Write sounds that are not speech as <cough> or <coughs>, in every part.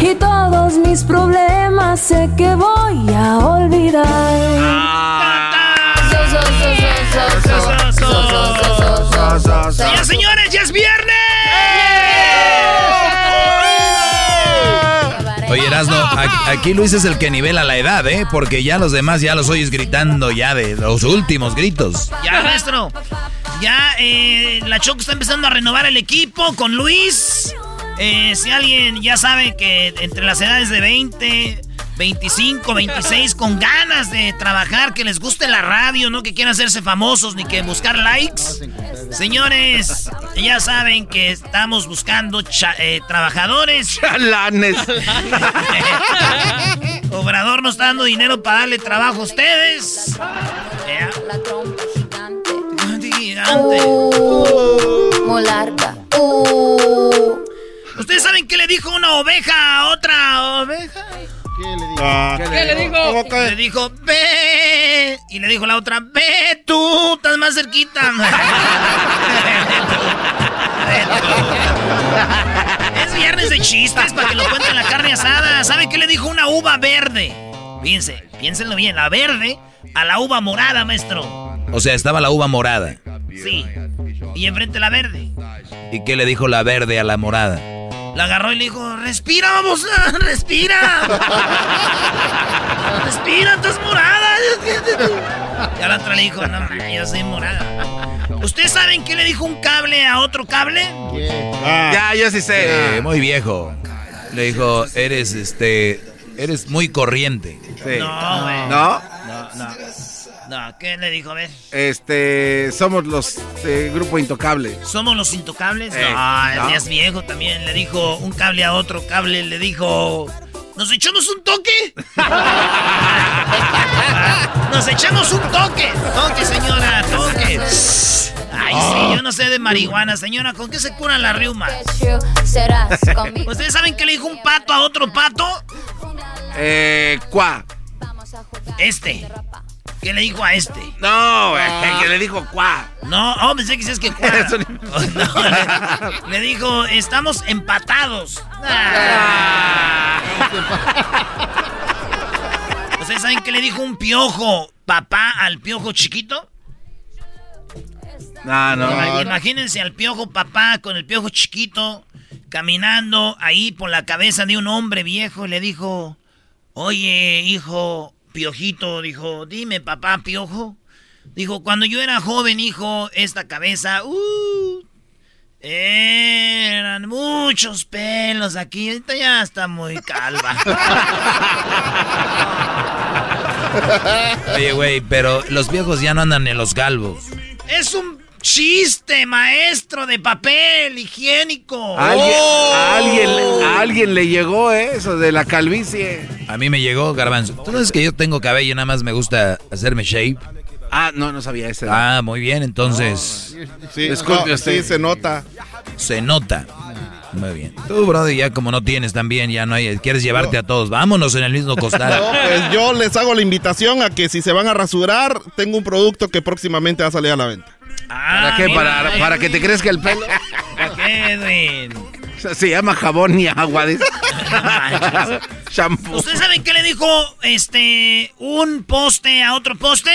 y todos mis problemas sé que voy a olvidar. Ya, señores, ya es viernes. Oye, Erasno, <laughs> aquí Luis es el que nivela la edad, ¿eh? Porque ya los demás ya los oyes gritando ya de los últimos gritos. Ya, maestro. Ya, eh, la Choco está empezando a renovar el equipo con Luis. Eh, si alguien ya sabe que entre las edades de 20, 25, 26, con ganas de trabajar, que les guste la radio, no que quieran hacerse famosos ni que buscar likes. Señores, ya saben que estamos buscando cha- eh, trabajadores. Chalanes. <laughs> Obrador nos está dando dinero para darle trabajo a ustedes. Eh, La trompa gigante. gigante. muy larga. Uh. ¿Ustedes saben qué le dijo una oveja a otra oveja? ¿Qué le dijo? Le dijo, ve. Y le dijo la otra, ve tú, estás más cerquita. <laughs> es viernes de chistes para que lo cuenten la carne asada. ¿Saben qué le dijo una uva verde? Fíjense, piénsenlo bien, la verde a la uva morada, maestro. O sea, estaba la uva morada. Sí. Y enfrente la verde. ¿Y qué le dijo la verde a la morada? La agarró y le dijo, respira, vamos, <laughs> respira. <laughs> respira, estás morada. Y a la otra le dijo, no, ma, yo soy morada. ¿Ustedes saben qué le dijo un cable a otro cable? Ya, yo sí sé. Eh, muy viejo. Le dijo, eres este, eres muy corriente. Sí. No, güey. ¿No? No, no. No, ¿qué le dijo? A ver. Este, somos los eh, Grupo Intocable. ¿Somos los intocables? Eh, no, no. ya es viejo también. Le dijo un cable a otro cable, le dijo... ¿Nos echamos un toque? <laughs> Nos echamos un toque. Toque, señora, toque. Ay, sí, yo no sé de marihuana, señora. ¿Con qué se curan las riumas? ¿Ustedes saben qué le dijo un pato a otro pato? Eh, cuá. Este. ¿Qué le dijo a este? No, güey, que le dijo cuá. No, oh, pensé que decías que cuá. <laughs> <laughs> Oh, no, le, le dijo, estamos empatados. Ah. <laughs> ¿Ustedes saben qué le dijo un piojo papá al piojo chiquito? No, no. Imagínense al piojo papá con el piojo chiquito caminando ahí por la cabeza de un hombre viejo y le dijo, oye, hijo, piojito, dijo, dime, papá, piojo. Dijo, cuando yo era joven, hijo, esta cabeza, uh, eran muchos pelos aquí, ahorita ya está muy calva. <laughs> Oye, güey, pero los viejos ya no andan en los galvos. es un chiste, maestro de papel higiénico. alguien, Oh. a alguien, a alguien le llegó eso de la calvicie. A mí me llegó garbanzo. Tú sabes que yo tengo cabello, nada más me gusta hacerme shape. Ah, no, no sabía ese. Ah, muy bien, entonces Sí, Disculpe no, usted. sí, se nota. se nota. Muy bien. Tú, brother, ya como no tienes también, ya no hay. Quieres llevarte a todos. Vámonos en el mismo No, costal. pues yo les hago la invitación a que si se van a rasurar, tengo un producto que próximamente va a salir a la venta. ¿Para Ah, qué? Para, para que te crezca el pelo. ¿Para qué, Edwin? Se llama jabón y agua. dice. <laughs> Shampoo. ¿Ustedes saben qué le dijo este un poste a otro poste?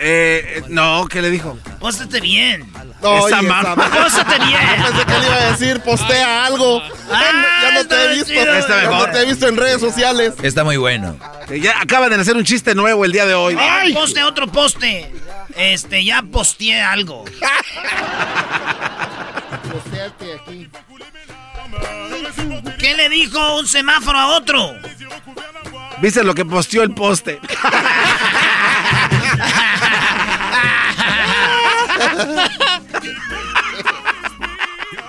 Eh, no, ¿qué le dijo? Póstate bien. No, Esa mamá. Póstate <laughs> bien. Pensé que le iba a decir, postea algo. Ah, ya no te he visto. ya mejor. no te he visto en redes sociales. Está muy bueno. Ya acaba de nacer un chiste nuevo el día de hoy. Un poste otro poste. Este, ya posteé algo. <laughs> ¿Qué le dijo un semáforo a otro? ¿Viste lo que posteó el poste? <laughs>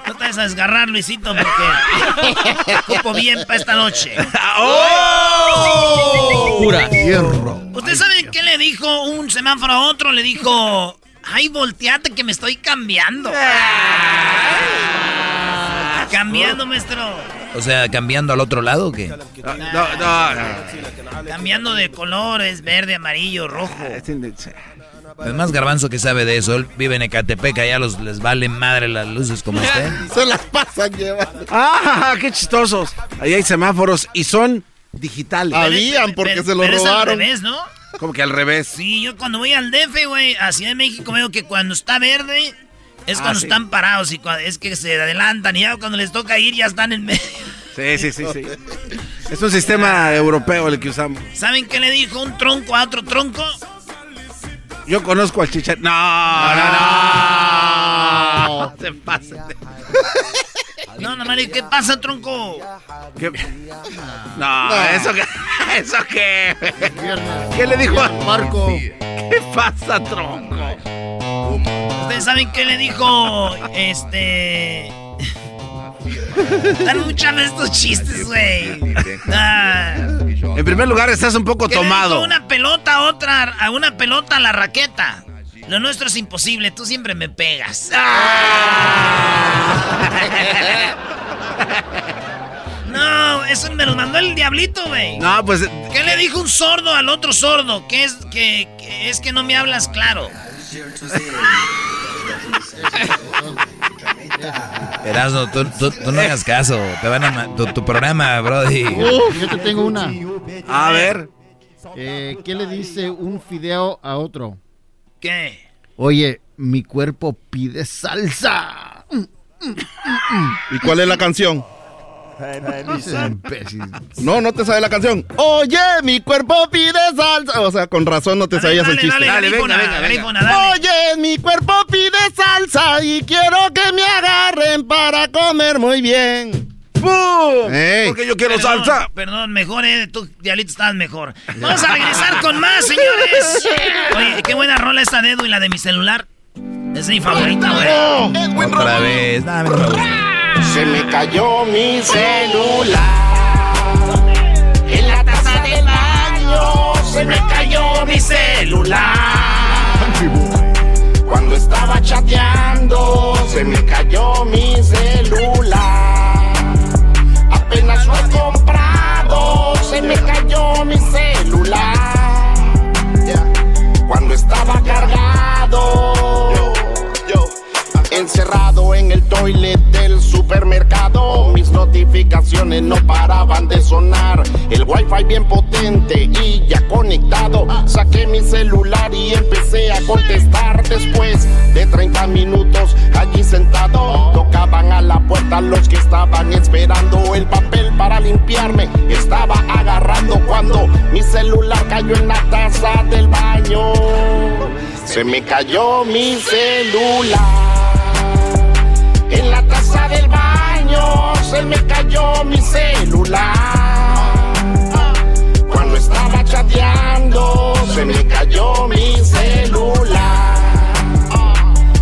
No te vas a desgarrar, Luisito, porque ocupo bien para esta noche. Pura. ¿Ustedes saben qué le dijo un semáforo a otro? Le dijo, ay, volteate que me estoy cambiando. Cambiando, maestro. O sea, cambiando al otro lado o qué? No, no, no. no. Cambiando de colores, verde, amarillo, rojo. Además, Garbanzo que sabe de eso, él vive en Ecatepec, allá los, les vale madre las luces como <laughs> usted. Se las pasan llevando. ¡Ah, qué chistosos! Ahí hay semáforos y son digitales. Habían porque Pero- se lo pero es al robaron. revés, ¿no? Como que al revés. Sí, yo cuando voy al DF, güey, a Ciudad de México, veo que cuando está verde es Ah, cuando sí. están parados y es que se adelantan y ya cuando les toca ir ya están en medio. Sí, sí, sí, sí. Es un sistema europeo el que usamos. ¿Saben qué le dijo un tronco a otro tronco? Yo conozco al chicharito. No, no, no. Se pasa. <laughs> No, no, Mario, ¿qué pasa, tronco? ¿Qué? No, eso que. <laughs> ¿Eso qué? ¿Qué le dijo a Marco? ¿Qué pasa, tronco? ¿Ustedes saben qué le dijo? Este. Dan muchas veces estos chistes, güey. Ah. En primer lugar, estás un poco ¿Qué le dijo tomado. una pelota a otra, a una pelota a la raqueta. Lo nuestro es imposible, tú siempre me pegas. <laughs> No, eso me lo mandó el diablito, güey. No, pues. ¿Qué le dijo un sordo al otro sordo? Que es que, que es que no me hablas claro. <laughs> Erasno, tú, tú- tú no hagas caso. Te van a tu, tu programa, Brody. Uf, yo te tengo una. A ver. Eh, ¿Qué le dice un fideo a otro? ¿Qué? Oye, mi cuerpo pide salsa. ¿Y cuál es la canción? No, no te sabe la canción. Oye, mi cuerpo pide salsa. O sea, con razón no te sabías el chiste. dale, Dale, venga, venga. Oye, mi cuerpo pide salsa y quiero que me agarren para comer muy bien. Porque yo quiero Perdón, salsa. Perdón, mejor, eh, tú, Diablito, estabas mejor. Vamos a regresar con más, señores. <laughs> Oye, qué buena rola esta de Edwin, la de mi celular. Es mi favorita, güey. Otra vez. No, Se me cayó mi celular. En la taza del baño se me cayó mi celular. Cuando estaba chateando se me cayó mi celular. Apenas lo he comprado se me cayó mi celular. Cuando estaba cargado. Encerrado en el toilet del supermercado, mis notificaciones no paraban de sonar. El wifi bien potente y ya conectado. Saqué mi celular y empecé a contestar. Después de 30 minutos allí sentado, tocaban a la puerta los que estaban esperando el papel para limpiarme. Estaba agarrando cuando mi celular cayó en la taza del baño. Se me cayó mi celular. En la taza del baño se me cayó mi celular. Cuando estaba chateando se me cayó mi celular.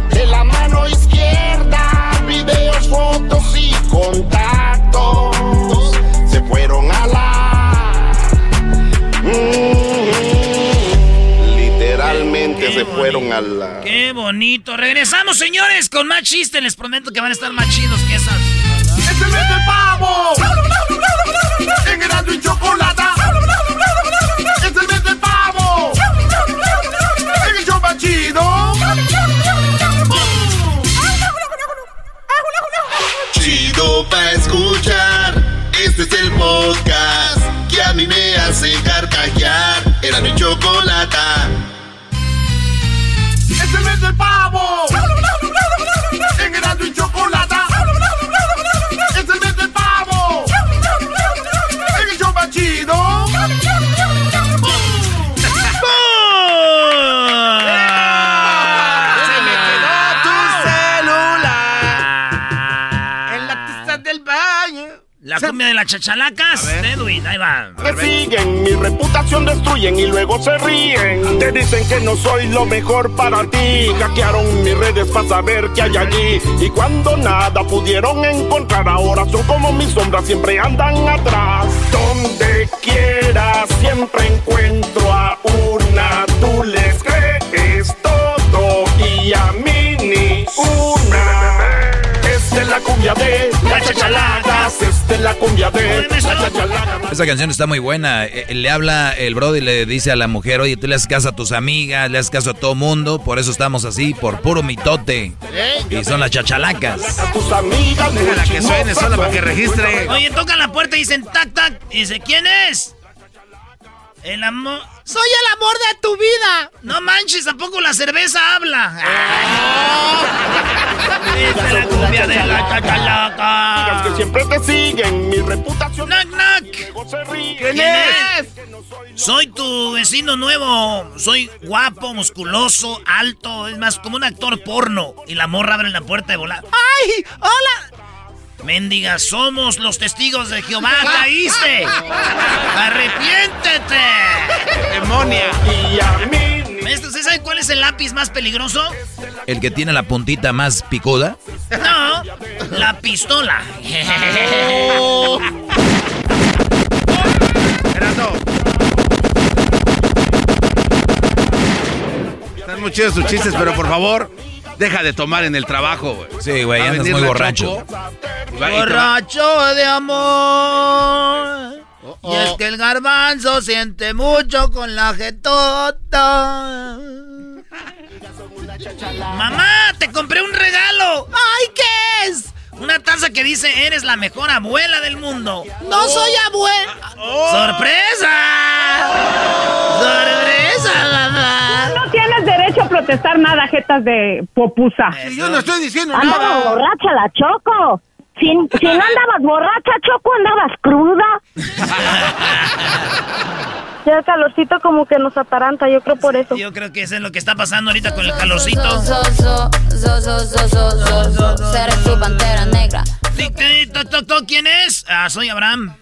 De la mano izquierda, videos, fotos y contactos se fueron a la Guácala. Qué bonito. Regresamos, señores, con más chistes. Les prometo que van a estar más chidos que esas. ¡Este mes del pavo! ¡En Erasmo y Chocolata! ¡Este mes del pavo! ¡En el show más chido! Chido pa' escuchar. Este es el podcast que a mí me hace carcajear. Era mi chocolata. ¡Este mes del pavo! La cumbia de las chachalacas de Edwin. Ahí va. Me siguen, mi reputación destruyen y luego se ríen. Te dicen que no soy lo mejor para ti. Hackearon mis redes para saber qué hay allí. Y cuando nada pudieron encontrar, ahora son como mis sombras, siempre andan atrás. Donde quiera, siempre encuentro a una. Tú les crees todo y a mí ni una. La cumbia de las chachalacas. Esta es la cumbia de. Esa canción está muy buena. Eh, Le habla el bro y le dice a la mujer, oye, tú le haces caso a tus amigas, le haces caso a todo mundo, por eso estamos así, por puro mitote. Y son las chachalacas. A tus amigas, Déjala que suene sola para que registre. Oye, tocan la puerta y dicen tac, tac. Y dice, ¿quién es? El amor. Soy el amor de tu vida. No manches, tampoco la cerveza habla. <laughs> Es la cumbia de la chachalaca. que siempre te siguen, mi reputación Knock, knock. ¿Quién es? Soy tu vecino nuevo. Soy guapo, musculoso, alto. Es más, como un actor porno. Y la morra abre la puerta de volar. ¡Ay! ¡Hola! Mendiga, somos los testigos de Jehová. <laughs> ¡Caíste! ¡Arrepiéntete! Demonia. Y a mí Maestro, ¿usted sabe cuál es el lápiz más peligroso? El que tiene la puntita más picuda. No, la pistola. Están muy chidos sus chistes, pero por favor, deja de tomar en el trabajo, güey. Sí, güey, andas muy borracho. Borracho de amor. Y es que el garbanzo siente mucho con la jetota. <laughs> Mamá, te compré un regalo. ¡Ay, qué es! Una taza que dice, eres la mejor abuela del mundo. No soy abuela. ¡Sorpresa! ¡Sorpresa, mamá! No tienes derecho a protestar nada, jetas de popusa. Sí, Yo no estoy diciendo Andaba nada. borracha la Choco. Si, si no andabas borracha, Choco, andabas cruda. <laughs> Ya el calorcito como que nos ataranta, yo creo por eso. Yo creo que eso es lo que está pasando ahorita con el calorcito. Seré tu pantera negra. ¿Quién es? Ah, soy Abraham.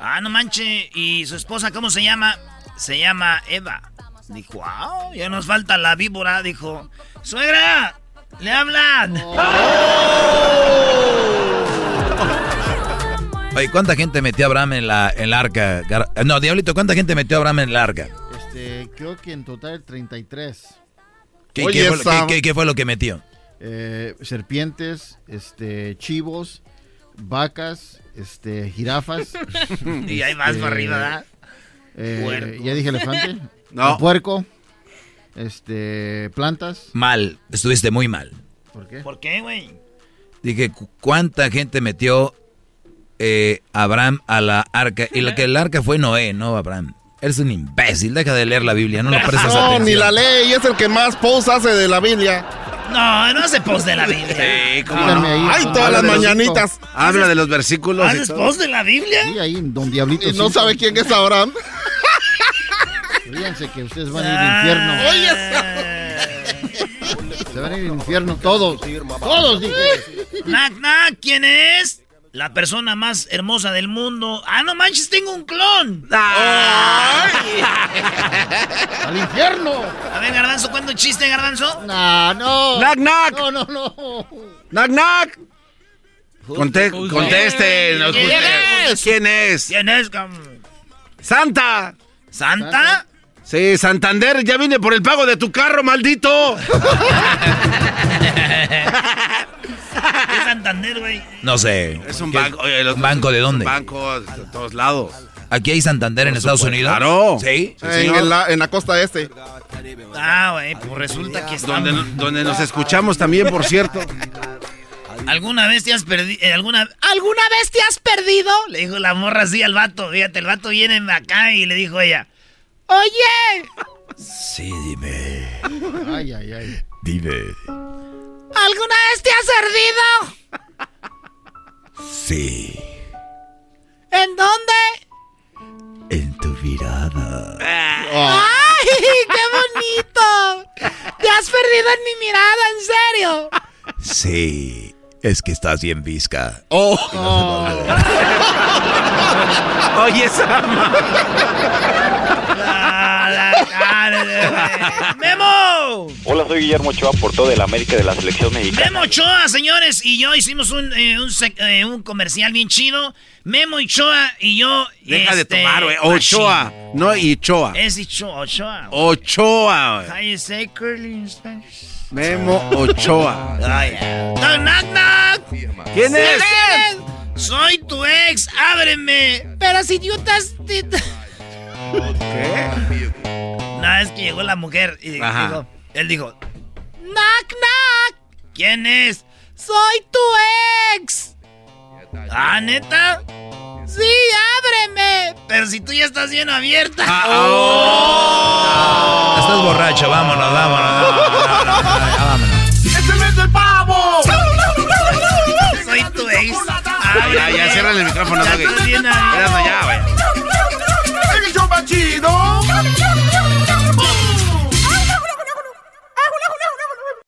Ah, no manche. ¿Y su esposa cómo se llama? Se llama Eva. Dijo, ah, ya nos falta la víbora. Dijo, suegra, le hablan. Oye, ¿cuánta gente metió a Abraham en la, en la arca? Gar- No, Diablito, ¿cuánta gente metió a Abraham en la arca? Este, creo que en total 33. ¿Qué, Oye, qué fue, Sam. qué- qué- qué fue lo que metió? Eh, serpientes, este, chivos, vacas, este, jirafas. <laughs> Y ahí vas este, para arriba, ¿verdad? eh, Puerco. ya dije elefante. <laughs> No. Puerco. Este, plantas. Mal, estuviste muy mal. ¿Por qué? ¿Por qué, güey? Dije, ¿cu- ¿cuánta gente metió eh, Abraham a la arca? Y la <laughs> que el arca fue Noé, no Abraham. Eres un imbécil, deja de leer la Biblia, no lo prestas No, atención. ni la ley, es el que más post hace de la Biblia. No, no hace post de la Biblia. Sí, cómo no. ahí, Ay, todas las mañanitas. Habla de los versículos. ¿Haces post de la Biblia? Sí, ahí, don Diablito. Y no sí. sabe quién es Abraham. Fíjense que ustedes van a ir al infierno. Se van a ir al infierno todos. Todos, dije. Nac, nac, ¿quién es? La persona más hermosa del mundo. Ah, no manches, tengo un clon. <laughs> ¡Al infierno! A ver, Garbanzo, ¿cuándo chiste, Garbanzo? No, no. Knock, knock. No, no, no. Knock, knock. Conte- conteste. ¿Quién es? ¿Quién es? ¿Quién es? cam- Santa. ¿Santa? Sí, Santander, ya vine por el pago de tu carro, maldito. <laughs> ¿Qué Santander, güey? No sé. Es un ¿Qué- banco. oye, los- ¿Banco de dónde? Banco de todos lados. ¿Aquí hay Santander en Estados Unidos? claro. Sí. Sí, en, la- en la costa este. Ah, güey, pues resulta que estamos... donde nos escuchamos también, por cierto. ¿Alguna vez te has perdido? ¿Alguna, ¿Alguna vez te has perdido? Le dijo la morra así al vato. Fíjate, el vato viene acá y le dijo ella. Oye, Sí, dime. Ay, ay, ay. Dime. ¿Alguna vez te has perdido? Sí. ¿En dónde? En tu mirada. ¡Ay, qué bonito! ¿Te has perdido en mi mirada, en serio? Sí. Es que estás bien visca. Oh. <laughs> Oye, Sama. ¡Memo! Hola, soy Guillermo Ochoa, portero de la América de la Selección Mexicana. Memo Ochoa, señores, y yo hicimos un, eh, un, sec- eh, un comercial bien chido. Memo Ochoa y yo. Deja de este, tomar, güey. Ochoa. No, Ichoa. Es Ochoa. Ochoa. Ochoa, güey. How you say curly in Spanish? Memo Ochoa. Knock, knock, knock. ¿Quién es? Soy tu ex, ábreme. Pero si tú estás... ¿Qué? No, es que llegó la mujer y Ajá. dijo, él dijo, knock, knock. ¿Quién es? Soy tu ex. ¿Ah, neta? Sí, ábreme. Pero si tú ya estás bien abierta. Ah, Oh. Estás borracho, vámonos, vámonos. vámonos, vámonos. ¡Este mes del pavo! Soy tu ex. Ya, ya, cierra el micrófono, Ya estás bien abierta. Erasmo, ya,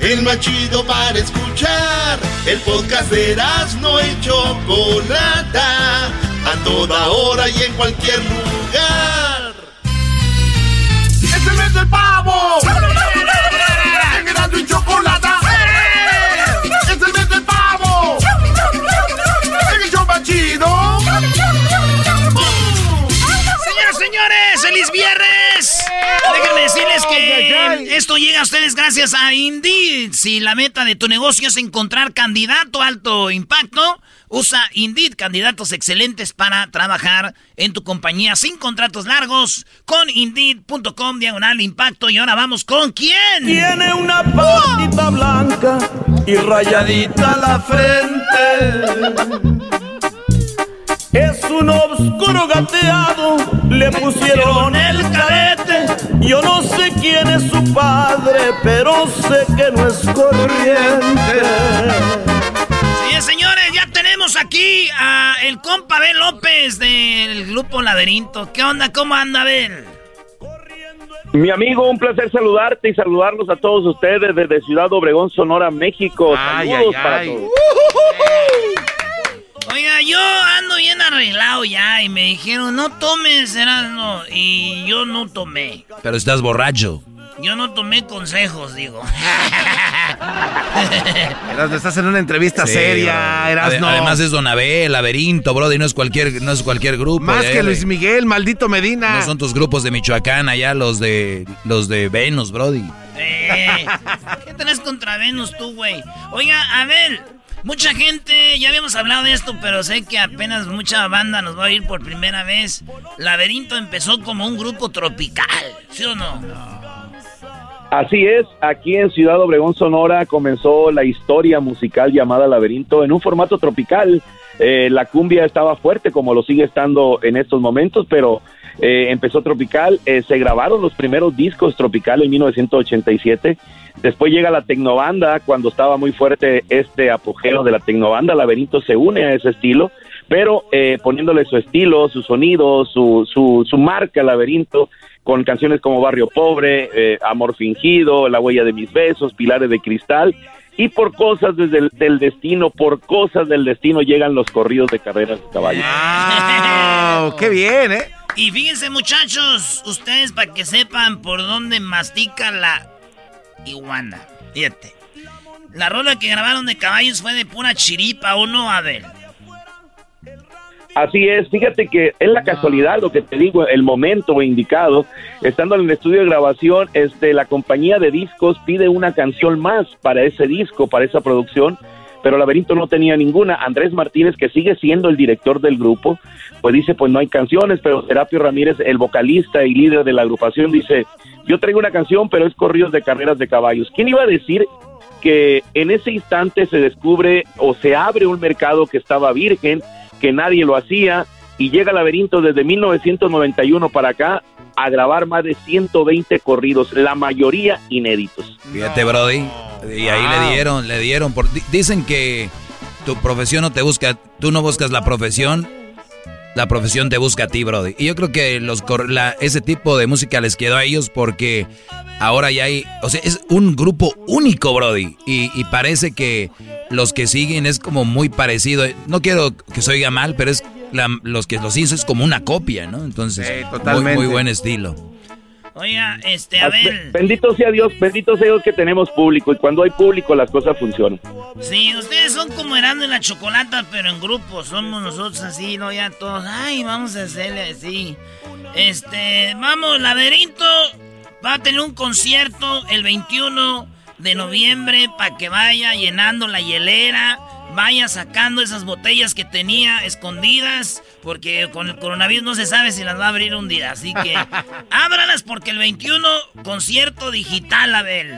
El más chido para escuchar. El podcast de no y Chocolata. A toda hora y en cualquier lugar. ¡Es el mes del pavo! A ustedes gracias a Indeed. Si la meta de tu negocio es encontrar candidato alto impacto, usa Indeed, candidatos excelentes para trabajar en tu compañía sin contratos largos con Indeed.com diagonal impacto. Y ahora vamos con quién. Tiene una patita blanca y rayadita la frente. Es un oscuro gateado, le pusieron el cadete. Yo no sé quién es su padre, pero sé que no es corriente. Sí, señores, ya tenemos aquí a el compa Abel López del grupo Laberinto. ¿Qué onda? ¿Cómo anda Abel? Mi amigo, un placer saludarte y saludarlos a todos ustedes desde Ciudad Obregón, Sonora, México. Ay, Saludos ay, para ay. todos. Oiga, yo ando bien arreglado ya y me dijeron, no tomes, no Y yo no tomé. Pero estás borracho. Yo no tomé consejos, digo. <laughs> Erasno, estás en una entrevista seria. Además es Don Abel, Laberinto, brother, no es cualquier, no es cualquier grupo. Más que Luis Miguel, maldito Medina. No son tus grupos de Michoacán allá, los de los de Venus, brody. Eh, ¿Qué tenés contra Venus tú, güey? Oiga, Abel, mucha gente, ya habíamos hablado de esto, pero sé que apenas mucha banda nos va a ir por primera vez. Laberinto empezó como un grupo tropical, ¿sí o no? Así es, aquí en Ciudad Obregón, Sonora, comenzó la historia musical llamada Laberinto en un formato tropical. Eh, la cumbia estaba fuerte, como lo sigue estando en estos momentos, pero eh, empezó tropical. Eh, se grabaron los primeros discos tropical en 1987. Después llega la tecnobanda, cuando estaba muy fuerte este apogeo de la tecnobanda. Laberinto se une a ese estilo, pero poniéndole su estilo, su sonido, su, su, su marca, Laberinto con canciones como Barrio Pobre, eh, Amor Fingido, La Huella de Mis Besos, Pilares de Cristal. Y por cosas desde el, del destino, por cosas del destino llegan los corridos de carreras de caballos. ¡Wow! ¡Qué bien, eh! Y fíjense muchachos, ustedes para que sepan por dónde mastica la iguana. Fíjate. La rola que grabaron de caballos fue de pura chiripa, ¿o no? A ver. Así es, fíjate que es la casualidad lo que te digo, el momento indicado, estando en el estudio de grabación, este, la compañía de discos pide una canción más para ese disco, para esa producción, pero Laberinto no tenía ninguna. Andrés Martínez, que sigue siendo el director del grupo, pues dice, pues no hay canciones, pero Serapio Ramírez, el vocalista y líder de la agrupación, dice, yo traigo una canción, pero es corridos de carreras de caballos. ¿Quién iba a decir que en ese instante se descubre o se abre un mercado que estaba virgen? que nadie lo hacía y llega Laberinto desde 1991 para acá a grabar más de 120 corridos, la mayoría inéditos. Fíjate, Brody, y ahí le dieron, le dieron, por, dicen que tu profesión no te busca, tú no buscas la profesión, la profesión te busca a ti, Brody. Y yo creo que los la, ese tipo de música les quedó a ellos porque ahora ya hay, o sea, es un grupo único, Brody. Y, y parece que los que siguen es como muy parecido. No quiero que se oiga mal, pero es los que los hizo es como una copia, ¿no? Entonces, muy, muy buen estilo. Oiga, este, a ver. Bendito sea Dios, bendito sea Dios que tenemos público y cuando hay público las cosas funcionan. Sí, ustedes son como Erando en la Chocolata, pero en grupo. Somos nosotros así, ¿no? Ya todos, ay, vamos a hacerle así. Este, vamos, Laberinto va a tener un concierto el 21 de noviembre para que vaya llenando la hielera, vaya sacando esas botellas que tenía escondidas, porque con el coronavirus no se sabe si las va a abrir un día. Así que <laughs> ábralas porque el 21 concierto digital, Abel.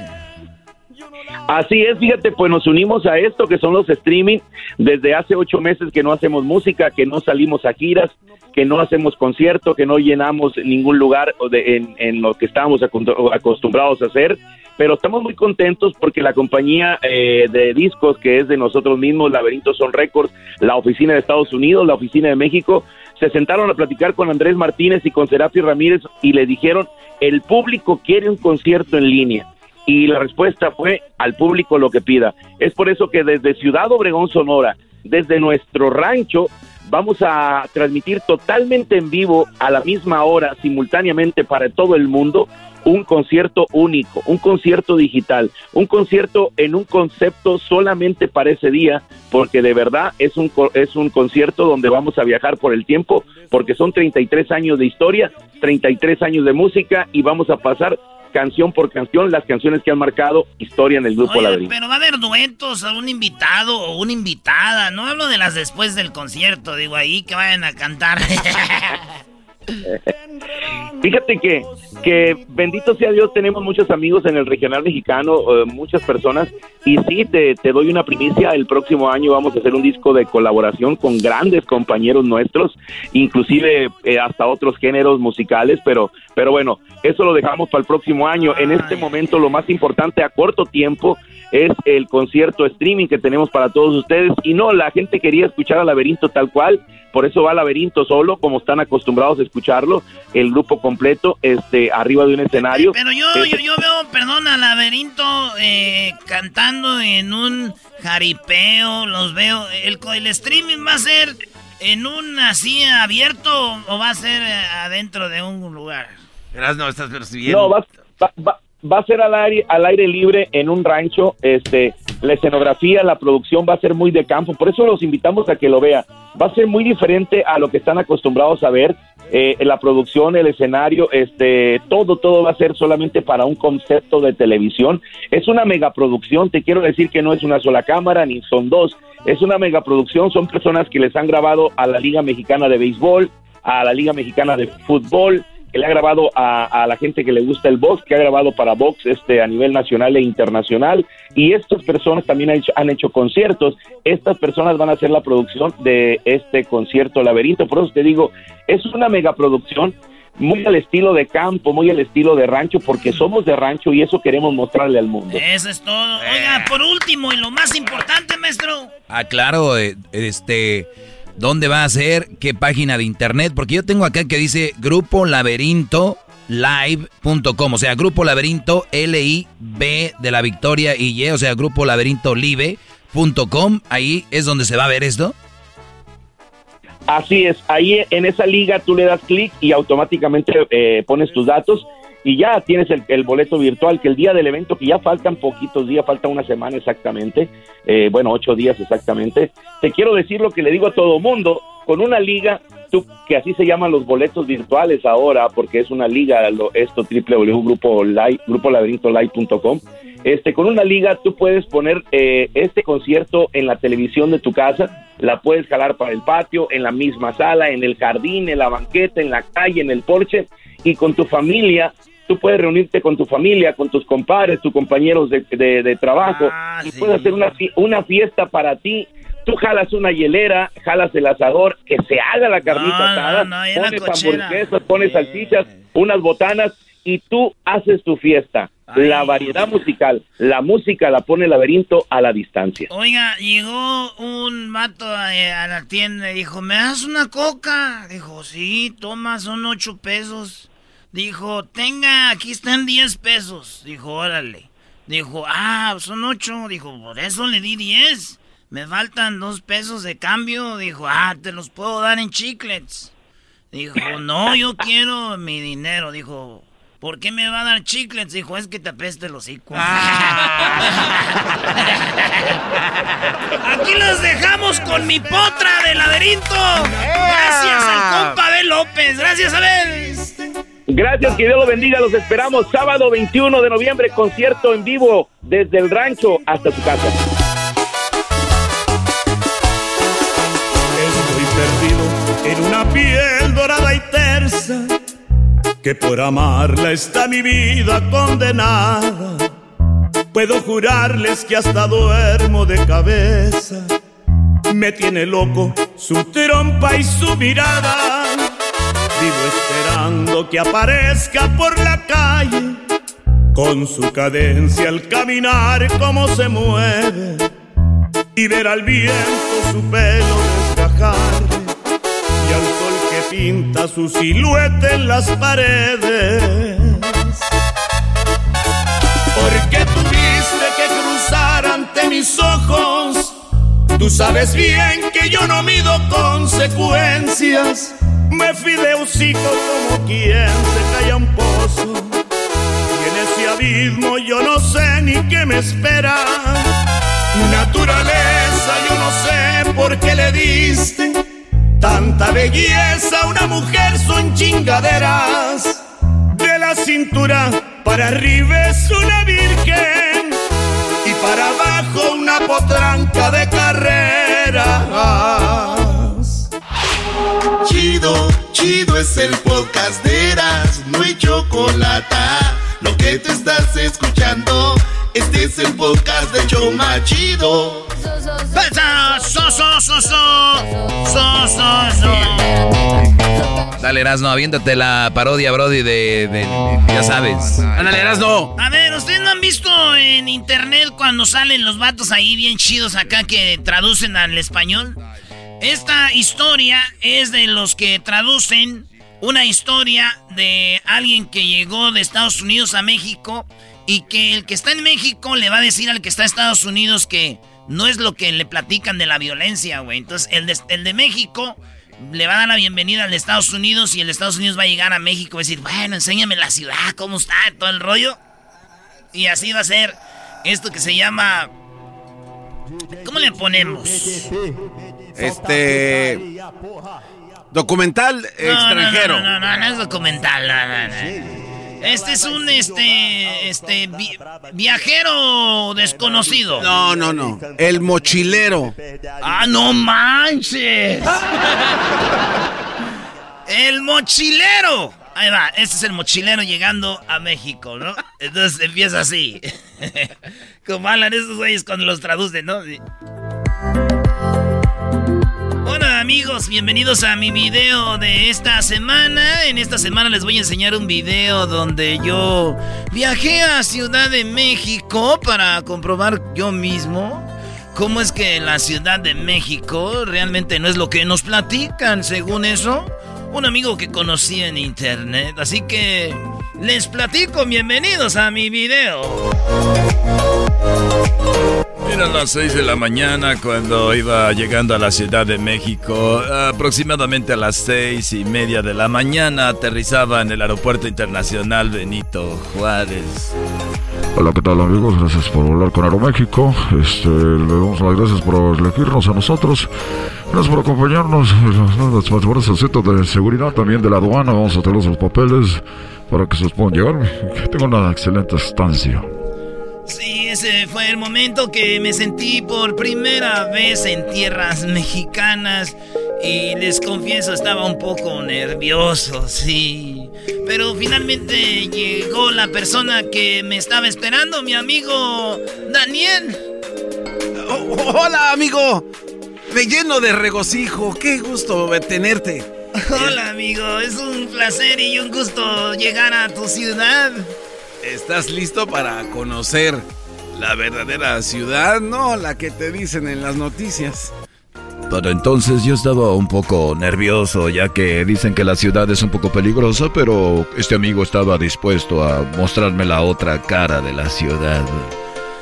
Así es, fíjate, pues nos unimos a esto que son los streaming. Desde hace ocho meses que no hacemos música, que no salimos a giras, que no hacemos concierto, que no llenamos ningún lugar en, en lo que estábamos acostumbrados a hacer pero estamos muy contentos porque la compañía eh, de discos que es de nosotros mismos, Laberinto Son Records, la oficina de Estados Unidos, la oficina de México, se sentaron a platicar con Andrés Martínez y con Serapio Ramírez y le dijeron, el público quiere un concierto en línea. Y la respuesta fue al público lo que pida. Es por eso que desde Ciudad Obregón, Sonora, desde nuestro rancho, vamos a transmitir totalmente en vivo a la misma hora, simultáneamente para todo el mundo, un concierto único, un concierto digital, un concierto en un concepto solamente para ese día, porque de verdad es un, es un concierto donde vamos a viajar por el tiempo, porque son 33 años de historia, 33 años de música y vamos a pasar canción por canción las canciones que han marcado historia en el grupo Oye, Pero va a haber duetos, a un invitado o una invitada, no hablo de las después del concierto, digo ahí que vayan a cantar. <laughs> Fíjate que, que bendito sea Dios, tenemos muchos amigos en el regional mexicano, eh, muchas personas, y sí, te, te, doy una primicia, el próximo año vamos a hacer un disco de colaboración con grandes compañeros nuestros, inclusive eh, hasta otros géneros musicales, pero, pero bueno, eso lo dejamos para el próximo año. En este momento lo más importante a corto tiempo es el concierto streaming que tenemos para todos ustedes, y no, la gente quería escuchar a Laberinto tal cual, por eso va Laberinto solo, como están acostumbrados a escucharlo, el grupo completo, este, arriba de un escenario. Pero yo, yo, yo, veo, perdón, a Laberinto eh, cantando en un jaripeo, los veo, el, el streaming va a ser ¿En un así abierto o va a ser eh, adentro de un lugar? no estás percibiendo. No, va, va, va, a ser al aire, al aire libre en un rancho. Este, la escenografía, la producción va a ser muy de campo. Por eso los invitamos a que lo vean. Va a ser muy diferente a lo que están acostumbrados a ver. Eh, la producción, el escenario, este, todo, todo va a ser solamente para un concepto de televisión. Es una megaproducción, te quiero decir que no es una sola cámara, ni son dos, es una megaproducción, son personas que les han grabado a la Liga Mexicana de Béisbol, a la Liga Mexicana de Fútbol, que le ha grabado a, la gente que le gusta el box, que ha grabado para box este, a nivel nacional e internacional. Y estas personas también han hecho, han hecho conciertos. Estas personas van a hacer la producción de este concierto Laberinto. Por eso te digo, es una megaproducción muy al estilo de campo, muy al estilo de rancho, porque somos de rancho y eso queremos mostrarle al mundo. Eso es todo. Oiga, por último y lo más importante, maestro. Ah, claro, eh, este dónde va a ser, qué página de internet, porque yo tengo acá que dice Grupo Laberinto live.com, o sea, Grupo Laberinto L-I-B de la Victoria y Y, o sea, Grupo Laberinto Live.com, ahí es donde se va a ver esto. Así es, ahí en esa liga tú le das clic y automáticamente eh, pones tus datos y ya tienes el, boleto virtual, que el día del evento, que ya faltan poquitos días, falta una semana exactamente, eh, bueno, ocho días exactamente, te quiero decir lo que le digo a todo mundo, con una liga, tú, que así se llaman los boletos virtuales ahora, porque es una liga, lo, esto www.grupolaberintolive.com, este, con una liga tú puedes poner eh, este concierto en la televisión de tu casa, la puedes jalar para el patio, en la misma sala, en el jardín, en la banqueta, en la calle, en el porche, y con tu familia tú puedes reunirte con tu familia, con tus compadres, tus compañeros de, trabajo ah, y puedes hacer una, una fiesta para ti. Tú jalas una hielera, jalas el asador, que se haga la carnita asada, pones hamburguesas, pones salchichas, unas botanas y tú haces tu fiesta. la variedad musical, la música la pone el laberinto a la distancia. Oiga, llegó un vato a, a la tienda y dijo, ¿me das una coca? Dijo, sí, toma, son ocho pesos. Dijo, tenga, aquí están 10 pesos. Dijo, órale. Dijo, ah, son 8. Dijo, por eso le di 10. Me faltan 2 pesos de cambio. Dijo, ah, te los puedo dar en chiclets. Dijo, <laughs> no, yo quiero mi dinero. Dijo, ¿por qué me va a dar chiclets? Dijo, es que te apeste el hocico. <laughs> Aquí los dejamos con mi potra de laberinto. Gracias al compa de López. Gracias, Abel. Gracias, que Dios lo bendiga. Los esperamos sábado 21 de noviembre, concierto en vivo desde el rancho hasta su casa. Estoy perdido en una piel dorada y tersa, que por amarla está mi vida condenada. Puedo jurarles que hasta duermo de cabeza. Me tiene loco su trompa y su mirada Vivo esperando que aparezca por la calle. Con su cadencia al caminar como se mueve. Y ver al viento su pelo desgajar. Y al sol que pinta su silueta en las paredes. Porque tuviste que cruzar ante mis ojos, tú sabes bien que yo no mido consecuencias me de como quien se cae un pozo. Y en ese abismo yo no sé ni qué me espera. Naturaleza, yo no sé por qué le diste tanta belleza a una mujer son chingaderas. De la cintura para arriba es una virgen y para abajo una potranca de carrera. Chido, chido es el podcast de Eras, no hay chocolate. Lo que te estás escuchando, este es el podcast de Choma Chido. Dale, Erasno, aviéntate la parodia, Brody, de, ya sabes. Ándale, Erasno. A ver, ¿ustedes no han visto en internet cuando salen los vatos ahí bien chidos acá que traducen al español? Esta historia es de los que traducen una historia de alguien que llegó de Estados Unidos a México y que el que está en México le va a decir al que está en Estados Unidos que no es lo que le platican de la violencia, güey. Entonces, el de, el de México le va a dar la bienvenida al de Estados Unidos y el de Estados Unidos va a llegar a México y decir, bueno, enséñame la ciudad, cómo está, todo el rollo. Y así va a ser esto que se llama... ¿Cómo le ponemos? Este... Documental extranjero. No, no, no, no, es documental. Este es un este este viajero desconocido. No, no, no. El mochilero. Ah, no manches. el mochilero. Ahí va, este es el mochilero llegando a México, ¿no? Entonces empieza así. <laughs> Como hablan esos güeyes cuando los traducen, ¿no? Amigos, bienvenidos a mi video de esta semana. En esta semana les voy a enseñar un video donde yo viajé a Ciudad de México para comprobar yo mismo cómo es que la Ciudad de México realmente no es lo que nos platican, según eso un amigo que conocí en internet. Así que les platico, bienvenidos a mi video. Eran las 6 de la mañana cuando iba llegando a la Ciudad de México. Aproximadamente a las seis y media de la mañana aterrizaba en el Aeropuerto Internacional Benito Juárez. Hola, ¿qué tal amigos? Gracias por volar con Aeroméxico. Este, le damos las gracias por elegirnos a nosotros. Gracias por acompañarnos. Centro de seguridad también de la aduana. Vamos a tener los papeles para que se los puedan llevar. Que una excelente estancia. Sí, ese fue el momento que me sentí por primera vez en tierras mexicanas y les confieso estaba un poco nervioso, sí. Pero finalmente llegó la persona que me estaba esperando, mi amigo Daniel. Oh, hola, amigo. Me lleno de regocijo. Qué gusto tenerte. <laughs> Hola, amigo. Es un placer y un gusto llegar a tu ciudad. ¿Estás listo para conocer la verdadera ciudad? No, la que te dicen en las noticias. Para entonces yo estaba un poco nervioso, ya que dicen que la ciudad es un poco peligrosa, pero este amigo estaba dispuesto a mostrarme la otra cara de la ciudad.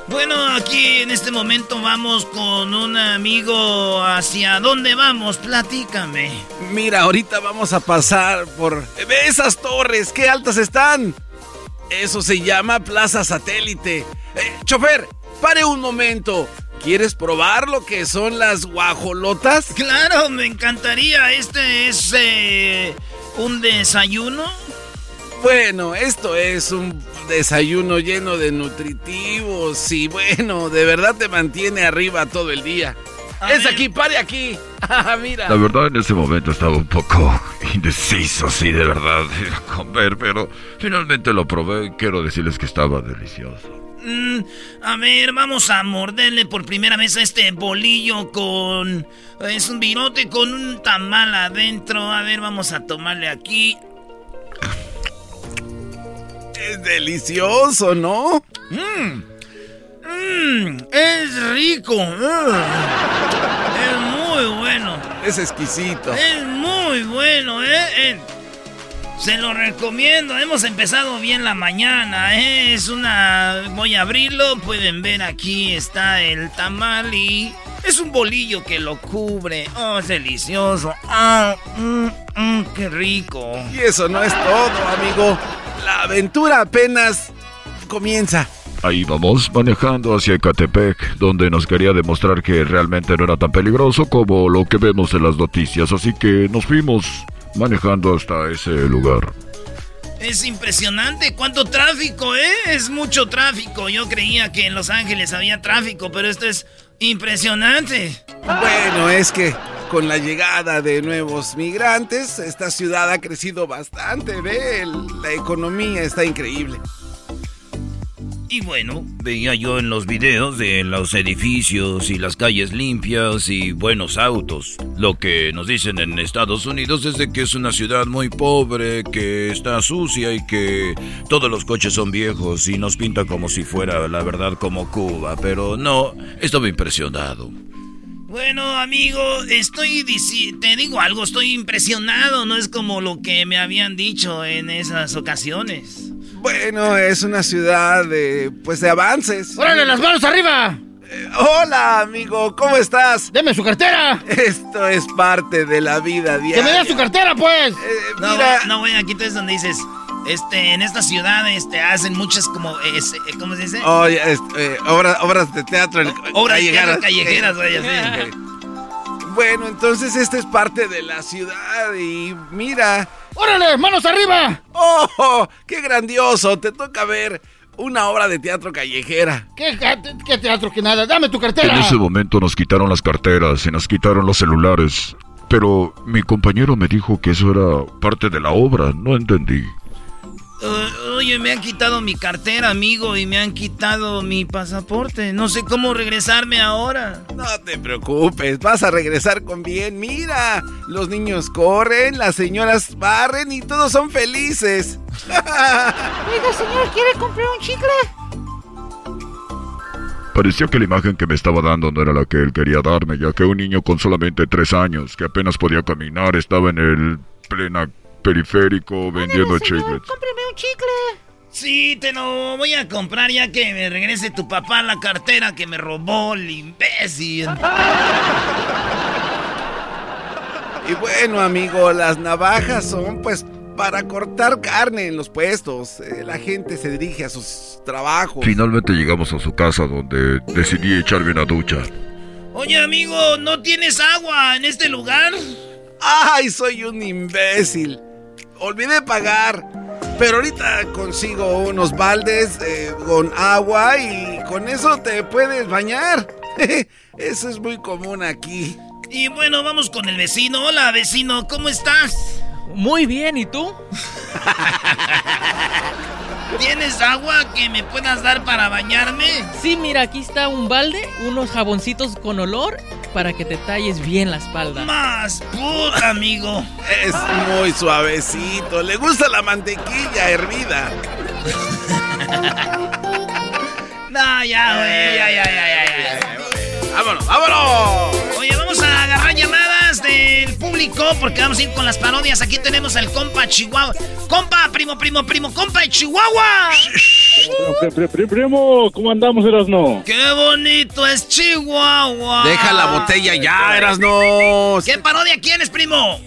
Bueno, aquí en este momento vamos con un amigo. ¿Hacia dónde vamos? Platícame. Mira, ahorita vamos a pasar por... ¡Ve esas torres! ¡Qué altas están! Eso se llama Plaza Satélite. Eh, chofer, pare un momento. ¿Quieres probar lo que son las guajolotas? Claro, me encantaría. ¿Este es eh, un desayuno? Bueno, esto es un desayuno lleno de nutritivos y bueno, de verdad te mantiene arriba todo el día. Es aquí, pare aquí. <laughs> Ah, mira. La verdad en ese momento estaba un poco <laughs> indeciso, sí, de verdad, comer, pero finalmente lo probé y quiero decirles que estaba delicioso. Mm, a ver, vamos a morderle por primera vez a este bolillo con... Es un virote con un tamal adentro. A ver, vamos a tomarle aquí. Es delicioso, ¿no? Mmm. Mmm, es rico. Es muy bueno. Es exquisito. Es muy bueno, ¿eh? eh se lo recomiendo. Hemos empezado bien la mañana, ¿eh? Es una... Voy a abrirlo. Pueden ver aquí está el tamal y... Es un bolillo que lo cubre. Oh, es delicioso. Ah, mm, mm, qué rico. Y eso no es todo, amigo. La aventura apenas comienza. Ahí vamos, manejando hacia Ecatepec, donde nos quería demostrar que realmente no era tan peligroso como lo que vemos en las noticias, así que nos fuimos manejando hasta ese lugar. Es impresionante cuánto tráfico, ¿eh? Es mucho tráfico. Yo creía que en Los Ángeles había tráfico, pero esto es impresionante. Bueno, es que con la llegada de nuevos migrantes, esta ciudad ha crecido bastante, ¿ve? La economía está increíble. Y bueno, veía yo en los videos de los edificios y las calles limpias y buenos autos. Lo que nos dicen en Estados Unidos es que es una ciudad muy pobre, que está sucia y que todos los coches son viejos y nos pinta como si fuera la verdad como Cuba. Pero no, estaba impresionado. Bueno, amigo, estoy te digo algo, estoy impresionado, no es como lo que me habían dicho en esas ocasiones. Bueno, es una ciudad de pues de avances. ¡Órale, las manos arriba! Hola, amigo, ¿cómo estás? ¡Deme su cartera! Esto es parte de la vida diaria. ¡Que me dé su cartera, pues! Eh, No, mira, no, güey, aquí tú es donde dices, este, en esta ciudad, este, hacen muchas como, es- eh, ¿cómo se dice? oye, este, eh, obra- obras de teatro. el- Obras de teatro callejeras. callejeras, güey, así. <laughs> Bueno, entonces esta es parte de la ciudad y mira. ¡Órale, manos arriba! ¡Oh, qué grandioso! Te toca ver una obra de teatro callejera. ¿Qué, qué teatro que nada? ¡Dame tu En cartera! ese momento nos quitaron las carteras y nos quitaron los celulares. Pero mi compañero me dijo que eso era parte de la obra. No entendí. Oye, me han quitado mi cartera, amigo, y me han quitado mi pasaporte. No sé cómo regresarme ahora. No te preocupes, vas a regresar con bien. Mira, los niños corren, las señoras barren y todos son felices. <laughs> Oiga, señor, ¿quiere comprar un chicle? Parecía que la imagen que me estaba dando no era la que él quería darme, ya que un niño con solamente tres años, que apenas podía caminar, estaba en el plena periférico vendiendo chicles. Cómpreme un chicle. Sí, te lo voy a comprar ya que me regrese tu papá la cartera que me robó el imbécil. Y bueno, amigo, las navajas son pues para cortar carne en los puestos. Eh, la gente se dirige a sus trabajos. Finalmente llegamos a su casa donde decidí echarme una ducha. Oye, amigo, ¿no tienes agua en este lugar? ¡Ay, soy un imbécil! Olvidé pagar. Pero ahorita consigo unos baldes eh, con agua y con eso te puedes bañar. <laughs> Eso es muy común aquí. Y bueno, vamos con el vecino. Hola, vecino, ¿cómo estás? Muy bien, ¿y tú? <laughs> ¿Tienes agua que me puedas dar para bañarme? Sí, mira, aquí está un balde, unos jaboncitos con olor para que te talles bien la espalda. Más puta, amigo. Es muy suavecito. Le gusta la mantequilla hervida. <laughs> No, ya, güey, ya, ya, ya, ya, ya. ¡Vámonos, vámonos! Oye, vamos a del público porque vamos a ir con las parodias. Aquí tenemos al compa Chihuahua. Compa, primo, primo, primo, compa de Chihuahua. Primo, ¿cómo andamos, Erasno? ¡Qué bonito es Chihuahua! Deja la botella ya, Erasno. ¿Qué parodia quieres, primo?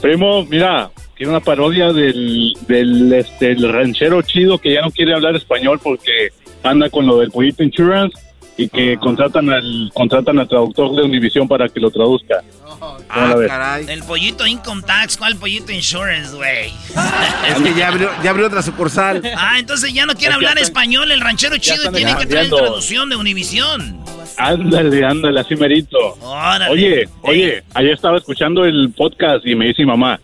Primo, mira, quiero una parodia del, del, este, el ranchero chido que ya no quiere hablar español porque anda con lo del pollito insurance y que contratan al contratan al traductor de Univision para que lo traduzca. ¿Cómo la ves? El pollito Income Tax, ¿cuál pollito Insurance, güey? Es que ya abrió, ya abrió otra sucursal. Ah, entonces ya no quiere Es hablar están- español el ranchero chido y tiene que traer traducción de Univision. Ándale, ándale, así merito. Órale. Oye, oye, ayer estaba escuchando el podcast y me dice mi mamá,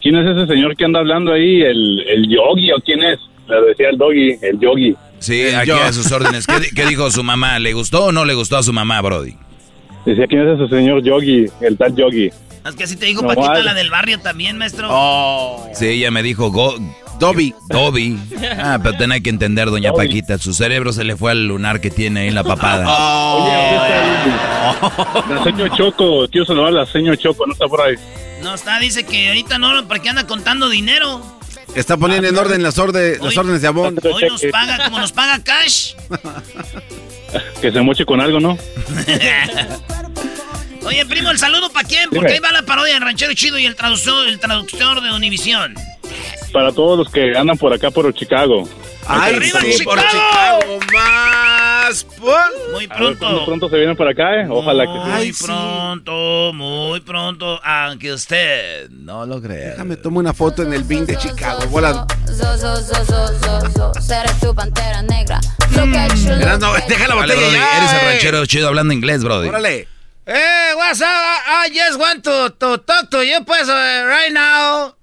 ¿quién es ese señor que anda hablando ahí? ¿El, el yogi o quién es? Le decía el doggy, el yogi. Sí, aquí a sus órdenes. ¿Qué, di- qué dijo su mamá? ¿Le gustó o no le gustó a su mamá, Brody? Decía, ¿quién es ese señor yogi? El tal yogi. Es que así te digo, No, Paquita, la del barrio también, maestro. Oh. Sí, ella me dijo go, Dobby. Dobby. <laughs> Ah, pero ten hay que entender, doña Dobby. Paquita. Su cerebro se le fue al lunar que tiene ahí en la papada. La señor Choco, quiero saludar a la señor Choco, no está por ahí. No está, dice que ahorita no, porque anda contando dinero. Está poniendo en orden las, orde- las Hoy- órdenes de Abón. Hoy nos <laughs> paga como nos paga cash. Que se moche con algo, ¿no? <laughs> Oye, primo, el saludo para quién? Porque Dime. ahí va la parodia del ranchero chido y el traductor, el traductor de Univisión. Para todos los que andan por acá, por Chicago. ¡Ay, ¡Arriba, sí, por Chicago! Chicago! ¡Más! por- Muy A ver cuándo pronto. pronto se vienen para acá, ¿eh? Ojalá que sí. Muy pronto, muy pronto, aunque usted no lo crea. Déjame tomar una foto en el BIN de Chicago. Bola. Erasno, at deja la Vale, botella Brody, ya, eres el eh. ranchero chido hablando inglés, Brody. Órale. Hey, what's up? I just want to, to talk to you, pues, uh, right now.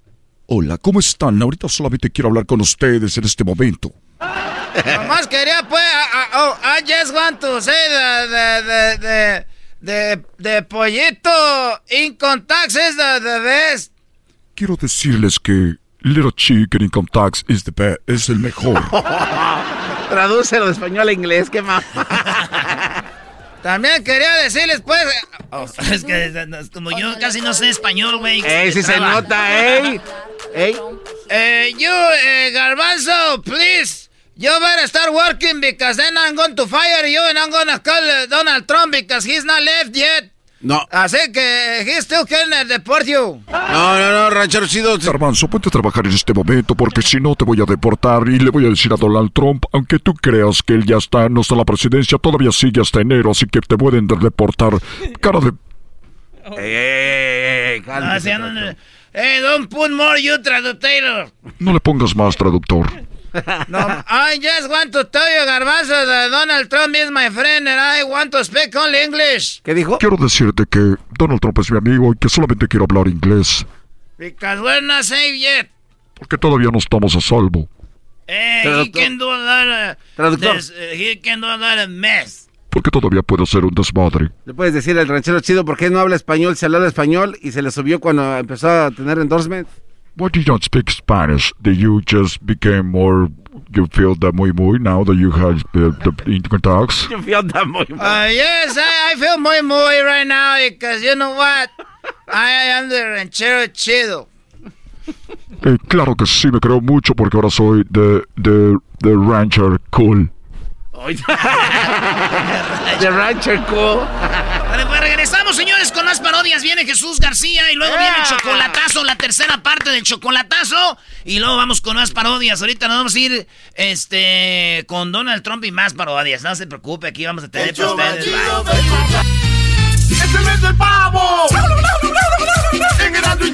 Hola, ¿cómo están? Ahorita solamente quiero hablar con ustedes en este momento. Nomás quería, pues, I, oh, I just want to say the, the, the, the, the, the pollito income tax is the, the best. Quiero decirles que Little Chicken Income Tax is the best, es el mejor. <laughs> Tradúcelo de español a inglés, qué más. <laughs> También quería decirles, pues, oh, es que es como yo casi no sé español, güey. ¡Ey, sí se nota, ey! ¡Ey! Eh, you, eh, Garbanzo, please, You better start working because then I'm going to fire you and I'm going to call uh, Donald Trump because he's not left yet. No. Así que he's still can deport you. No, no, no, ranchero chido. Garbanzo, ponte a trabajar en este momento porque si no te voy a deportar y le voy a decir a Donald Trump, aunque tú creas que él ya está, no está en la presidencia, todavía sigue hasta enero, así que te pueden deportar. Cara de... Ey, ey, ey, Ah, sí, no, no. Hey, don't put more you traductor. No le pongas más traductor. No, I just want to tell you, Garbanzo, that Donald Trump is my friend and I want to speak only English. ¿Qué dijo? Quiero decirte que Donald Trump es mi amigo y que solamente quiero hablar inglés, Because we're not safe yet. porque todavía no estamos a salvo. Hey, he can do a lot of... Traductor. this, uh, he can do a lot of mess. Porque todavía puedo ser un desmadre. Le puedes decir al ranchero chido por qué no habla español, se habla español y se le subió cuando empezó a tener endorsement. Why do you not speak Spanish? Do you just became more... You feel that muy muy now that you have the, the income tax? Yo fui a andar muy Uh, yes, I, I feel muy muy right now because you know what? I am the ranchero chido. Eh, claro que sí, me creo mucho porque ahora soy de, de, de Rancher Cool. The <laughs> Rancher Cool. Pues regresamos, señores, parodias. Viene Jesús García y luego viene el chocolatazo, la tercera parte del chocolatazo. Y luego vamos con más parodias. Ahorita nos vamos a ir este, con Donald Trump y más parodias. No se preocupe, aquí vamos a tener para ustedes. Bye. ¡Es el mes del pavo! ¡En Erasmo y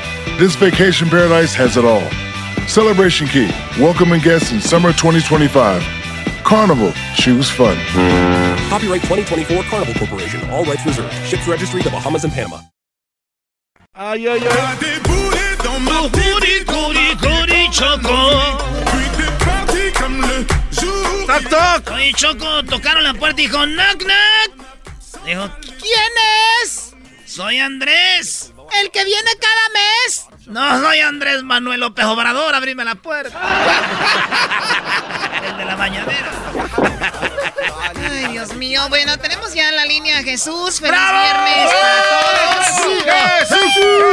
This vacation paradise has it all. Celebration Key, welcoming guests in summer 2025. Carnival, choose fun. Copyright 2024 Carnival Corporation. All rights reserved. Ships registry the Bahamas and Panama. Ay, ay, ay. Toc, toc. Oye, Choco, tocaron la puerta y dijo, knock, knock. Dijo, ¿quién es? Soy Andrés. ¿El que viene cada mes? No, soy Andrés Manuel López Obrador, abrime la puerta. <laughs> El de la mañanera. Ay, Dios mío. Bueno, tenemos ya la línea Jesús. ¡Feliz ¡Bravo! viernes para todos! ¡Jesús!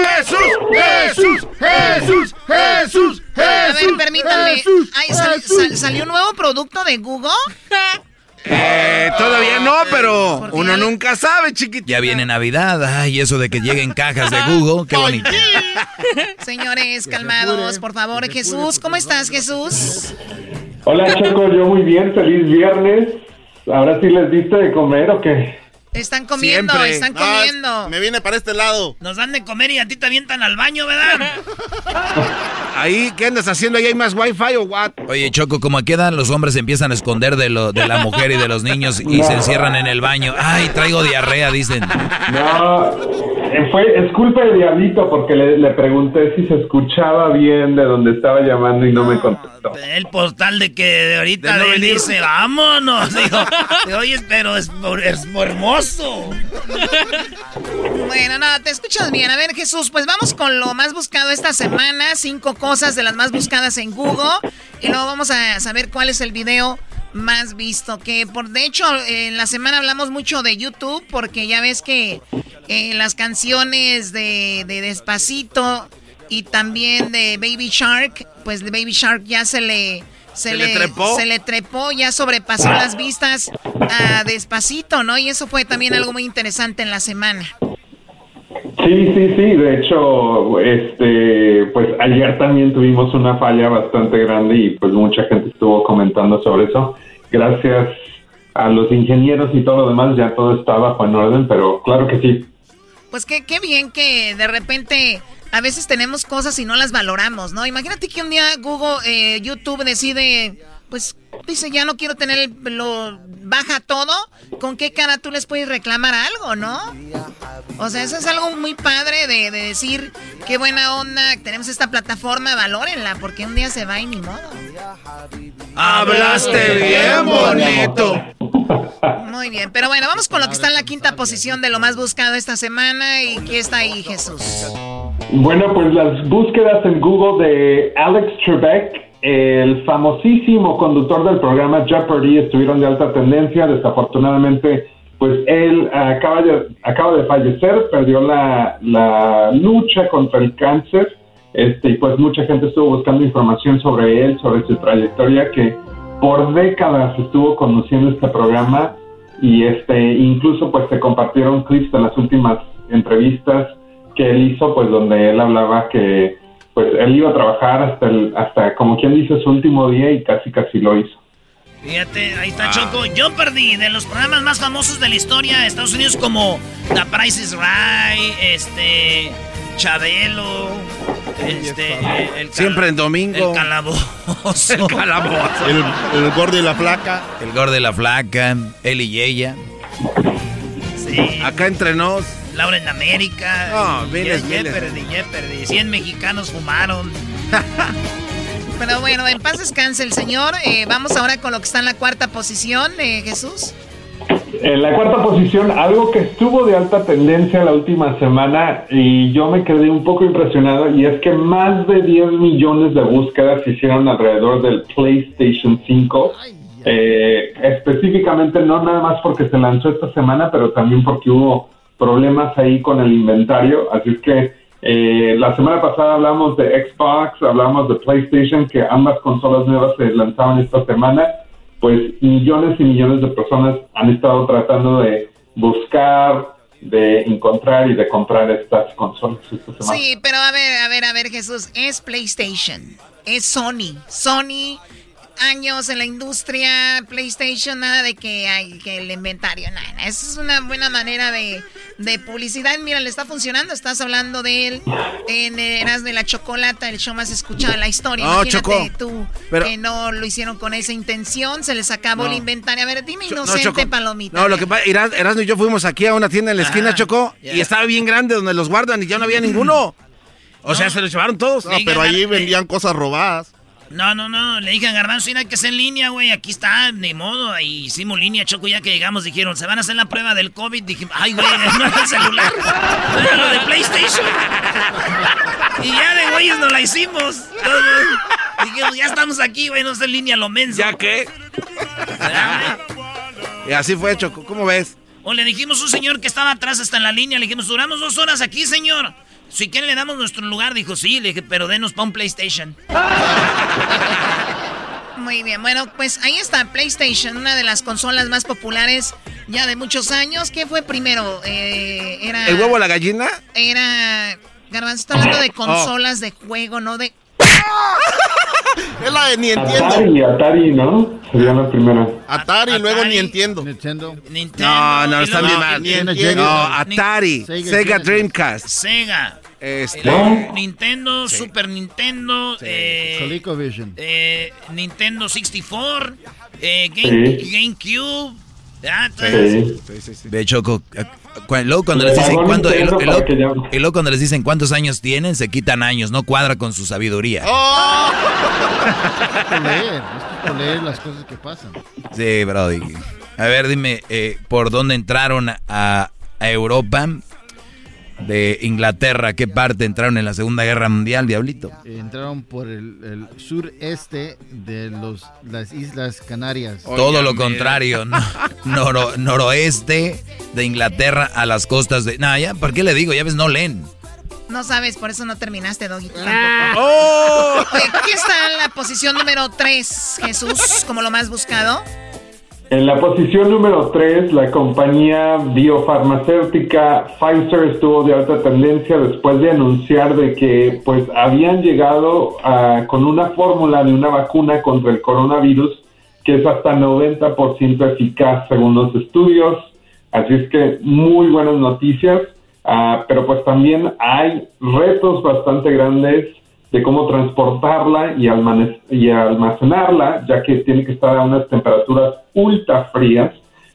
¡Jesús! ¡Jesús! ¡Jesús! A ver, ¡Jesús! permítanme. ¡Jesús! Ay, sal- ¡Jesús! sal- ¿Salió un nuevo producto de Google? <laughs> Eh, todavía no, pero uno nunca sabe, chiquito. Ya viene Navidad, ay, eso de que lleguen cajas de Google, qué bonito. Señores, calmados, por favor. Jesús, ¿cómo estás, Jesús? Hola Choco, yo muy bien, feliz viernes. Ahora sí les diste de comer o qué? Están comiendo, Siempre. están No, comiendo. me viene para este lado. Nos dan de comer y a ti te avientan al baño, ¿verdad? <laughs> Ahí, ¿qué andas haciendo? ¿Ahí hay más wifi o what? Oye, Choco, como edad los hombres se empiezan a esconder de, lo, de la mujer y de los niños y se encierran en el baño. Ay, traigo diarrea, dicen. No, fue, es culpa de Diablito porque le, le pregunté si se escuchaba bien de donde estaba llamando y no me contestó. El portal de que de ahorita venir. dice, vámonos. Digo, oye, pero es, es hermoso. Bueno, no, te escuchas bien. A ver, Jesús, pues vamos con lo más buscado esta semana. Cinco cosas de las más buscadas en Google. Y luego vamos a saber cuál es el video más visto. Que por de hecho, en la semana hablamos mucho de YouTube. Porque ya ves que eh, las canciones de, de Despacito y también de Baby Shark, pues de Baby Shark ya se le se, le, trepó. Se le trepó, ya sobrepasó las vistas a despacito, ¿no? Y eso fue también algo muy interesante en la semana. Sí, sí, sí. De hecho, este, pues ayer también tuvimos una falla bastante grande y pues mucha gente estuvo comentando sobre eso. Gracias a los ingenieros y todo lo demás ya todo está bajo en orden, pero claro que sí. Pues qué, qué bien que de repente a veces tenemos cosas y no las valoramos, ¿no? Imagínate que un día Google, eh, YouTube decide, pues dice, ya no quiero tener, lo baja todo. ¿Con qué cara tú les puedes reclamar algo, no? O sea, eso es algo muy padre de, de decir, qué buena onda, tenemos esta plataforma, valórenla, porque un día se va y ni modo. Hablaste bien bonito. Muy bien, pero bueno, vamos con lo que está en la quinta posición de lo más buscado esta semana. ¿Y qué está ahí, Jesús? Bueno, pues las búsquedas en Google de Alex Trebek, el famosísimo conductor del programa Jeopardy, estuvieron de alta tendencia. Desafortunadamente, pues él acaba de, acaba de fallecer, perdió la, la lucha contra el cáncer. Este, y pues mucha gente estuvo buscando información sobre él, sobre su trayectoria, que por décadas estuvo conduciendo este programa y este incluso pues se compartieron clips de las últimas entrevistas que él hizo pues donde él hablaba que pues él iba a trabajar hasta el, hasta como quien dice su último día y casi casi lo hizo. Fíjate, ahí está Choco. Yo perdí de los programas más famosos de la historia de Estados Unidos como The Price is Right, este Chabelo, este, el Siempre en domingo. El calabozo. <laughs> el calabozo. El, gordo y la flaca. El gordo y la flaca. Él y ella. Sí. Acá entre nos. Laura en América. No, miles, ya perdí. 100 mexicanos fumaron. <laughs> Pero bueno, en paz descanse el señor. Eh, vamos ahora con lo que está en la cuarta posición, eh, Jesús. En la cuarta posición, algo que estuvo de alta tendencia la última semana y yo me quedé un poco impresionado y es que más de 10 millones de búsquedas se hicieron alrededor del PlayStation 5. Eh, específicamente no nada más porque se lanzó esta semana, pero también porque hubo problemas ahí con el inventario. Así es que eh, la semana pasada hablamos de Xbox, hablamos de PlayStation, que ambas consolas nuevas se lanzaban esta semana pues millones y millones de personas han estado tratando de buscar, de encontrar y de comprar estas consolas. sí, pero a ver, a ver, a ver, Jesús, es PlayStation, es Sony. Sony años en la industria, PlayStation, nada de que hay que el inventario, nada. Esa es una buena manera de, de publicidad. Mira, le está funcionando. Estás hablando de él en Eras de la Chocolata, el show más escuchado en la historia. No, Imagínate tú que no lo hicieron con esa intención, se les acabó el inventario. A ver, dime inocente palomita. No, lo que pasa, Erasmo y yo fuimos aquí a una tienda en la esquina, Chocó, y estaba bien grande donde los guardan y ya no había ninguno. <clears throat> O sea, se los llevaron todos. No, pero allí vendían cosas robadas. No, no, no. Le dije a Garbanzo, hay que hacer línea, güey. Aquí está, ni modo. Y hicimos línea, Choco. Ya que llegamos, dijeron, se van a hacer la prueba del COVID. Dije, ay, güey, no es el celular. era lo de PlayStation. y ya de güeyes no la hicimos. Dijimos, ya estamos aquí, güey, no es en línea lo menso. ¿Ya qué? y así fue, Choco. ¿Cómo ves? O le dijimos a un señor que estaba atrás hasta en la línea. Le dijimos, duramos dos horas aquí, señor. Si quiere le damos nuestro lugar, dijo, sí, le dije, pero denos para un PlayStation. Muy bien, bueno, pues ahí está PlayStation, una de las consolas más populares ya de muchos años. ¿Qué fue primero? Eh, era, ¿El huevo o la gallina? Era... Garbanzo está hablando de oh. consolas de juego, no de... <laughs> es la de ni entiendo. Atari, Atari, ¿no? Sería la primera. Atari, y luego ni entiendo. Nintendo. No, no, está bien mal. No, Atari, Sega, Dreamcast. Sega. Este. Nintendo, Super Nintendo, eh, ColecoVision. Eh, Nintendo 64, eh, Game, GameCube. Choco, luego cuando les dicen cuánto, y luego cuando les dicen cuántos años tienen, se quitan años, no cuadra con su sabiduría. ¡Oh! es leer, es leer las cosas que pasan. Sí, Brody. A ver, dime, eh, ¿por dónde entraron a, a Europa? De Inglaterra, ¿qué parte entraron en la Segunda Guerra Mundial, Diablito? Entraron por el, sureste de los, las Islas Canarias. Todo lo contrario, noroeste de Inglaterra a las costas de... No, ya, ¿por qué le digo? Ya ves, no leen. No sabes, por eso no terminaste, Doggy. Ah. ¡Oh! ¿qué está la posición número 3, Jesús, como lo más buscado? En la posición número 3, la compañía biofarmacéutica Pfizer estuvo de alta tendencia después de anunciar de que pues habían llegado con una fórmula de una vacuna contra el coronavirus que es hasta 90% eficaz según los estudios. Así es que muy buenas noticias. Ah, pero pues también hay retos bastante grandes de cómo transportarla y, y almacenarla, ya que tiene que estar a unas temperaturas ultra frías,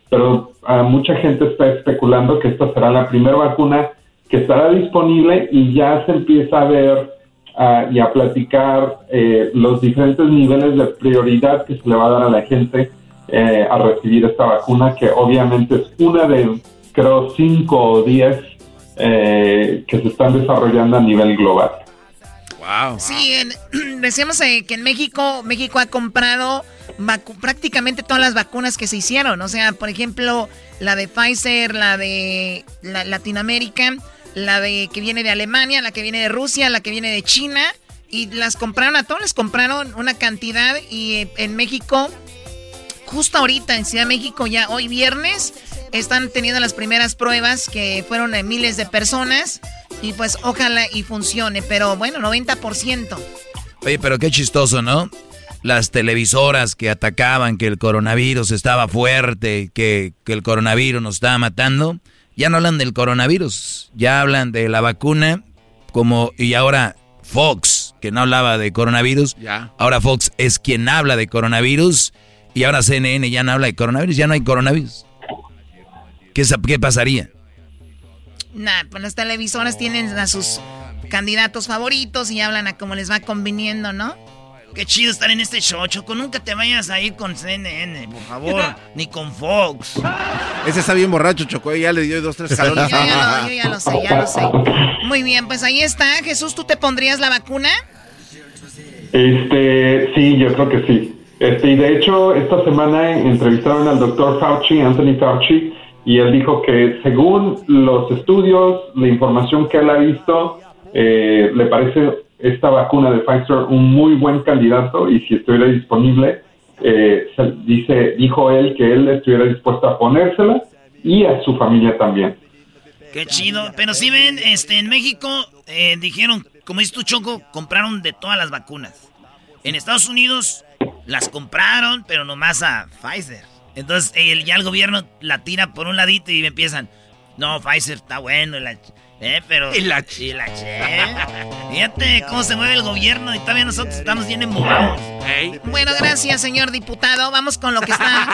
pero ah, mucha gente está especulando que esta será la primera vacuna que estará disponible y ya se empieza a ver ah, y a platicar eh, los diferentes niveles de prioridad que se le va a dar a la gente eh, a recibir esta vacuna, que obviamente es una de, creo, cinco o diez eh, que se están desarrollando a nivel global. Wow. Sí, <clears throat> decíamos eh, que en México, México ha comprado prácticamente todas las vacunas que se hicieron. O sea, por ejemplo, la de Pfizer, la de Latinoamérica, la de que viene de Alemania, la que viene de Rusia, la que viene de China. Y las compraron a todos, les compraron una cantidad. Y eh, en México, justo ahorita en Ciudad de México, ya hoy viernes, están teniendo las primeras pruebas que fueron de miles de personas y pues ojalá y funcione, pero bueno, 90%. Oye, pero qué chistoso, ¿no? Las televisoras que atacaban que el coronavirus estaba fuerte, que, que el coronavirus nos estaba matando, ya no hablan del coronavirus, ya hablan de la vacuna, como, y ahora Fox, que no hablaba de coronavirus, ahora Fox es quien habla de coronavirus, y ahora CNN ya no habla de coronavirus, ya no hay coronavirus. ¿Qué, pasaría? Nah, pues las televisoras tienen a sus candidatos favoritos y hablan a cómo les va conviniendo, ¿no? Qué chido estar en este show, Choco. Nunca te vayas a ir con CNN, por favor. <laughs> ni con Fox. Ese está bien borracho, Choco. Ya le dio dos, tres calones. yo, ya lo, yo ya lo sé, ya lo sé. Muy bien, pues ahí está. Jesús, ¿tú te pondrías la vacuna? Este, sí, yo creo que sí. Este, y de hecho, esta semana entrevistaron al doctor Fauci, Anthony Fauci, y él dijo que según los estudios, la información que él ha visto, eh, le parece esta vacuna de Pfizer un muy buen candidato y si estuviera disponible, eh, dice, dijo él que él estuviera dispuesto a ponérsela y a su familia también. Qué chido, pero si ven, este, en México eh, dijeron, como dices tú Choco, compraron de todas las vacunas. En Estados Unidos las compraron, pero nomás a Pfizer. Entonces ya el gobierno la tira por un ladito y me empiezan, no, Pfizer está bueno, la, eh, pero... Y la, y la Fíjate cómo se mueve el gobierno y todavía nosotros estamos bien embobados. Bueno, gracias, señor diputado. Vamos con lo que está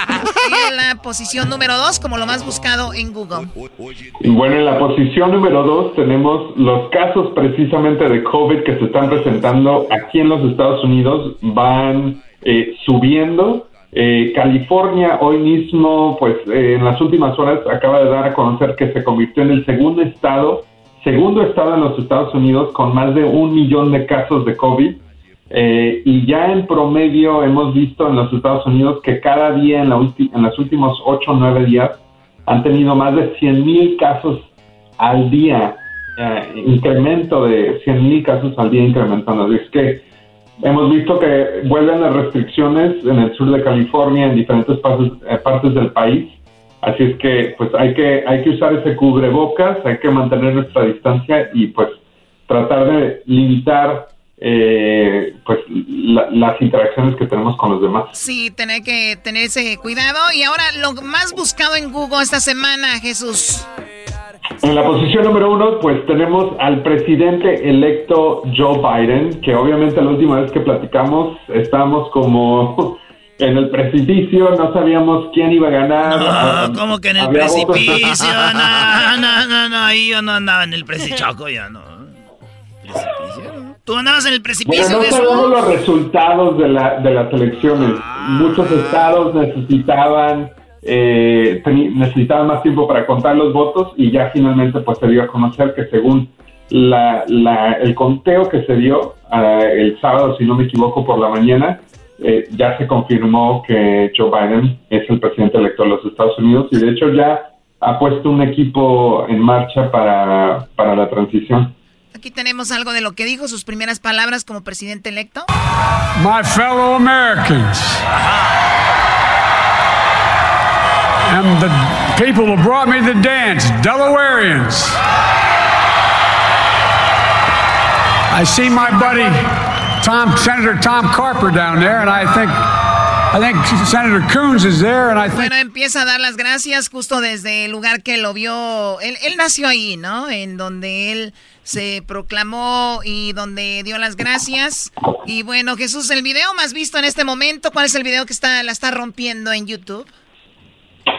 en la posición número dos, como lo más buscado en Google. Bueno, en la posición número dos tenemos los casos precisamente de COVID que se están presentando aquí en los Estados Unidos. Van eh, subiendo eh, California hoy mismo, pues eh, en las últimas horas acaba de dar a conocer que se convirtió en el segundo estado, segundo estado en los Estados Unidos con más de un millón de casos de COVID. Eh, y ya en promedio hemos visto en los Estados Unidos que cada día en, la en los últimos 8 o 9 días han tenido más de 100 mil casos al día, incremento de 100 mil casos al día incrementando. Es que Hemos visto que vuelven las restricciones en el sur de California, en diferentes eh, partes, del país. Así es que pues hay que hay que usar ese cubrebocas, hay que mantener nuestra distancia y pues tratar de limitar eh, pues las interacciones que tenemos con los demás. Sí, tener que tener ese cuidado. Y ahora lo más buscado en Google esta semana, Jesús. En la posición número uno, pues tenemos al presidente electo Joe Biden, que obviamente la última vez que platicamos estábamos como <laughs> en el precipicio, no sabíamos quién iba a ganar. No, ah, como que en el precipicio, <laughs> no, no, no, no, ahí yo no andaba en el precipicio, ya no. ¿Precipicio? ¿Tú andabas en el precipicio? Pero no sabemos los resultados de, la, de las elecciones. Ah. Muchos estados necesitaban eh, necesitaban más tiempo para contar los votos y ya finalmente pues se dio a conocer que según la, el conteo que se dio ah, el sábado, si no me equivoco, por la mañana, eh, ya se confirmó que Joe Biden es el presidente electo de los Estados Unidos y de hecho ya ha puesto un equipo en marcha para, para la transición. Aquí tenemos algo de lo que dijo, sus primeras palabras como presidente electo. My fellow Americans. And the people who brought me the dance, Delawareans. I see my buddy Tom, Senator Tom Carper down there, and I think I think Senator Coons is there, and I think. Bueno, empieza a dar las gracias justo desde el lugar que lo vio. Él, él nació ahí, ¿no? En donde él se proclamó y donde dio las gracias. Y bueno, Jesús, el video más visto en este momento, ¿cuál es el video que está la está rompiendo en YouTube?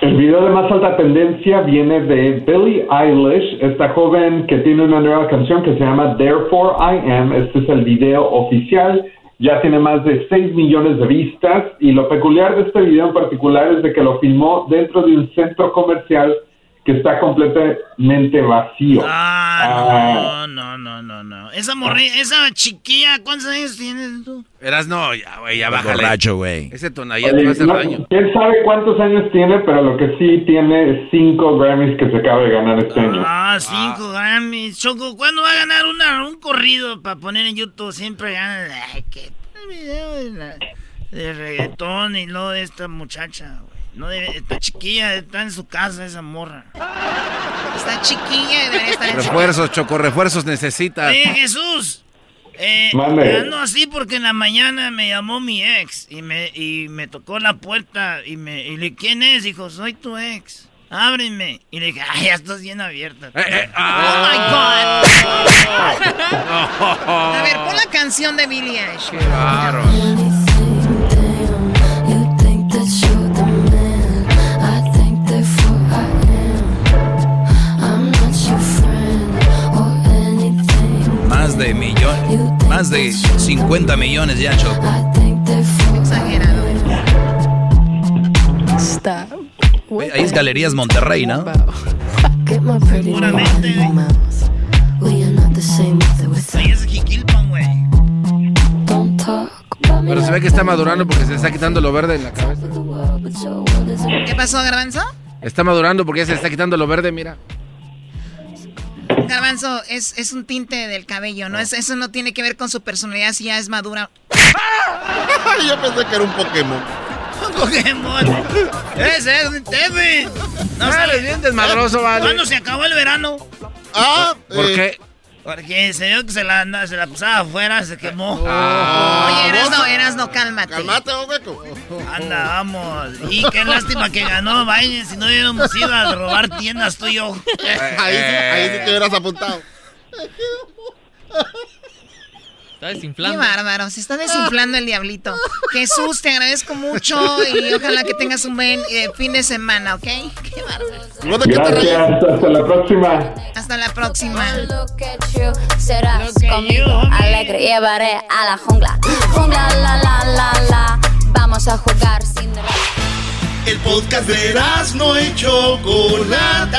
El video de más alta tendencia viene de Billie Eilish, esta joven que tiene una nueva canción que se llama Therefore I Am. Este es el video oficial, ya tiene más de 6 millones de vistas y lo peculiar de este video en particular es de que lo filmó dentro de un centro comercial que está completamente vacío. Ah, no, no, no, no, Esa morrilla, esa chiquilla, ¿cuántos años tienes tú? Eras no, ya, güey, ya bájale. borracho, güey. Ese tonallá te va a hacer daño. ¿Quién sabe cuántos años tiene? Pero lo que sí tiene es cinco Grammys que se acaba de ganar este año. Ah, cinco Grammys. Choco, ¿cuándo va a ganar una, un corrido para poner en YouTube? Siempre gana. Ay, qué video de, la, de reggaetón y luego de esta muchacha, güey. No debe, está chiquilla, está en su casa esa morra. Está chiquilla y debería estar en Refuerzos, Choco, refuerzos necesita. Oye, Jesús. Eh, ando así porque en la mañana me llamó mi ex y me, y me tocó la puerta y me y le ¿quién es? Dijo, soy tu ex. Ábreme. Y le dije, ay, ya estás bien abierta. Eh, eh, oh my ah. God. <laughs> A ver, pon la canción de Billie Eilish. Claro. De millón, más de 50 millones ya, Choco. Exagerado. Ahí es Galerías Monterrey, ¿no? Seguramente. Ahí es Jiquilpan, güey. Pero se ve que está madurando porque se le está quitando lo verde en la cabeza. ¿Qué pasó, Garbanzo? Está madurando porque ya se le está quitando lo verde, mira. Garbanzo, es, es un tinte del cabello, ¿no? Es, eso no tiene que ver con su personalidad si ya es madura. Yo pensé que era un Pokémon. Pokémon. Ese es un Tevi. No sales bien desmadroso, vale. ¿Cuándo se acabó el verano? Ah, ¿Por eh, qué? Porque se vio que se la, anda- se la pasaba afuera, se quemó. Oye, Erasno, Erasno, cálmate. Cálmate, hueco. Anda, vamos. Y qué lástima que ganó Biden. Si no hubiéramos ido a robar tiendas tú y yo. Ahí, sí- ahí sí te hubieras apuntado. <laughs> Está Qué desinflando. bárbaro, se está desinflando el diablito. <laughs> Jesús, te agradezco mucho y ojalá que tengas un buen eh, fin de semana, ¿ok? Qué bárbaro. Gracias, hasta la próxima. Hasta la próxima. Serás conmigo alegre, llevaré a la jungla. Jungla, la, la, la, la. Vamos a jugar sin El podcast de no y Chocolata.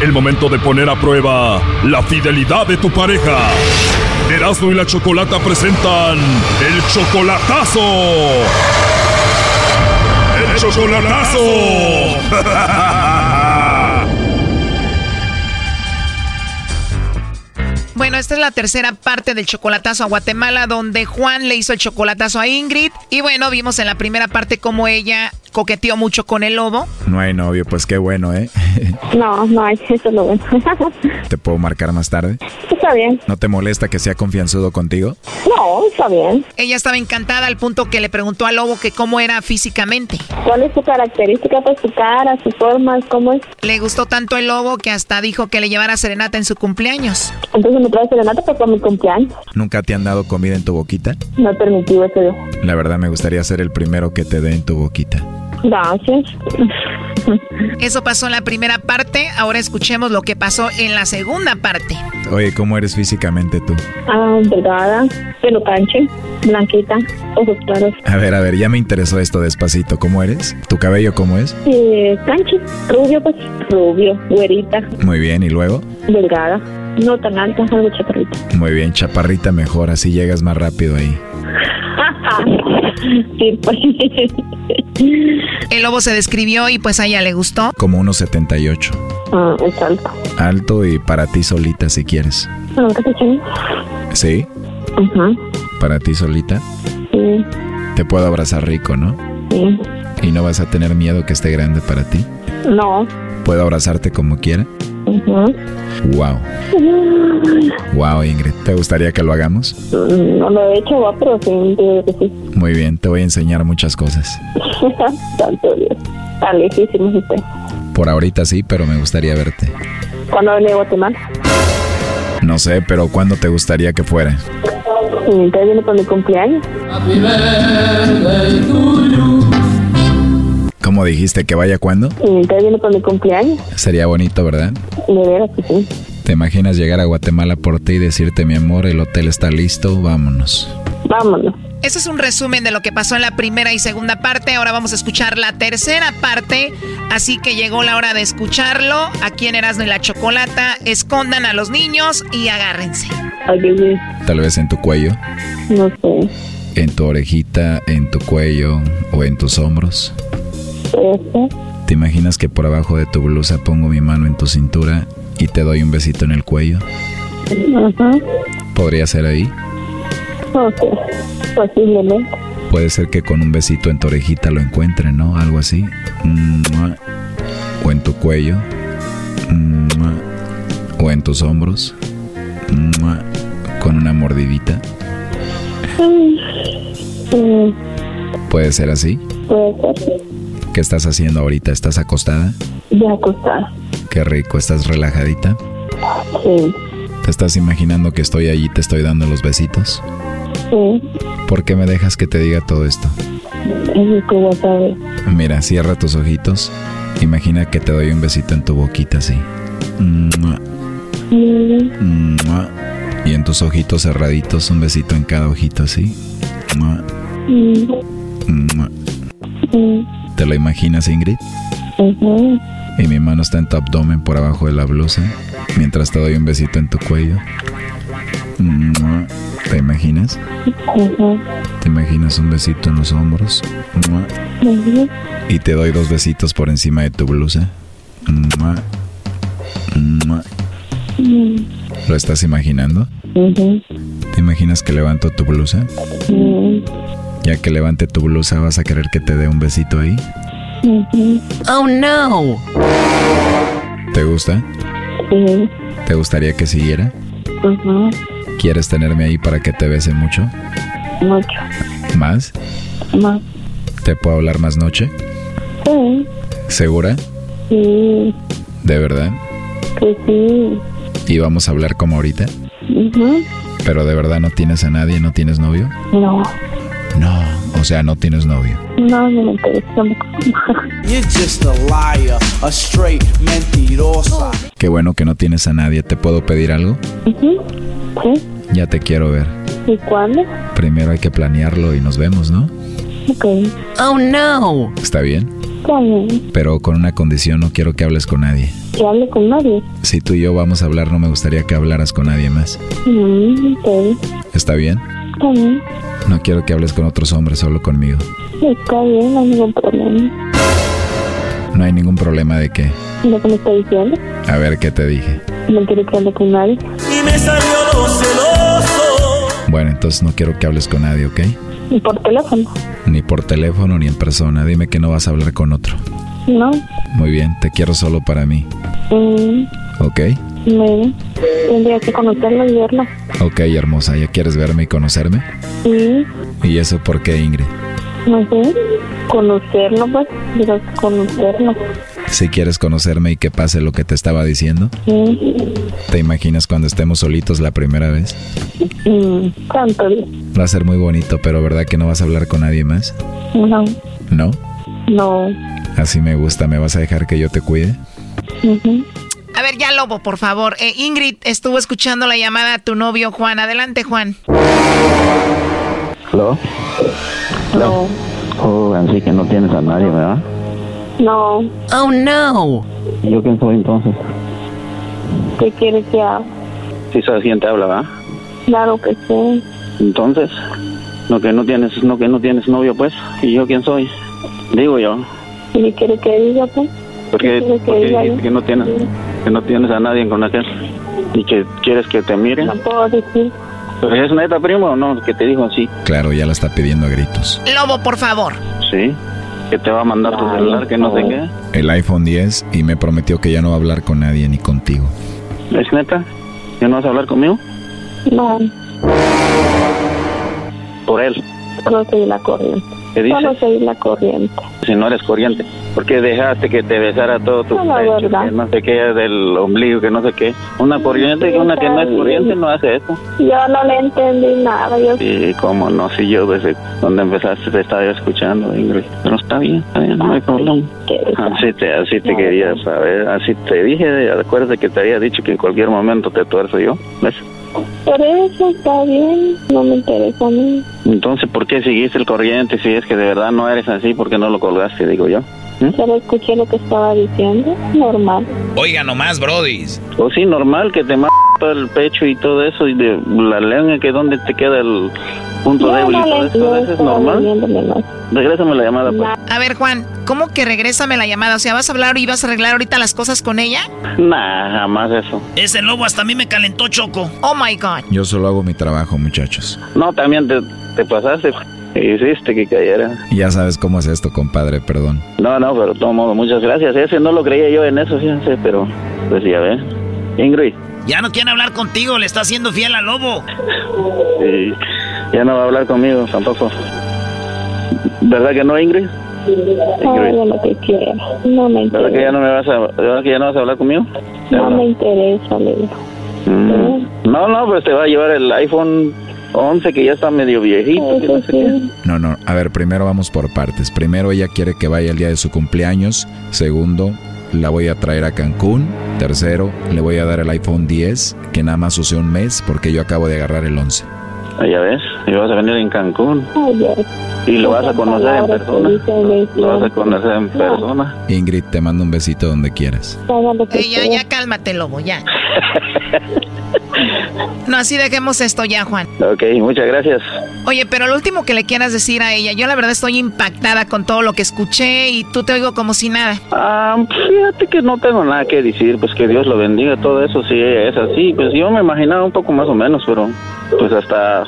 El momento de poner a prueba la fidelidad de tu pareja. Erasmo y la Chocolata presentan el chocolatazo. El chocolatazo. <laughs> Bueno, esta es la tercera parte del chocolatazo a Guatemala, donde Juan le hizo el chocolatazo a Ingrid. Y bueno, vimos en la primera parte cómo ella coqueteó mucho con el lobo. No hay novio, pues qué bueno, ¿eh? <laughs> No, no hay, eso es lo bueno. <laughs> ¿Te puedo marcar más tarde? está bien. ¿No te molesta que sea confianzudo contigo? No, está bien. Ella estaba encantada al punto que le preguntó al lobo que cómo era físicamente. ¿Cuál es su característica? Pues su cara, su forma, ¿cómo es? Le gustó tanto el lobo que hasta dijo que le llevara serenata en su cumpleaños. Entonces me trae serenata para mi cumpleaños. ¿Nunca te han dado comida en tu boquita? No he permitido eso. La verdad me gustaría ser el primero que te dé en tu boquita. Gracias. Eso pasó en la primera parte, ahora escuchemos lo que pasó en la segunda parte. Oye, ¿cómo eres físicamente tú? Ah, delgada, pelo canche, blanquita, ojos claros. A ver, a ver, ya me interesó esto despacito. ¿Cómo eres? ¿Tu cabello cómo es? Eh, canche, rubio, pues, rubio, güerita, Muy bien, ¿y luego? delgada, no tan alta, algo chaparrita. Muy bien, chaparrita mejor, así llegas más rápido ahí. Sí, pues. El lobo se describió y pues a ella le gustó. Como unos 78. Ah, es alto. Alto y para ti solita si quieres. Ah, ¿qué te? ¿Sí? Ajá, Para ti solita. sí, Te puedo abrazar rico, ¿no? sí. Y no vas a tener miedo que esté grande para ti. No. Puedo abrazarte como quiera. Wow. Wow, Ingrid. ¿Te gustaría que lo hagamos? Mm, No lo he hecho, va, pero sí, que sí. Muy bien, te voy a enseñar muchas cosas. <laughs> Santo Dios. Tan lejísimos usted. Por ahorita sí, pero me gustaría verte. ¿Cuándo venía a Guatemala? No sé, pero ¿cuándo te gustaría que fuera? Entonces viene por mi cumpleaños. ¿Cómo dijiste que vaya cuándo? Y entonces viene por mi cumpleaños. Sería bonito, ¿verdad? De veras que sí. ¿Te imaginas llegar a Guatemala por ti y decirte, mi amor, el hotel está listo, vámonos? Vámonos. Ese es un resumen de lo que pasó en la primera y segunda parte. Ahora vamos a escuchar la tercera parte. Así que llegó la hora de escucharlo. Aquí en Erasmo y la Chocolata. Escondan a los niños y agárrense. Tal vez en tu cuello, No sé. en tu orejita, en tu cuello o en tus hombros. ¿Te imaginas que por abajo de tu blusa pongo mi mano en tu cintura y te doy un besito en el cuello? Ajá. ¿Podría ser ahí? Ok. Posiblemente. Puede ser que con un besito en tu orejita lo encuentre, ¿no? Algo así. O en tu cuello. O en tus hombros. Con una mordidita. Puede ser así. Puede ser. ¿Qué estás haciendo ahorita? ¿Estás acostada? Ya acostada. Qué rico, ¿estás relajadita? Sí. ¿Te estás imaginando que estoy allí y te estoy dando los besitos? Sí. ¿Por qué me dejas que te diga todo esto? Es que ya sabes. Mira, cierra tus ojitos. Imagina que te doy un besito en tu boquita así. Y en tus ojitos cerraditos, un besito en cada ojito así. Mm, mm, ¿Te lo imaginas, Ingrid? ujú. Y mi mano está en tu abdomen por abajo de la blusa, mientras te doy un besito en tu cuello. ¿Te imaginas? Ujú. ¿Te imaginas un besito en los hombros? Ujú. Y te doy dos besitos por encima de tu blusa. ¿Lo estás imaginando? ¿Te imaginas que levanto tu blusa? Ya que levante tu blusa, ¿vas a querer que te dé un besito ahí? Oh no. ¿Te gusta? Sí. ¿Te gustaría que siguiera? Ujú. ¿Quieres tenerme ahí para que te bese mucho? Mucho. ¿Más? Más. ¿Te puedo hablar más noche? Sí. ¿Segura? Sí. ¿De verdad? Que sí. ¿Y vamos a hablar como ahorita? ¿Pero de verdad no tienes a nadie? ¿No tienes novio? No. No, o sea, no tienes novio. No, no me interesa. You're just a liar, a straight mentirosa. Qué bueno que no tienes a nadie. ¿Te puedo pedir algo? Sí. Ya te quiero ver. ¿Y cuándo? Primero hay que planearlo y nos vemos, ¿no? Ok. Oh no. ¿Está bien? Está bien. Pero con una condición, no quiero que hables con nadie. Que hable con nadie. Si tú y yo vamos a hablar, no me gustaría que hablaras con nadie más. Mm, ok. ¿Está bien? Está bien. No quiero que hables con otros hombres, solo conmigo. Está bien, no hay ningún problema. No hay ningún problema de que... Lo que me está diciendo. A ver, ¿qué te dije? No quiero que hable con nadie. Y me salió lo celoso. Bueno, entonces no quiero que hables con nadie, ¿ok? Y por teléfono. Ni por teléfono ni en persona. Dime que no vas a hablar con otro. No. Muy bien, te quiero solo para mí, Mm, ¿ok? Bueno. Tendría que conocerlo y verlo. Ok, hermosa, ¿ya quieres verme y conocerme? Sí. ¿Y eso por qué, Ingrid? No sé. Conocerlo, pues. Quiero conocerlo. Si quieres conocerme y que pase lo que te estaba diciendo, Sí. ¿te imaginas cuando estemos solitos la primera vez? Mm, Santo Dios. Va a ser muy bonito, pero ¿verdad que no vas a hablar con nadie más? No. ¿No? No. Así me gusta. ¿Me vas a dejar que yo te cuide? A ver, ya Lobo, por favor. Eh, Ingrid estuvo escuchando la llamada a tu novio Juan. Adelante, Juan. ¿Aló? No. Oh, así que no tienes a nadie, ¿verdad? No. Oh, no. ¿Y yo quién soy entonces? ¿Qué quieres que haga? Sí sabes quién te habla, ¿verdad? Claro que sí. Entonces, no que no tienes, no que no tienes novio, pues. ¿Y yo quién soy? Digo yo. ¿Y qué quieres que diga, pues? Porque, ¿Qué que dijiste yo? que no tienes, que no tienes a nadie con aquel. Y que quieres que te mire. No puedo decir. Pues, ¿Es neta, primo, o no? Que te dijo así. Claro, ya la está pidiendo a gritos. Lobo, por favor. Sí. Que te va a mandar tu celular, que no sé qué. El iPhone 10 y me prometió que ya no va a hablar con nadie ni contigo. ¿Es neta? ¿Ya no vas a hablar conmigo? No. Por él. Solo seguir la corriente. ¿Qué dices? Solo seguir la corriente. Si no eres corriente. ¿Por qué dejaste que te besara todo tu No, pecho, verdad. que no sé qué, del ombligo, que no sé qué? Una corriente y una que no es corriente no hace eso. Yo no le entendí nada. Yo Y cómo no, si yo desde donde empezaste te estaba escuchando, Ingrid. Pero está bien, está bien, no hay problema. Así te, así te quería saber, así te dije, acuérdate que te había dicho que en cualquier momento te tuerzo yo, ¿ves? Por eso está bien. No me interesa a mí. Entonces, ¿por qué seguiste el corriente si es que de verdad no eres así? ¿Por qué no lo colgaste, digo yo? Solo escuché lo que estaba diciendo. Normal. Oiga nomás, brodis. O sí, normal que te todo el pecho y todo eso, y de la lengua que donde te queda el punto Yo débil y no todo eso, ¿eso es normal? Regrésame la llamada, pues. A ver, Juan, ¿cómo que regrésame la llamada? O sea, ¿vas a hablar y vas a arreglar ahorita las cosas con ella? Nah, jamás eso. Ese lobo hasta a mí me calentó choco. Oh my God. Yo solo hago mi trabajo, muchachos. No, también te, te pasaste. Hiciste que cayera. Ya sabes cómo es esto, compadre, perdón. No, no, pero de todo modo, muchas gracias. Ese no lo creía yo en eso, fíjense, pero pues ya ve. Ingrid, Ya no quiere hablar contigo, le está haciendo fiel al lobo. y ya no va a hablar conmigo tampoco. ¿Verdad que no, Ingrid? Haga lo que quiera. No me ¿Verdad que ya interesa. no me vas a, ¿verdad que ya no vas a hablar conmigo? No me interesa, le. Mm. No, no, pues te va a llevar el iPhone 11 que ya está medio viejito. que no sé qué. No, no, a ver, primero vamos por partes. Primero ella quiere que vaya el día de su cumpleaños. Segundo, la voy a traer a Cancún. Tercero, le voy a dar el iPhone 10, que nada más use un mes porque yo acabo de agarrar el 11. Ah, Ya ves, y vas a venir en Cancún y lo vas a conocer en persona. Lo vas a conocer en persona. Ingrid, te mando un besito donde quieras. Haga lo que Ey, ya, quiera. ya cálmate, lobo, ya. <laughs> No, así dejemos esto ya, Juan. Ok, muchas gracias. Oye, pero lo último que le quieras decir a ella, yo la verdad estoy impactada con todo lo que escuché y tú te oigo como si nada. Ah, fíjate que no tengo nada que decir, pues que Dios lo bendiga, todo eso sí es así. Pues yo me imaginaba un poco más o menos, pero pues hasta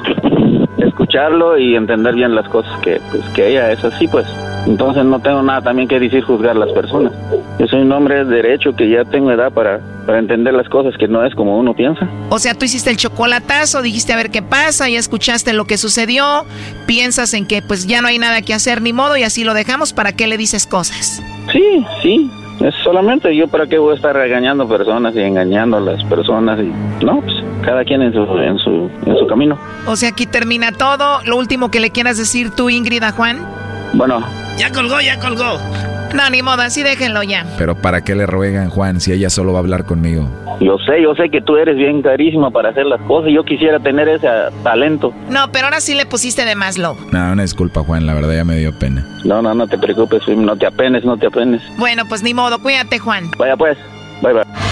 escucharlo y entender bien las cosas que pues que ella es así, pues entonces no tengo nada también que decir juzgar a las personas. Yo soy un hombre de derecho que ya tengo edad para, para entender las cosas que no es como uno piensa. O sea, tú hiciste el chocolatazo, dijiste a ver qué pasa, ya escuchaste lo que sucedió, piensas en que pues ya no hay nada que hacer ni modo y así lo dejamos, ¿para qué le dices cosas? Sí, sí, es solamente yo para qué voy a estar regañando personas y engañando a las personas y no, pues cada quien en su en su en su camino. O sea, aquí termina todo. Lo último que le quieras decir tú, Ingrid, a Juan. Bueno, Ya colgó, ya colgó. No, ni modo, así déjenlo ya. Pero ¿para qué le ruegan, Juan, si ella solo va a hablar conmigo? yo sé, yo sé que tú eres bien carísima para hacer las cosas. Yo quisiera tener ese talento. No, pero ahora sí le pusiste de más, lobo. No, una disculpa, Juan, la verdad ya me dio pena. No, no, no te preocupes, no te apenes, no te apenes. Bueno, pues ni modo, cuídate, Juan. Vaya pues, bye bye.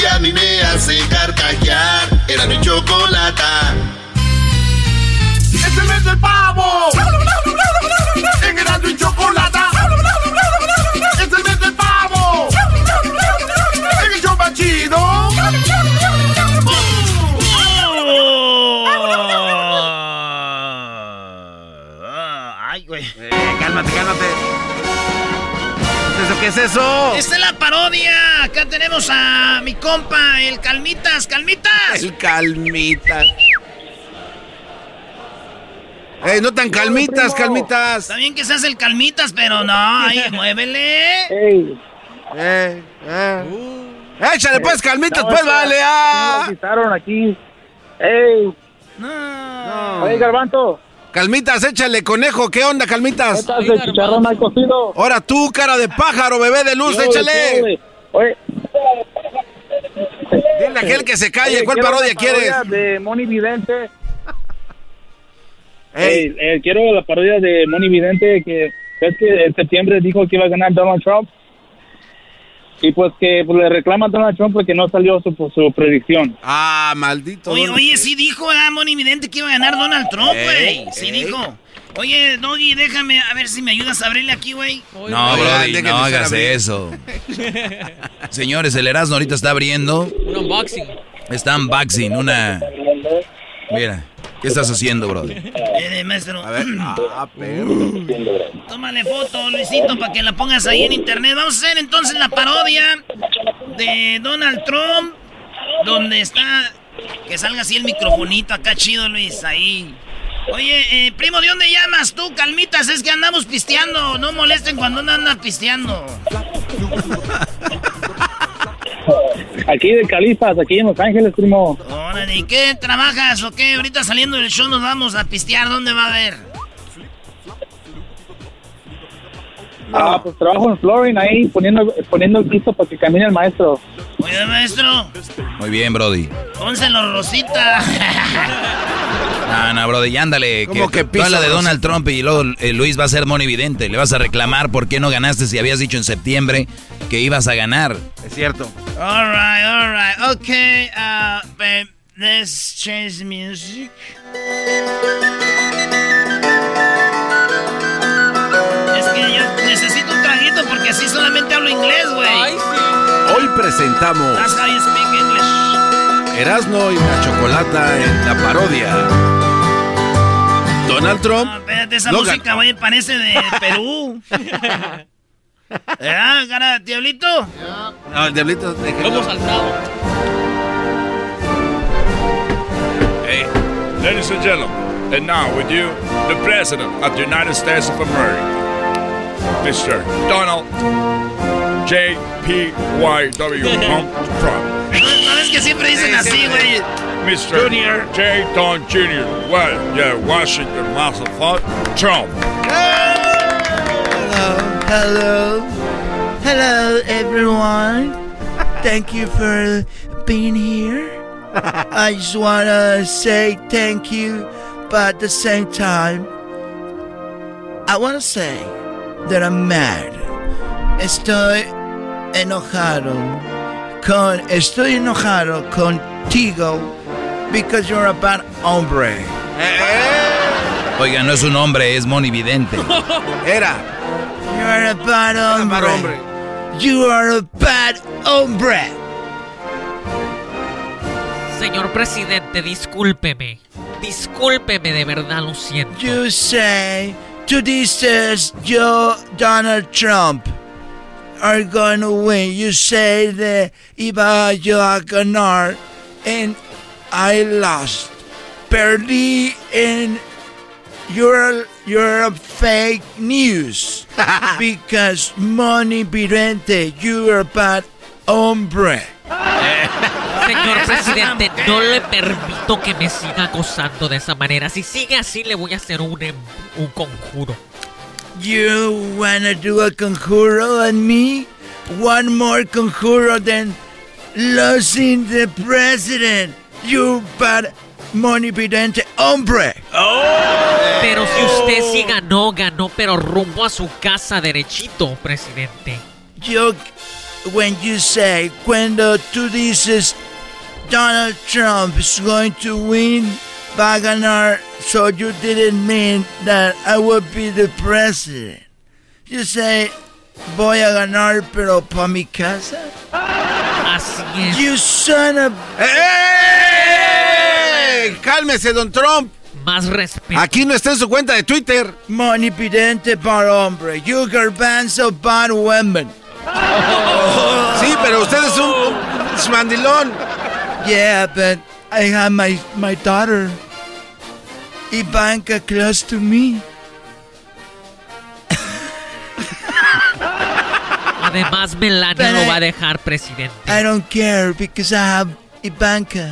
que a mí me hace carcajear. Era mi chocolata. ¡Es el mes del pavo! ¡En Erasmo y Chocolata! ¡Es el mes del pavo! ¡En el más chido! Ay, güey. Eh, cálmate, cálmate. ¿Qué es eso? Esta es la parodia. Acá tenemos a mi compa, el Calmitas. ¡Calmitas! El Calmitas. ¡Ey, no tan calmitas, calmitas! Está bien que seas el Calmitas, pero no, ahí, <laughs> muévele. ¡Ey! ¡Eh, eh! ¡Échale pues, calmitas, No, pues, vale! ¡Ah! nos quitaron aquí. ¡Ey! No. Oye, Garbanto. Calmitas, échale, conejo, ¿qué onda, calmitas? ¿Qué tal de chicharrón al cocido? Ahora tú, cara de pájaro, bebé de luz, échale. Oye. Dile a aquel que se calle, Oye, ¿cuál parodia una quieres? De Moni Vidente. <laughs> Ey. Ey, eh, quiero la parodia de Moni Vidente que ves que en septiembre dijo que iba a ganar Donald Trump. Y pues que pues, le reclama a Donald Trump porque no salió su, pues, su predicción. Ah, maldito. Oye, oye, sí dijo, ah, Moni Vidente que iba a ganar Donald Trump, Ey, güey. Sí ey. dijo. Oye, Doggy, déjame, a ver si me ayudas a abrirle aquí, güey. No, Brody, déjenme no hagas eso. <laughs> Señores, el Erasmo ahorita está abriendo. Un unboxing. Está unboxing, una... Mira, ¿qué estás haciendo, Brody? Eh, maestro. A ver, ah, perro. Tómale foto, Luisito, para que la pongas ahí en internet. Vamos a hacer entonces la parodia de Donald Trump, donde está... Que salga así el microfonito acá chido, Luis, ahí. Oye, eh, primo, ¿de dónde llamas tú, calmitas? Es que andamos pisteando. No molesten cuando uno anda pisteando. <laughs> Aquí de Califas, aquí en Los Ángeles, primo. Órale, ¿y qué trabajas o qué? Ahorita saliendo del show nos vamos a pistear. ¿Dónde va a haber? Ah, pues trabajo en Florin ahí poniendo, poniendo el piso para que camine el maestro. Oye, maestro, Muy bien, Brody. pónselo rosita. <laughs> No, no, Brody, ándale. ¿Cómo que habla piso, de Rosita? Donald Trump y luego eh, Luis va a ser monividente. Le vas a reclamar por qué no ganaste si habías dicho en septiembre que ibas a ganar. Es cierto. All right, all right. Okay, uh, babe, let's change the music. Es que yo necesito un traguito porque así solamente hablo inglés, güey. Hoy presentamos That's how you speak English. Erasmo y la Chocolata en la parodia. Donald Trump. No, espérate, esa Logan. música, güey, parece de Perú. <laughs> ¿Verdad, cara, diablito? No, el diablito. Lobo saltado. Hey, ladies and gentlemen, and now with you, the President of the United States of America, Mr. Donald J. P. Y. W. <laughs> Trump. No, no es que siempre dicen así, güey. Mr. Junior J. Don Jr. Well, yeah, Washington, Massachusetts, Trump. Hello. Hello, everyone. Thank you for being here. I just want to say thank you, but at the same time, I want to say that I'm mad. Estoy enojado con estoy enojado contigo because you're a bad hombre. Oiga, no es un hombre, es monividente. <laughs> Era. You're a bad hombre. bad hombre. You are a bad hombre. Señor presidente, discúlpeme. Discúlpeme, de verdad lo siento. You say to this is yo Donald Trump are going to win. You say that iba yo a ganar and I lost. Perdí and you're you're a fake news <laughs> because money vidente you're a bad hombre. <laughs> Señor presidente, no le permito que me siga acosando de esa manera. Si sigue así, le voy a hacer un, em- un conjuro. You wanna do a conjuro on me? One more conjuro than losing the president. You bad money vidente hombre. Oh. Pero si usted sí oh. ganó, ganó, pero rumbo a su casa derechito, presidente. Yo, when you say cuando tú dices Donald Trump is going to win, va a ganar, so you didn't mean that I would be the president. You say voy a ganar, pero pa mi casa. Así es. You son of. ¡Ey! Cálmese, don Trump. Más respeto. Aquí no está en su cuenta de Twitter. Money vidente para hombre. You garbanzo bad women. Sí, pero usted es un, un mandilón. Yeah, but I have my, my daughter, Ivanka, close to me. Además, Melania Pero- lo va a dejar presidente. I don't care because I have Ivanka,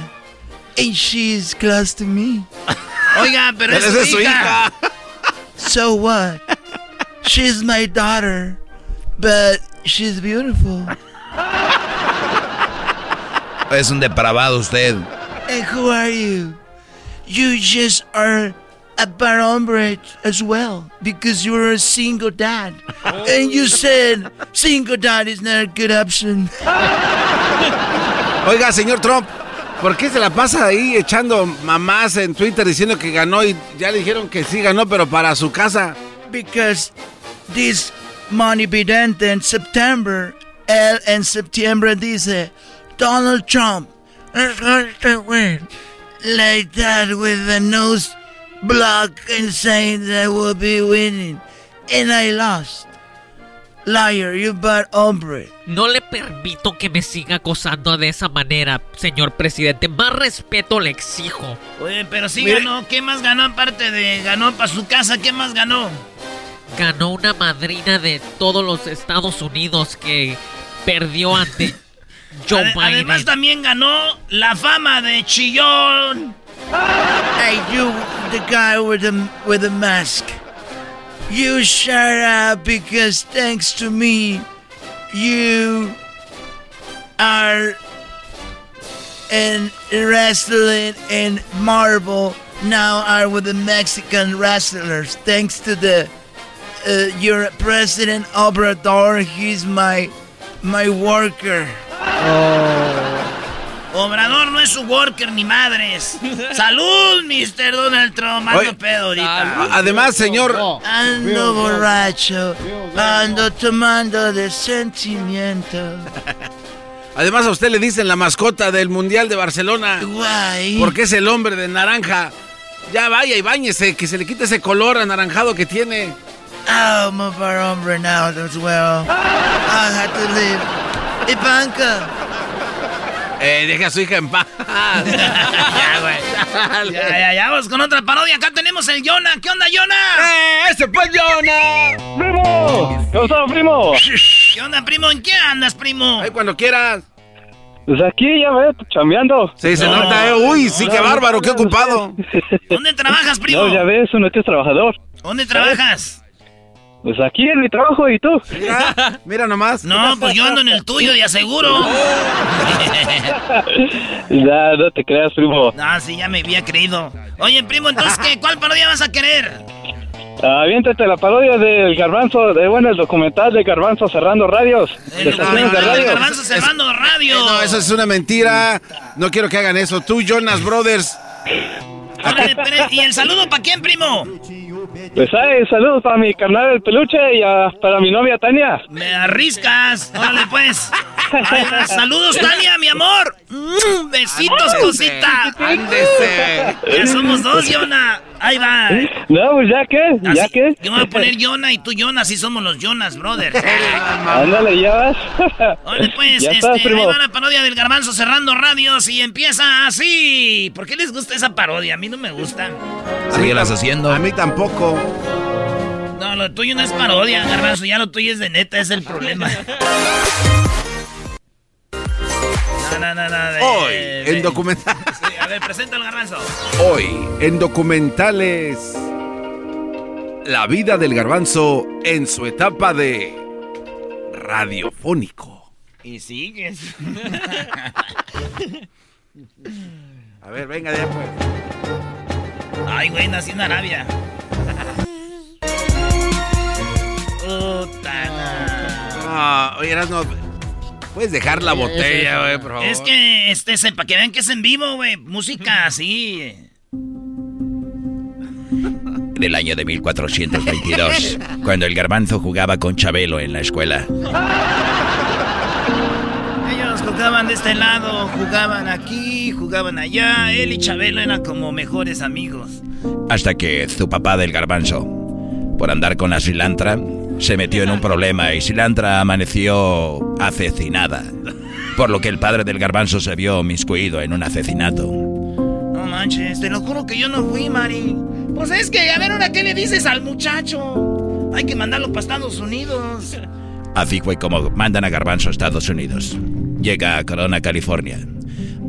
and she's close to me. <laughs> Oiga, pero es su hija. So what? She's my daughter, but she's beautiful. Es un depravado usted. And who are you? You just are a bad hombre as well because you're a single dad. And you said single dad is not a good option. Oiga, señor Trump, ¿por qué se la pasa ahí echando mamás en Twitter diciendo que ganó y ya le dijeron que sí ganó, pero para su casa? Because this money vidente en September, él en septiembre dice, Donald Trump to win. Like that with the nose block and saying that I will be winning. And I lost. Liar, you bad hombre. No le permito que me siga acosando de esa manera, señor presidente. Más respeto le exijo. Oye, pero sí ganó. ¿Qué más ganó aparte de ganó para su casa? ¿Qué más ganó? Ganó una madrina de todos los Estados Unidos que perdió ante <laughs> Joe Ade- Biden. Además también ganó la fama de chillón. Hey, you, the guy with the with the mask. You shut up because thanks to me, you are in wrestling and Marvel now are with the Mexican wrestlers. Thanks to the uh, your president Obrador, he's my my worker. Obrador no es su worker ni madres. Salud, Mr. Donald Trump. Ando Oye, pedo ahorita. Además, señor. Ando borracho, ando tomando de sentimiento. Además, a usted le dicen la mascota del Mundial de Barcelona. Guay. Porque es el hombre de naranja. Ya vaya y bañese, que se le quite ese color anaranjado que tiene. Oh, I'm a hombre now as well. I had to leave. Ivanka. Eh, deje a su hija en paz. <laughs> ya, güey. <laughs> Ya, ya, ya, vamos con otra parodia. Acá tenemos el Jonah. ¿Qué onda, Jonah? ¡Eh, ese fue Jonah! ¡Primo! ¿Cómo estás, primo? ¿Qué onda, primo? ¿En qué andas, primo? Ay, cuando quieras. Pues aquí ya ves, chambeando. Sí, se nota, eh. Uy, sí, qué bárbaro, qué ocupado. <laughs> ¿Dónde trabajas, primo? No, ya ves, uno que es trabajador. ¿Dónde trabajas? Pues aquí en mi trabajo, ¿y tú? Mira, mira nomás. No, pues yo ando en el tuyo, de aseguro. <laughs> Ya, no te creas, primo. no, sí, ya me había creído. Oye, primo, entonces, ¿qué? ¿cuál parodia vas a querer? Aviéntate la parodia del Garbanzo, de bueno, el documental de Garbanzo cerrando radios. El de de documental del radio. Garbanzo cerrando radio. No, eso es una mentira. No quiero que hagan eso. Tú, Jonas Brothers. Pero- ¿Y el saludo para quién, primo? Pues ay, saludos para mi carnal el peluche y ah, para mi novia Tania. Me arriscas. Órale, pues. Ay, saludos, Tania, mi amor. Mm, Besitos, cosita. Ándese. Ya somos dos, Jonah. Ahí va. No, pues ya que, ya Así- que. Yo me voy a poner Jonah y tú Jonas, y somos los Jonas Brothers. <laughs> Ándale, ya vas. <laughs> Oye, pues, ya este, estás, ahí primo. va la parodia del garbanzo cerrando radios y empieza así. ¿Por qué les gusta esa parodia? A mí no me gusta. Síguelas haciendo. A mí tampoco. No, lo tuyo no es parodia, garbanzo, ya lo tuyo es de neta, es el problema. <laughs> De- Hoy, de- en documental. <laughs> Sí, a ver, presenta el garbanzo. Hoy, en documentales. La vida del garbanzo en su etapa de radiofónico. Y sigues. <laughs> A ver, venga de ahí, pues. Ay, güey, nací en Arabia. <laughs> Puta, Ah, oye, no. Puedes dejar la botella, güey, por favor. Es que, este, para que vean que es en vivo, güey. Música <laughs> así. Del año de 1422, cuando el garbanzo jugaba con Chabelo en la escuela. Ellos jugaban de este lado, jugaban aquí, jugaban allá. Él y Chabelo eran como mejores amigos. Hasta que su papá del garbanzo, por andar con la cilantra, se metió en un problema y Cilantra amaneció asesinada. Por lo que el padre del garbanzo se vio miscuido en un asesinato. No manches, te lo juro que yo no fui, Mari. Pues es que, a ver, ahora, ¿qué le dices al muchacho? Hay que mandarlo para Estados Unidos. Así fue como mandan a Garbanzo a Estados Unidos. Llega a Corona, California.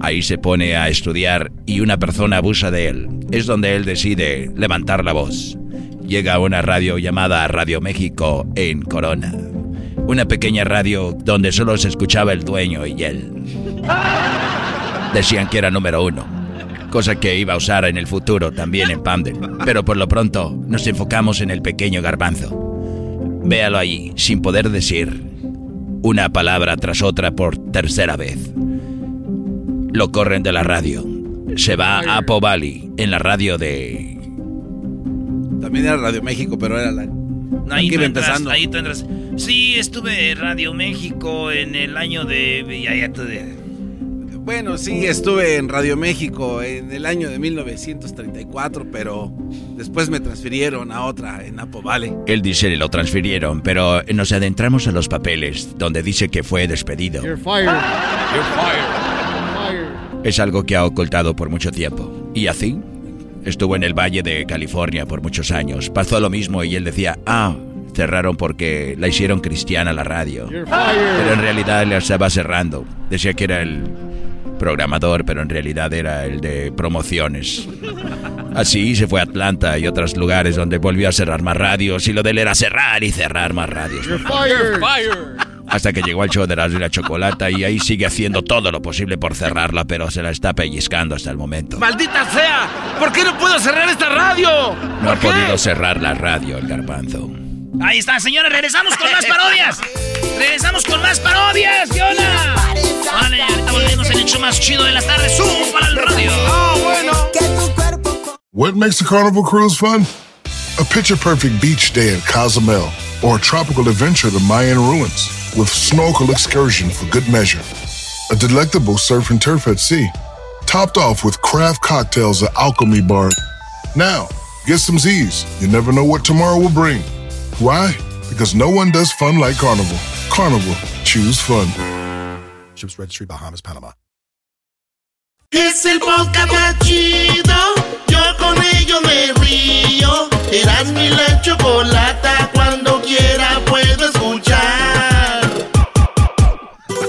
Ahí se pone a estudiar y una persona abusa de él. Es donde él decide levantar la voz. Llega una radio llamada Radio México en Corona. Una pequeña radio donde solo se escuchaba el dueño y él. Decían que era número uno. Cosa que iba a usar en el futuro también en Pandel. Pero por lo pronto nos enfocamos en el pequeño garbanzo. Véalo ahí, sin poder decir una palabra tras otra por tercera vez. Lo corren de la radio. Se va a Apo Valley, en la radio de... También era Radio México, pero era la... No, ahí, tú entras, empezando. ahí tú entras. Sí, estuve en Radio México en el año de... Ya, ya tú de- Bueno, sí, estuve en Radio México en el año de 1934, pero después me transfirieron a otra en Apo Valley. Él dice lo transfirieron, pero nos adentramos a los papeles donde dice que fue despedido. You're fired. You're fired. Es algo que ha ocultado por mucho tiempo. Y así, estuvo en el Valle de California por muchos años. Pasó lo mismo y él decía, ah, cerraron porque la hicieron cristiana la radio. Pero en realidad le estaba cerrando. Decía que era el programador, pero en realidad era el de promociones. Así se fue a Atlanta y otros lugares donde volvió a cerrar más radios y lo de él era cerrar y cerrar más radios. You're fired. Hasta que llegó al show de y la Chocolata y ahí sigue haciendo todo lo posible por cerrarla, pero se la está pellizcando hasta el momento. ¡Maldita sea! ¿Por qué no puedo cerrar esta radio? No ha podido cerrar la radio, el garbanzo. Ahí está, señores, regresamos con más parodias. Regresamos con más parodias, Yola. Vale, ahorita volvemos en el show más chido de las tardes. ¡Subo para el radio! ¡Ah, bueno! What makes a carnival cruise fun? A picture perfect beach day in Cozumel or a tropical adventure to Mayan ruins with snorkel excursion for good measure. A delectable surf and turf at sea, topped off with craft cocktails at Alchemy Bar. Now, get some Z's. You never know what tomorrow will bring. Why? Because no one does fun like Carnival. Carnival, choose fun. Ships Registry, Bahamas, Panama. Es el podcast más chido. Yo con ello me río. Eras mi la chocolata. Cuando quiera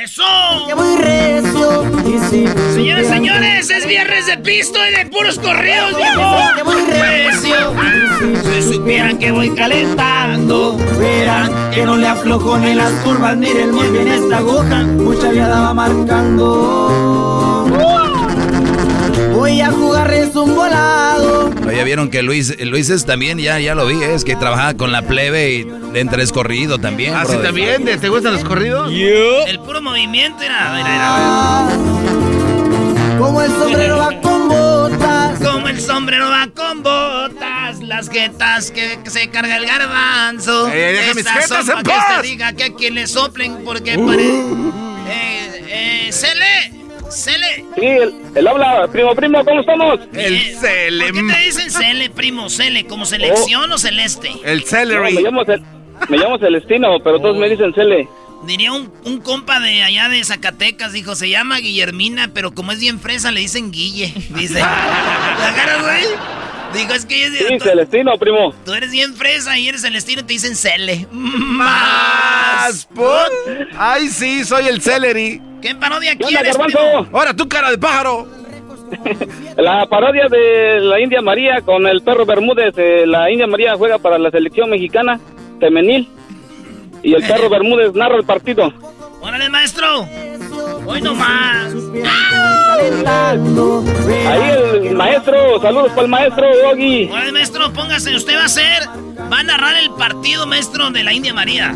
¡Eso! muy recio. Señores, señores, es viernes de pisto y de puros corridos, viejo. Que voy recio. Si supieran que voy calentando, Verán que no le aflojo ni las curvas, miren muy bien esta aguja, mucha viada va marcando. Voy a jugar es un volado. Ya vieron que Luis, Luis es también, ya, ya lo vi, es que trabajaba con la plebe y le entra es corrido también. ¿Ah, sí también? ¿Te- ¿Te gustan los corridos? El puro movimiento era. Mira, mira, Como el sombrero va con botas. Como el sombrero va con botas, las jetas que, que se carga el garbanzo. ¡Eh, deja mis jetas en pa' que paz! usted diga que a quien le soplen porque pare... Eh, eh, Cele, Cele. Sí, él, él habla, primo, primo, ¿cómo estamos? El Cele. ¿Por qué te dicen Cele, primo? Cele, ¿como selección o celeste? El No, celery. me, llamo Cel- me llamo Celestino, pero todos me dicen Cele. Diría un, un compa de allá de Zacatecas, dijo, se llama Guillermina, pero como es bien fresa, le dicen Guille. Dice. <laughs> ¿La agarras, güey? Dijo, es que ella- Sí, tú, Celestino, primo. tú eres bien fresa y eres celestino, te dicen Cele. ¡Más! put. ¡Ay, sí, soy el celery! ¿Qué parodia ¿Qué quieres, primo? ¡Ahora tú, cara de pájaro! <laughs> La parodia de la India María con el perro Bermúdez. eh, la India María juega para la selección mexicana femenil. Y el perro <laughs> Bermúdez narra el partido. ¡Órale, maestro! ¡Hoy nomás! Ahí el maestro, saludos para el maestro Yogi. ¡Órale, maestro! Póngase, usted va a ser... Va a narrar el partido, maestro, de la India María.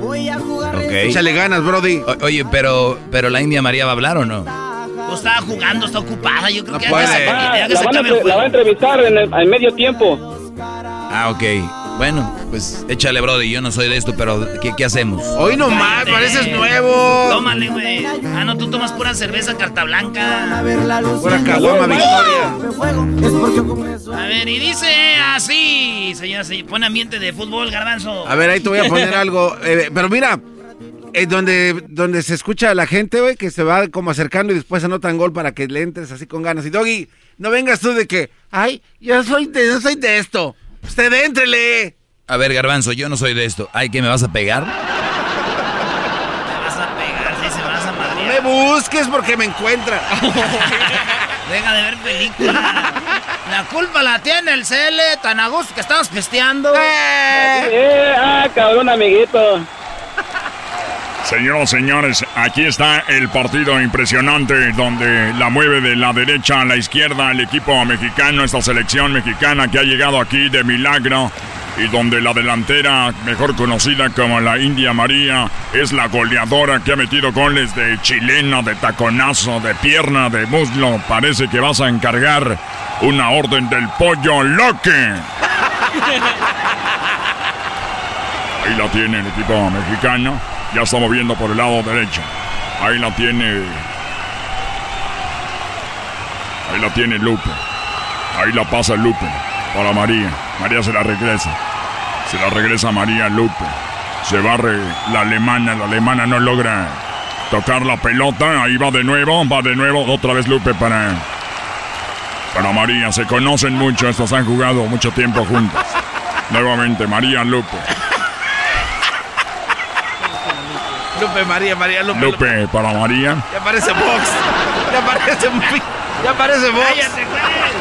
Voy a jugar. Ok. Échale ganas, Brody. O- oye, pero, pero la India María va a hablar o no? Pues estaba jugando, está ocupada. Yo creo No que puede. se- Ah, la se van a la va a entrevistar en, el- en medio tiempo. Ah, ok. Bueno, pues échale, Brody. Yo no soy de esto, pero ¿qué, qué hacemos? Hoy nomás, pareces nuevo. Tómale, güey. Ah, no, tú tomas pura cerveza carta blanca. Pura caguama, Victoria. A ver, y dice así, señora, se pone ambiente de fútbol, garbanzo. A ver, ahí te voy a poner algo. eh, pero mira, eh, donde, donde se escucha a la gente, güey, que se va como acercando y después anotan gol para que le entres así con ganas. Y Doggy, no vengas tú de que, ay, yo soy de, yo soy de esto. Usted éntrele. A ver, Garbanzo, yo no soy de esto. Ay, ¿que me vas a pegar? Me vas a pegar, sí, se me vas a No madrear. me busques porque me encuentra. <laughs> Deja de ver película. La culpa la tiene el CL, tan a gusto que estamos pisteando. Eh, ah, cabrón, amiguito. Señoras, señores, aquí está el partido impresionante donde la mueve de la derecha a la izquierda el equipo mexicano, esta selección mexicana que ha llegado aquí de milagro y donde la delantera, mejor conocida como la India María, es la goleadora que ha metido goles de chilena, de taconazo, de pierna, de muslo. Parece que vas a encargar una orden del pollo loque. <laughs> Ahí la tiene el equipo mexicano. Ya está moviendo por el lado derecho. Ahí la tiene. Ahí la tiene Lupe. Ahí la pasa Lupe. Para María. María se la regresa. Se la regresa María Lupe. Se barre la alemana. La alemana no logra tocar la pelota. Ahí va de nuevo. Va de nuevo. Otra vez Lupe para. Para María. Se conocen mucho. Estos han jugado mucho tiempo juntos. <laughs> Nuevamente María Lupe. Lupe, María, María, Lupe. Lupe para María. Ya parece Vox. Ya parece, ya parece Vox.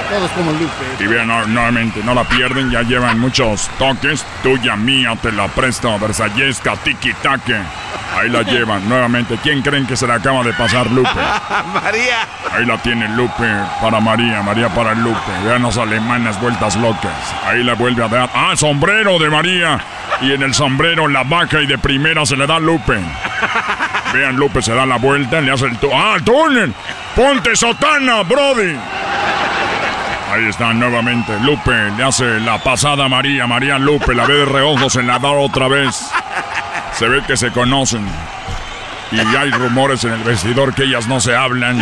Todos como Lupe. Y vean no- nuevamente, no la pierden, ya llevan muchos toques. Tuya, mía, te la presto. Versallesca, tiki taque. Ahí la llevan nuevamente. ¿Quién creen que se le acaba de pasar Lupe? <laughs> María. Ahí la tiene Lupe para María, María para Lupe. Vean las alemanas vueltas locas. Ahí la vuelve a dar. ¡Ah, sombrero de María! Y en el sombrero la vaca y de primera se le da Lupe. <laughs> Vean, Lupe se da la vuelta, le hace el tú. ¡Ah, túnel! ¡Ponte sotana, Brody! Ahí está nuevamente. Lupe le hace la pasada a María. María Lupe la ve de reojo, se la da otra vez. Se ve que se conocen. Y hay rumores en el vestidor que ellas no se hablan.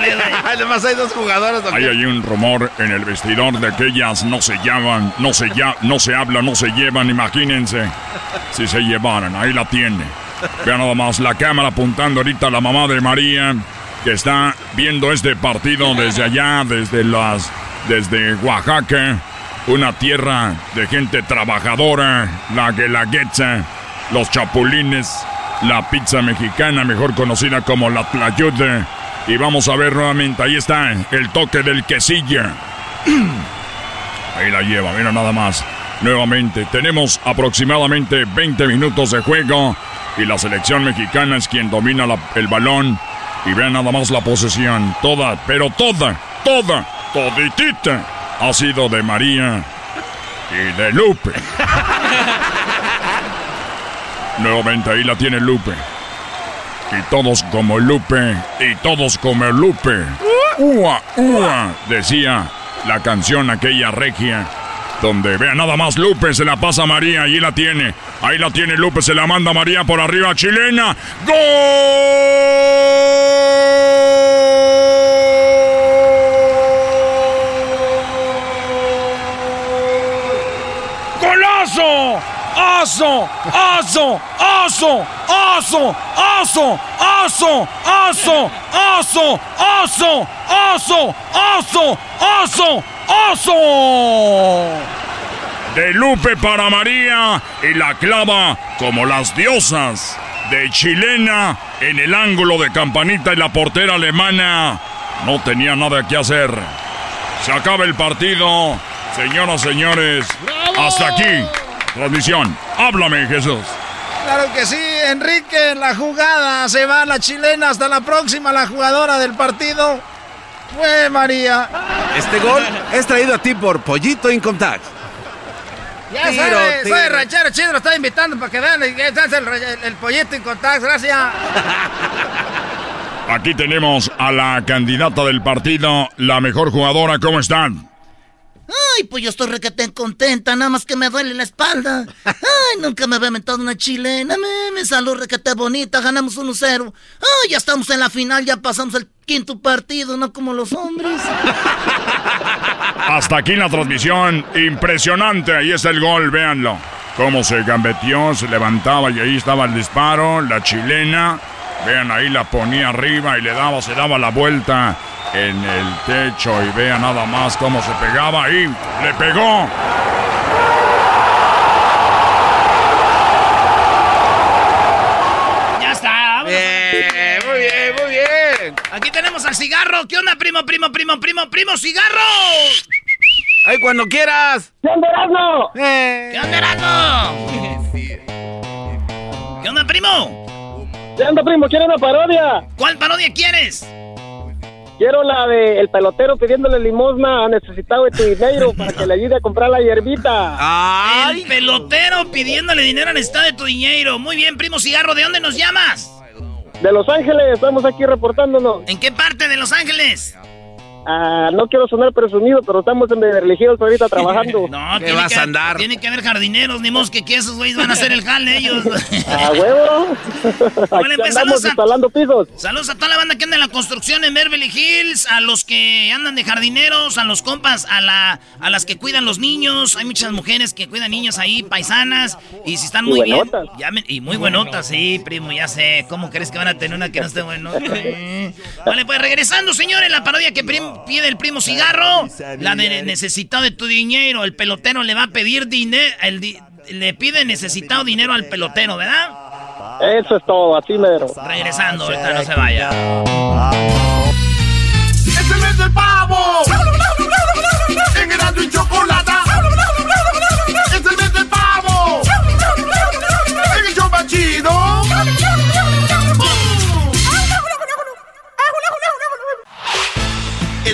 Dale, güey. <laughs> Además hay dos jugadoras. doctor. Ahí hay un rumor en el vestidor de que ellas no se llaman, no se ya, no se hablan, no se llevan, imagínense. Si se llevaran, ahí la tiene. Vean nada más la cámara apuntando ahorita a la mamá de María, que está viendo este partido desde allá, desde las. desde Oaxaca. Una tierra de gente trabajadora, la guelaguetza, los chapulines, la pizza mexicana, mejor conocida como la tlayuda. Y vamos a ver nuevamente, ahí está, el toque del quesillo. <clears throat> Ahí la lleva, mira nada más. Nuevamente, tenemos aproximadamente 20 minutos de juego y la selección mexicana es quien domina la- el balón. Y vean nada más la posesión, toda, pero toda, toda, toditita ha sido de María y de Lupe. <laughs> Nuevamente ahí la tiene Lupe. Y todos como Lupe, y todos como Lupe. Ua, ua, decía la canción aquella regia. Donde vea nada más Lupe, se la pasa a María, ahí la tiene. Ahí la tiene Lupe, se la manda María por arriba, chilena. ¡Golazo! ¡Aso! ¡Aso! ¡Aso! ¡Aso! ¡Aso! ¡Aso! ¡Aso! ¡Aso! ¡Aso! ¡Aso! ¡Aso! ¡Aso! ¡Aso! De Lupe para María y la clava como las diosas de chilena en el ángulo de campanita y la portera alemana no tenía nada que hacer. Se acaba el partido. Señoras, señores, hasta aquí. Transmisión. Háblame, Jesús. Claro que sí, Enrique, en la jugada se va la chilena hasta la próxima, la jugadora del partido fue María. Este gol es traído a ti por Pollito Income Tax. Ya Tiro, sabes, tiro. soy ranchero chido, lo estoy invitando para que vean el, el, el- el pollito en contacto, gracias. Aquí tenemos a la candidata del partido, la mejor jugadora. ¿Cómo están? Ay, pues yo estoy requete contenta, nada más que me duele la espalda. Ay, nunca me había mentado una chilena, me, me salud requete bonita, ganamos 1-0. Ay, ya estamos en la final, ya pasamos el quinto partido, no como los hombres. Hasta aquí la transmisión. Impresionante. Ahí está el gol, véanlo. Cómo se gambeteó, se levantaba y ahí estaba el disparo. La chilena. Vean, ahí la ponía arriba y le daba, se daba la vuelta en el techo. Y vean nada más cómo se pegaba ahí. Le pegó. Ya está. Bien, muy bien, muy bien. Aquí tenemos al cigarro. ¿Qué onda, primo, primo, primo, primo, primo, cigarro? Ay, cuando quieras. ¿Qué onda, Erasmo? Eh. ¿Qué onda, Erasmo? ¿Qué onda, primo? ¿Qué onda, primo? ¿Quieres una parodia? ¿Cuál parodia quieres? Quiero la de el pelotero pidiéndole limosna a necesitado de tu dinero para que le ayude a comprar la hierbita. El pelotero pidiéndole dinero al estado de tu dinero. Muy bien, primo cigarro. ¿De dónde nos llamas? De Los Ángeles, estamos aquí reportándonos. ¿En qué parte de Los Ángeles? Ah, no quiero sonar presumido, pero estamos en Beverly Hills ahorita trabajando. <laughs> No, tiene que, Tiene que haber jardineros, ni modo que, que esos güeyes van a hacer el jale ellos. <laughs> ¡A <laughs> huevo! Aquí pues, andamos a- instalando pisos. Saludos a toda la banda que anda en la construcción en Beverly Hills, a los que andan de jardineros, a los compas, a la a las que cuidan los niños. Hay muchas mujeres que cuidan niños ahí, paisanas, y si están Y muy bien. y muy buenotas, sí, primo, ya sé. ¿Cómo crees que van a tener una que no esté bueno? vale, pues regresando, señores, la parodia que pide el primo cigarro, la de necesitado de tu dinero. El pelotero le va a pedir dinero, le pide necesitado dinero al pelotero, ¿verdad? Eso es todo, así mero. Regresando, ahorita no se vaya. ¡Es el mes del pavo! En y Chocolata.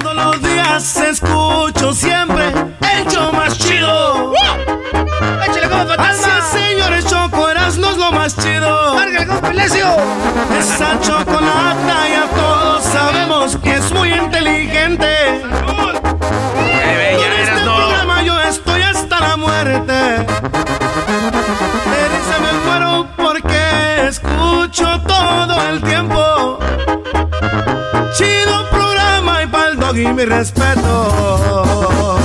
Todos los días escucho siempre el show más chido. ¡Échale como fantasma! Así, señores, Choco Erasmo es lo más chido. ¡Cárgale como Pelecio! Esa chocolata ya todos sabemos que es muy inteligente. Con este programa yo estoy hasta la muerte. De risa me muero porque escucho todo el tiempo. Chido programa y pa'l doggy mi respeto.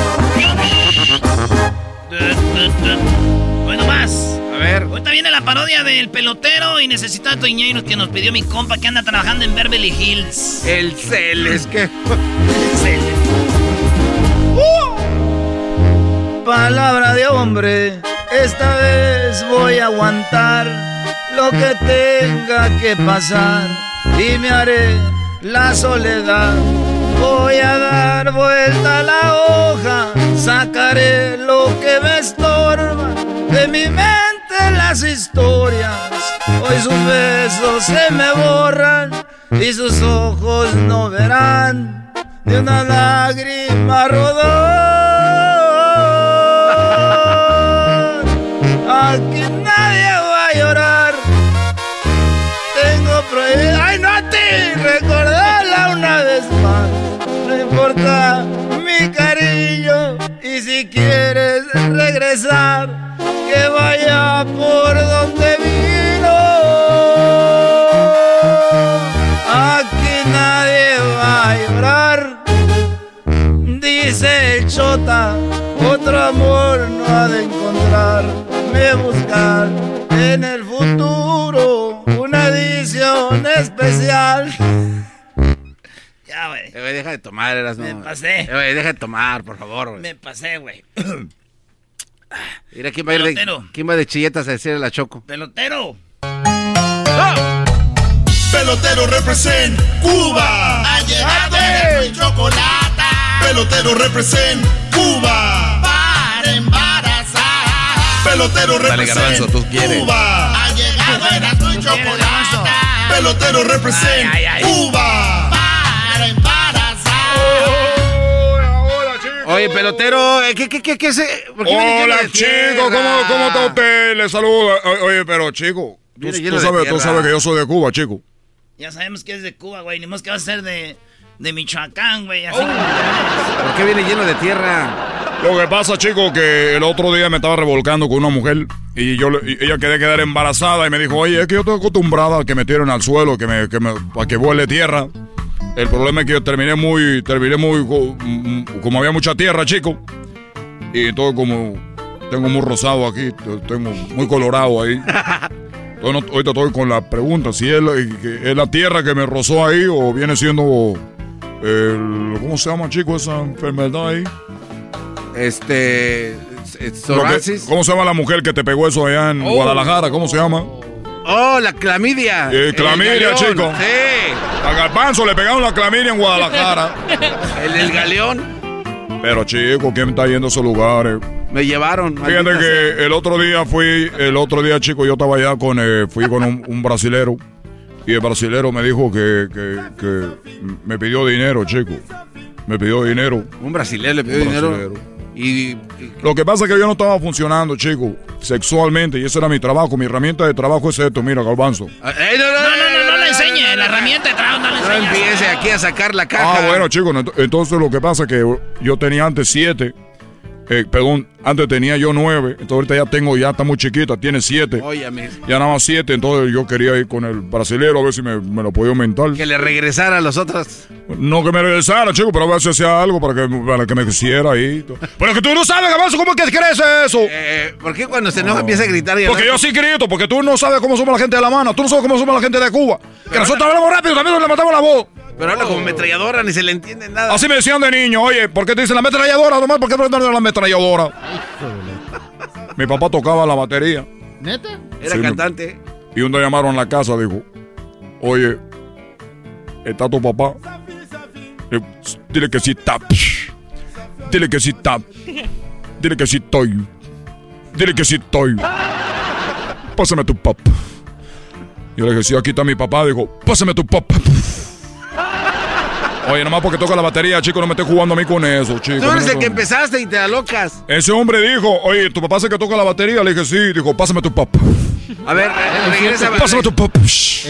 Bueno, más. A ver. Ahorita viene la parodia del pelotero y necesita dinero que nos pidió mi compa que anda trabajando en Beverly Hills. El Celes, que. <laughs> Palabra de hombre, esta vez voy a aguantar lo que tenga que pasar y me haré la soledad. Voy a dar vuelta a la hoja, sacaré lo que me estorba de mi mente las historias. Hoy sus besos se me borran y sus ojos no verán de una lágrima rodar. Mi cariño. Y si quieres regresar, que vaya por donde vino. Aquí nadie va a llorar. Dice el chota, otro amor no ha de encontrarme buscar en el futuro una edición especial. Ya, güey. Eh, güey, deja de tomar, eras Me pasé. Eh, güey, deja de tomar, por favor, güey. Me pasé, güey. Mira, ¿quién va, a ir de. ¿quién va de chilletas a decirle a la Choco? Pelotero. Pelotero represent Cuba. Ha llegado el y chocolate. Pelotero represent Cuba. Para embarazar. Pelotero Dale, garbanzo, tú quieres. Cuba. Ha llegado Erasmo y Chocolata. Pelotero represent Ay, ay, ay. Cuba. Oye, pelotero, eh, ¿qué, qué, qué, qué se...? Hola, chico? ¿cómo, ¿cómo está usted? Le saluda. O- Oye, pero chico, tú, sabes, tú sabes que yo soy de Cuba, chico. Ya sabemos que es de Cuba, güey. Ni más que va a ser de, de Michoacán, güey. Así ¿Por qué viene lleno de tierra? Lo que pasa, chico, que el otro día me estaba revolcando con una mujer y yo le- y ella quería quedar embarazada y me dijo, oye, es que yo estoy acostumbrada a que me tiren al suelo, que me, que me, a que vuele tierra. El problema es que yo terminé muy, terminé muy, mm, como había mucha tierra, chico. Y todo como, tengo muy rosado aquí, tengo muy colorado ahí. <laughs> Entonces, no- ahorita estoy con la pregunta, si es la, es la tierra que me rozó ahí o viene siendo, el, ¿cómo se llama, chico, esa enfermedad ahí? Este... Que-. ¿Cómo se llama la mujer que te pegó eso allá en Oh. Guadalajara? ¿Cómo se llama? Oh, la clamidia. Eh, clamidia, chico. Sí. A Garbanzo le pegaron la clamidia en Guadalajara. <laughs> El del galeón. Pero chico, ¿quién está yendo a esos lugares? Me llevaron. Fíjate sea. que el otro día fui, el otro día, chico, yo estaba allá con, eh, fui con un, un brasilero. Y el brasilero me dijo que, que, que me pidió dinero, chico. Me pidió dinero. Un brasileño le pidió Un dinero. brasilero. Y... Lo que pasa es que yo no estaba funcionando, chico, sexualmente. Y ese era mi trabajo. Mi herramienta de trabajo es esto, mira, Garbanzo. Ey, no, no, No, no, no, no le enseñe. La herramienta de trabajo no le No enseñe. empiece aquí a sacar la caja. Ah, bueno, chicos, ent- entonces lo que pasa es que yo tenía antes siete. Eh, perdón, antes tenía yo nueve. Entonces ahorita ya tengo, ya está muy chiquita, tiene siete. Óyame. Ya nada más siete, entonces yo quería ir con el brasilero a ver si me, me lo podía aumentar. Que le regresara a los otros. No que me regresara, chico, pero a ver si hacía algo para que, para que me quisiera ahí. Pero que tú no sabes, Gabazo, ¿cómo es que crees eso? Eh, ¿Por qué cuando se enoja empieza a gritar y Porque yo sí grito, porque tú no sabes cómo somos la gente de La Habana, tú no sabes cómo somos la gente de Cuba. Que nosotros hablamos rápido, también le matamos la voz. Pero habla como ametralladora, ni se le entiende nada. Así me decían de niño, oye, ¿por qué te dicen la ametralladora? Nomás, ¿por qué no te la ametralladora? Mi papá tocaba la batería. ¿Neta? Era Sí, cantante. Y un día llamaron a la casa, dijo, oye, ¿está tu papá? Digo, Dile que sí está. Dile que sí está. Dile que sí estoy. Dile que sí estoy. Pásame tu papá. Yo le dije, sí, aquí está mi papá. Dijo, pásame tu papá. Oye, nomás porque toca la batería, chico, no me estés jugando a mí con eso, chico. Tú eres no, el que empezaste y te da locas. Ese hombre dijo, oye, ¿tu papá hace que toca la batería? Le dije, sí. Dijo, pásame tu papá. A ver, regresa. Pásame tu papá.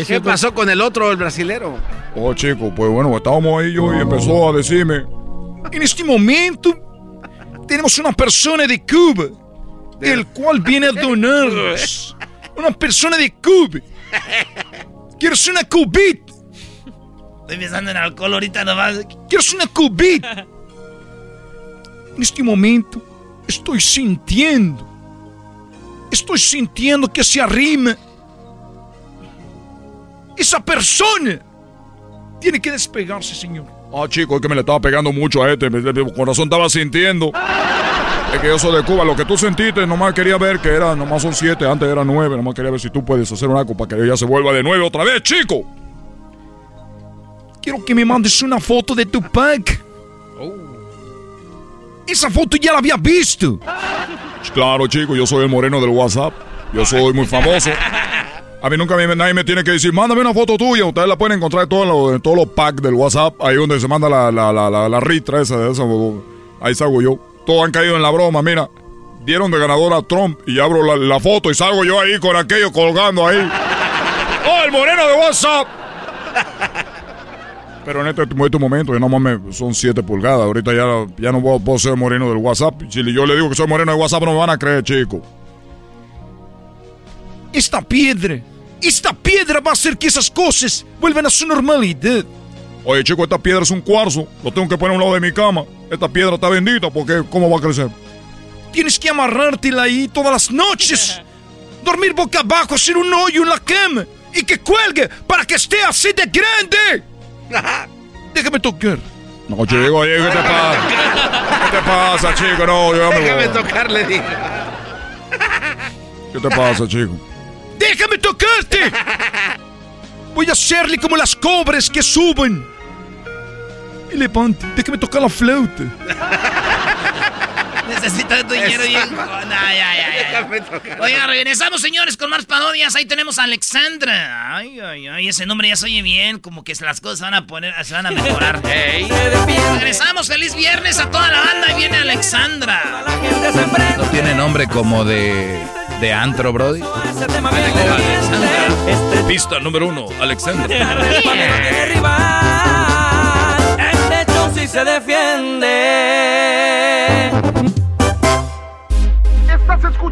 ¿Qué pasó con el otro, el brasilero? Oh, chico, pues bueno, estábamos ahí yo y empezó a decirme, en este momento tenemos una persona de Cuba, el cual viene a <laughs> donarnos. Una persona de Cuba. ¿Quieres una cubita? Estoy pensando en alcohol ahorita nomás. ¿Quieres una cubita? <laughs> En este momento estoy sintiendo, estoy sintiendo que se arrima. Esa persona tiene que despegarse, señor. Ah, chico, es que me le estaba pegando mucho a este. me- Mi corazón estaba sintiendo. Es que yo soy de Cuba. Lo que tú sentiste, nomás quería ver que era, nomás son siete, antes era nueve. Nomás quería ver si tú puedes hacer una para que ella se vuelva de nueve otra vez, chico. Quiero que me mandes una foto de tu pack. Esa foto ya la había visto. Claro, chico, yo soy el moreno del WhatsApp. Yo soy muy famoso. A mí nunca me- nadie me tiene que decir, mándame una foto tuya. Ustedes la pueden encontrar en todos los, en todos los packs del WhatsApp. Ahí donde se manda la, la, la, la, la ritra esa, de esa. Ahí salgo yo. Todos han caído en la broma, mira. Dieron de ganador a Trump y abro la, la foto y salgo yo ahí con aquello colgando ahí. <laughs> ¡Oh, el moreno de WhatsApp! Pero en este, en este momento, ya no mames, son 7 pulgadas. Ahorita ya, ya no puedo, puedo ser moreno del WhatsApp. Si yo le digo que soy moreno del WhatsApp, no me van a creer, chico. Esta piedra, esta piedra va a hacer que esas cosas vuelvan a su normalidad. Oye, chico, esta piedra es un cuarzo. Lo tengo que poner a un lado de mi cama. Esta piedra está bendita porque, ¿cómo va a crecer? Tienes que amarrártela ahí todas las noches. <laughs> Dormir boca abajo, hacer un hoyo en la cama. Y que cuelgue para que esté así de grande. Déjame tocar. No, chico, oye, ¿qué te pasa? ¿Qué te pasa, chico? No, yo Déjame voy. tocarle, digo. ¿Qué te pasa, chico? ¡Déjame tocarte! Voy a hacerle como las cobras que suben. Y levante, déjame tocar la flauta. Necesita tu dinero y... No, ya, ya, ya. Oiga, regresamos, señores, con más parodias. Ahí tenemos a Alexandra. Ay, ay, ay, ese nombre ya se oye bien. Como que las cosas van a poner, se van a mejorar. <laughs> Regresamos, feliz viernes a toda la banda. Ahí viene Alexandra. ¿No tiene nombre como de, de antro, Brody? Alexandra. Pista número uno, Alexandra. <laughs> Este se defiende.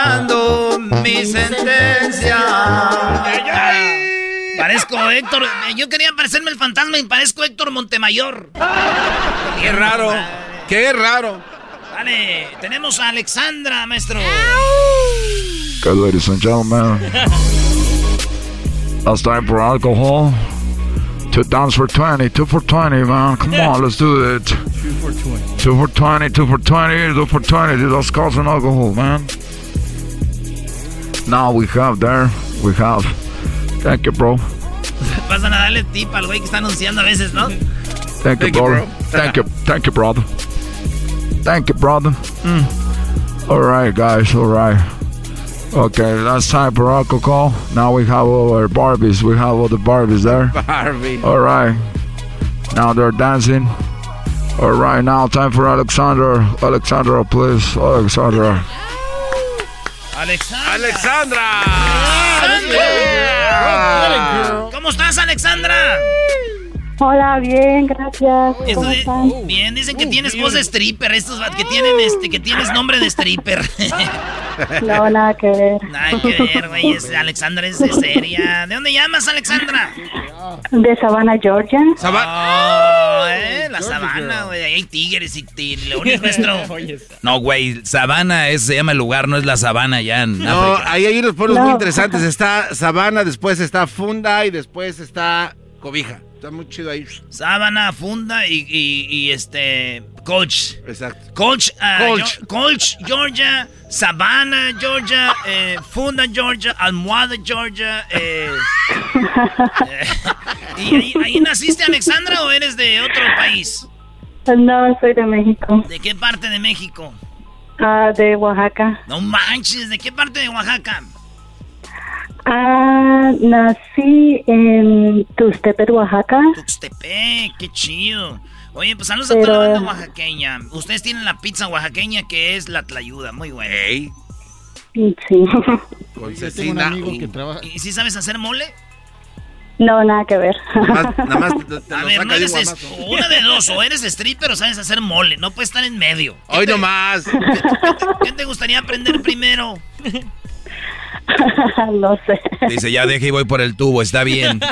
estoy mirando mi sentencia. Parezco Héctor. Yo quería parecerme el fantasma y parezco Héctor Montemayor. Qué raro. Qué raro. Dale, tenemos a Alexandra, maestro. Okay, ladies and gentlemen, it's time for alcohol. Two downs for 20, two for 20, man. Come on, let's do it. Two for 20. Two for 20, two for 20, two for 20. That's causing alcohol, man. Now we have there, we have. Thank you, bro. Pasan a darle tip al güey que está anunciando a veces, ¿no? Thank, you, bro. Thank you, thank you, brother. Thank you, brother. Mm. All right, guys, all right. Okay, last time for alcohol. Now we have all our Barbies. We have all the Barbies there. Barbie. All right. Now they're dancing. All right, now time for Alexander. Alexandra, please. Alexandra. Alexandra. Alexandra. ¿Cómo estás, Alexandra? Hola, bien, gracias. Esto ¿Cómo de- están? bien, dicen que tienes voz de stripper, estos que tienen este, que tienes nombre de stripper. <laughs> No, nada que ver. Nada que ver, güey. es- <laughs> Alexandra es de seria. ¿De dónde llamas, Alexandra? De Savannah, Georgia. Oh, eh, la sabana, güey. Ahí hay tigres y, leones, maestro. <laughs> No, güey, Sabana es, se llama el lugar, no es la sabana ya en No, África. ahí hay unos pueblos muy interesantes. Está Sabana, después está Funda y después está Cobija. Está muy chido ahí. Sábana, funda y, y, y, este. Coach. Exacto. Coach, ah, Colch. Yo- Colch, Georgia. Savannah, Georgia. eh, funda, Georgia. Almohada, Georgia. eh, <laughs> eh, ¿Y ahí, ahí naciste, Alexandra, o eres de otro país? No, soy de México. ¿De qué parte de México? Ah, de Oaxaca. No manches, ¿de qué parte de Oaxaca? Ah, nací en Tuxtepec, Oaxaca. Tuxtepec, qué chido. Oye, pues saludos a toda la Pero- banda oaxaqueña. Ustedes tienen la pizza oaxaqueña que es la tlayuda, muy buena. Sí. Con Yo tengo un amigo que trabaja. ¿Y si sabes hacer mole? No, nada que ver. Nada más te, te A ver, no eres es- una de dos, o eres stripper o sabes hacer mole, no puedes estar en medio. Hoy nomás. <laughs> ¿Qué te gustaría aprender primero? <laughs> <laughs> no sé. Dice, ya deje y voy por el tubo, está bien. <laughs>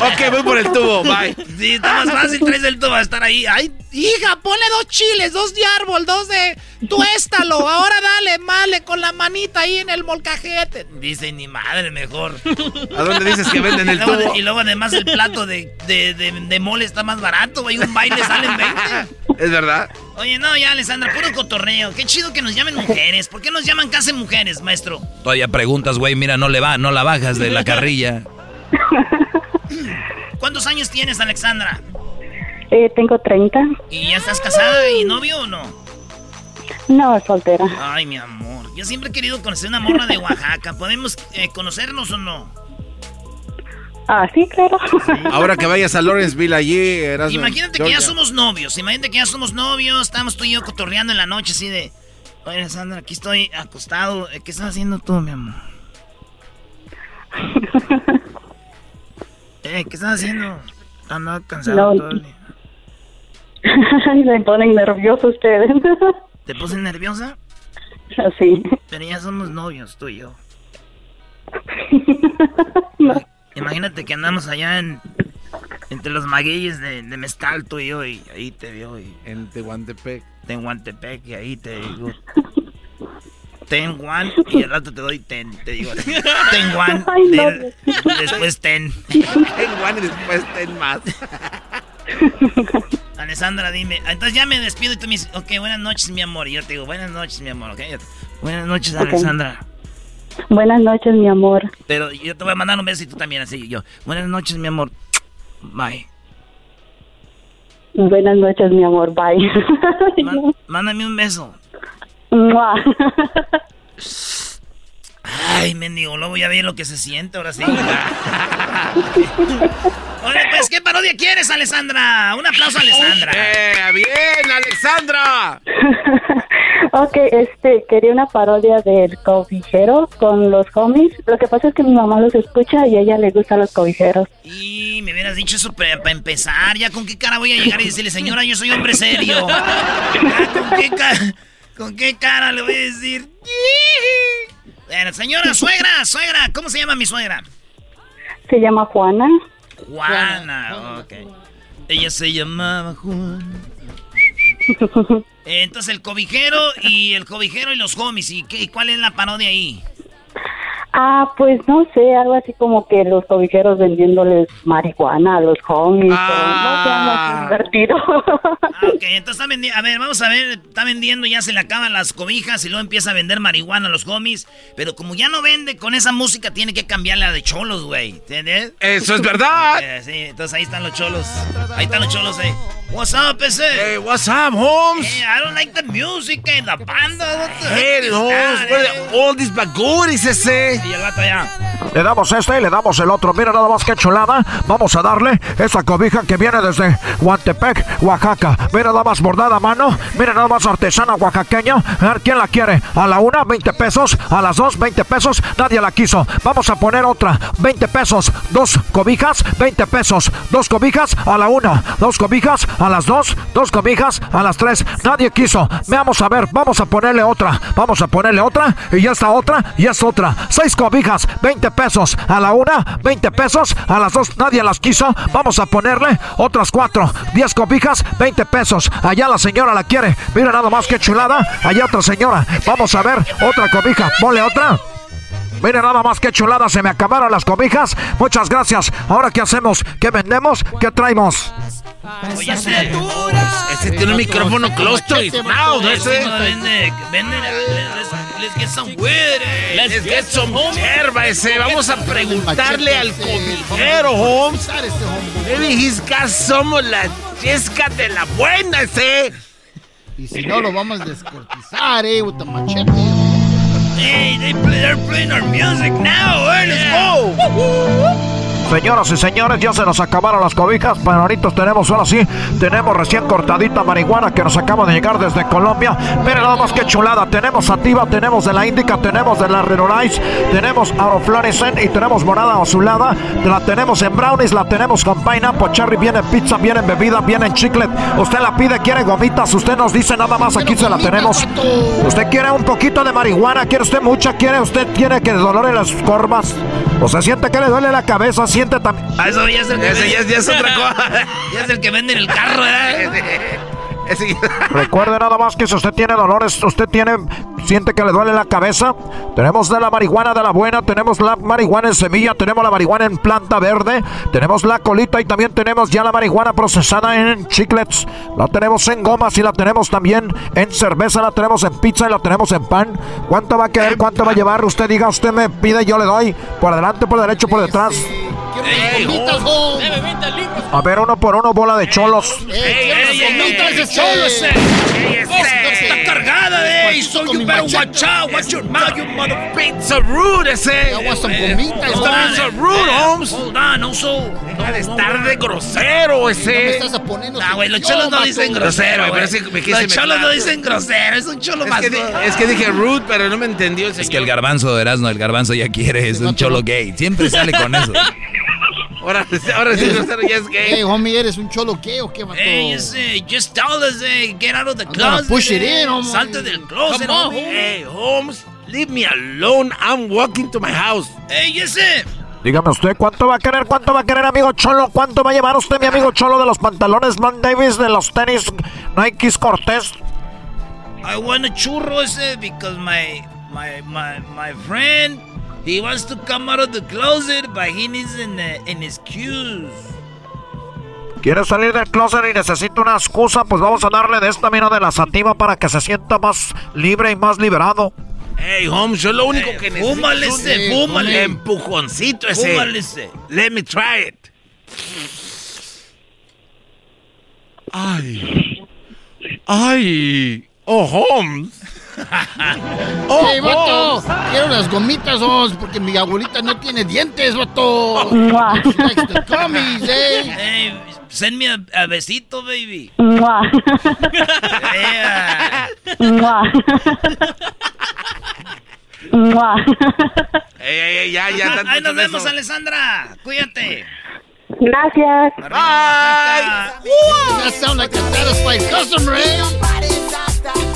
ok, voy por el tubo, bye. Sí, está más fácil, traes el tubo a estar ahí. Ay, hija, ponle dos chiles, dos de árbol, dos de tuéstalo. Ahora dale, male con la manita ahí en el molcajete. Dice, ni madre, mejor. ¿A dónde dices que venden el Y luego- tubo? Y luego además el plato de, de, de, de mole está más barato, güey. Un baile sale en 20. Es verdad. Oye, no, ya, Alessandra, puro cotorreo. Qué chido que nos llamen <laughs> mujeres. ¿Por qué nos llaman casi mujeres, maestro? Todavía preguntas, güey, mira, no le va, no la bajas de la <laughs> carrilla. <laughs> ¿Cuántos años tienes, Alexandra? Eh, tengo 30. ¿Y ya estás casada y novio o no? No, soltera. Ay, mi amor. Yo siempre he querido conocer una morra de Oaxaca. ¿Podemos eh, conocernos o no? Ah, sí, claro. Ahora que vayas a Lawrenceville allí, eras Imagínate que ya somos novios. Imagínate que ya somos novios. Estamos tú y yo cotorreando en la noche así de. Oye, Sandra, aquí estoy acostado. ¿Qué estás haciendo tú, mi amor? <laughs> eh, ¿qué estás haciendo? Ando cansado No. todo el día. Me ponen nervioso ustedes. ¿Te puse nerviosa? Sí. Pero ya somos novios, tú y yo. <laughs> Imagínate que andamos allá en entre los magueyes de, de Mestal, tú y yo, y ahí te veo. Y, en Tehuantepec. Tehuantepec, y ahí te digo. Ten one, y al rato te doy ten, te digo. Ten <laughs> no. de- después ten. <laughs> Ten one y después ten más. <laughs> Alessandra, dime. Entonces ya me despido y tú me dices, ok, buenas noches, mi amor. Y yo te digo, buenas noches, mi amor, ok. Buenas noches, Ok. Alessandra. Buenas noches, mi amor. Pero yo te voy a mandar un beso y tú también, así. Yo, buenas noches, mi amor. Bye. Buenas noches, mi amor. Bye. Mándame un beso. <laughs> <laughs> Ay, mendigo lobo, ya vi lo que se siente ahora sí. <laughs> Oye, pues, ¿qué parodia quieres, Alessandra? Un aplauso a Alessandra. ¡Eh, bien, Alexandra! <laughs> ok, este, quería una parodia del cobijero con los homies. Lo que pasa es que mi mamá los escucha y a ella le gustan los cobijeros. Y me hubieras dicho eso para empezar. ¿Ya con qué cara voy a llegar y decirle, señora, yo soy hombre serio? ¿Ya <laughs> ¿Con qué, ¿Con qué cara le voy a decir? Bueno, señora, suegra, suegra, ¿cómo se llama mi suegra? Se llama Juana. Juana, ok. Ella se llamaba Juan. <laughs> Entonces el cobijero y el cobijero y los homies. ¿Y qué, cuál es la parodia ahí? Ah, pues no sé, algo así como que los cobijeros vendiéndoles marihuana a los homies. pero no así divertido. Ah, ok, entonces está vendiendo. A ver, vamos a ver. Está vendiendo, ya se le acaban las cobijas y luego empieza a vender marihuana a los homies. Pero como ya no vende con esa música, tiene que cambiar la de cholos, güey. ¿Entiendes? Eso es verdad. Eh, sí, entonces ahí están los cholos. Ahí están los cholos, eh. What's up, ese? Hey, what's up, Holmes? Hey, I don't like the music and la banda. What the Hey, heck is Holmes, eh? all these baguris, ese? Le damos este y le damos el otro. Mira nada más que chulada. Vamos a darle esa cobija que viene desde Huantepec, Oaxaca. Mira nada más bordada a mano. Mira nada más artesana oaxaqueña. A ver quién la quiere. A la una, 20 pesos. A las dos, 20 pesos. Nadie la quiso. Vamos a poner otra. 20 pesos. Dos cobijas, 20 pesos. Dos cobijas a la una. Dos cobijas a las dos. Dos cobijas a las tres. Nadie quiso. Vamos a ver. Vamos a ponerle otra. Vamos a ponerle otra. Y ya está otra. Y es otra. Seis cobijas, 20 pesos. A la una, 20 pesos. A las dos, nadie las quiso. Vamos a ponerle otras cuatro. 10 cobijas, 20 pesos. Allá la señora la quiere. Mira nada más que chulada. Allá otra señora. Vamos a ver otra cobija. Ponle otra. Mira nada más que chulada, se me acabaron las cobijas. Muchas gracias. Ahora qué hacemos? ¿Qué vendemos? ¿Qué traemos? Oye, ese. Ese tiene un micrófono close to his mouth, Ese ese. no vende. Vende. Let's, let's get some weed. eh. Let's get some hierba, ese. Vamos a preguntarle al cobijero, Holmes. Maybe he's got some la chesca de la buena, ese. Y si no, lo vamos a descortizar, eh, with the machete. Hey, they play, they're playing our music now. Let's go. Señoras y señores, ya se nos acabaron las cobijas, pero ahorita tenemos, ahora sí, tenemos recién cortadita marihuana que nos acaba de llegar desde Colombia. Miren nada más que chulada, tenemos sativa, tenemos de la índica, tenemos de la Renorice, tenemos Auroflorescent y tenemos morada azulada, la tenemos en brownies, la tenemos con pineapple, cherry, viene en pizza, viene en bebida, viene en chiclet. Usted la pide, quiere gomitas, usted nos dice nada más, aquí se la tenemos. Usted quiere un poquito de marihuana, quiere usted mucha, quiere usted, quiere que dolore las corvas, o se siente que le duele la cabeza, también. Ah, eso ya es el que Ese ya es- ya es otra cosa. <laughs> ya es el que vende en el carro, ¿eh? <laughs> Recuerde nada más que si usted tiene dolores, usted tiene, siente que le duele la cabeza, tenemos de la marihuana de la buena, tenemos la marihuana en semilla, tenemos la marihuana en planta verde, tenemos la colita y también tenemos ya la marihuana procesada en chiclets, la tenemos en gomas y la tenemos también en cerveza, la tenemos en pizza y la tenemos en pan. ¿Cuánto va a querer? ¿Cuánto va a llevar? Usted diga, usted me pide, yo le doy, por adelante, por derecho, por detrás. Gomitas, home. A ver, uno por uno, bola de cholos. ¡Ey, ey, gomitas, ese cholo ese! Está cargada, ey. So you better watch out. Watch your mouth, you mother pizza rude ese. Want some gomitas, pizza rude, Holmes. Hold on, also. Deja de estar de grosero No me ese. estás poniendo Ah, güey, los cholos no dicen grosero, güey. Los cholos no dicen grosero, es un cholo más. es que dije rude, pero no me entendió el Es que el garbanzo de Erasmo, el garbanzo ya quiere, es un cholo gay. Siempre sale con eso. Ahora, ahora sí ya es gay. Hey, homie, ¿eres un cholo qué o qué, vato? Hey, ese, just tell us, eh, get out of the I'm closet. push it eh. in, homie. Salte del closet, Come on, homie. Hey, Holmes, leave me alone. I'm walking to my house. Hey, ese. Dígame usted, ¿cuánto va a querer? ¿Cuánto va a querer, amigo Cholo? ¿Cuánto va a llevar usted, mi amigo Cholo, de los pantalones Van Davis, de los tenis Nikes Cortés? I want a churro ese because my my my my friend he wants to come out of the closet but he needs an uh, an excuse. ¿Quiere salir del closet y necesita una excusa? Pues vamos a darle de esta mina de la sativa para que se sienta más libre y más liberado. Hey, Holmes, yo lo único que necesito fúmale es un ese, fúmale. empujoncito ese. Fúmale ese. Let me try it. Ay. Ay. Oh, Holmes. <laughs> Oh, hey, vato, quiero las gomitas, Holmes, porque mi abuelita no tiene dientes, vato. <laughs> The gummies, eh. Hey, send me a, a besito, baby. <laughs> Mua. Yeah. Mua. Mua. Ey, ey, ey, ya, ya. tanto Ahí nos beso. vemos, Alessandra. Cuídate. Gracias. Bye. That sound like a satisfied customer, eh.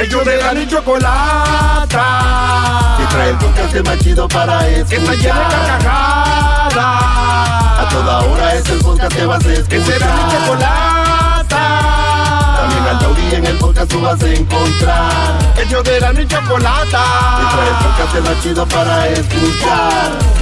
Ellos de la ni chocolata. Que trae el podcast más chido para escuchar. Está llena de carcajadas. A toda hora es el podcast que vas a escuchar. Que será mi chocolata. También al taurí en el podcast tú vas a encontrar. Ellos de la ni chocolata. Que trae el podcast más chido para escuchar.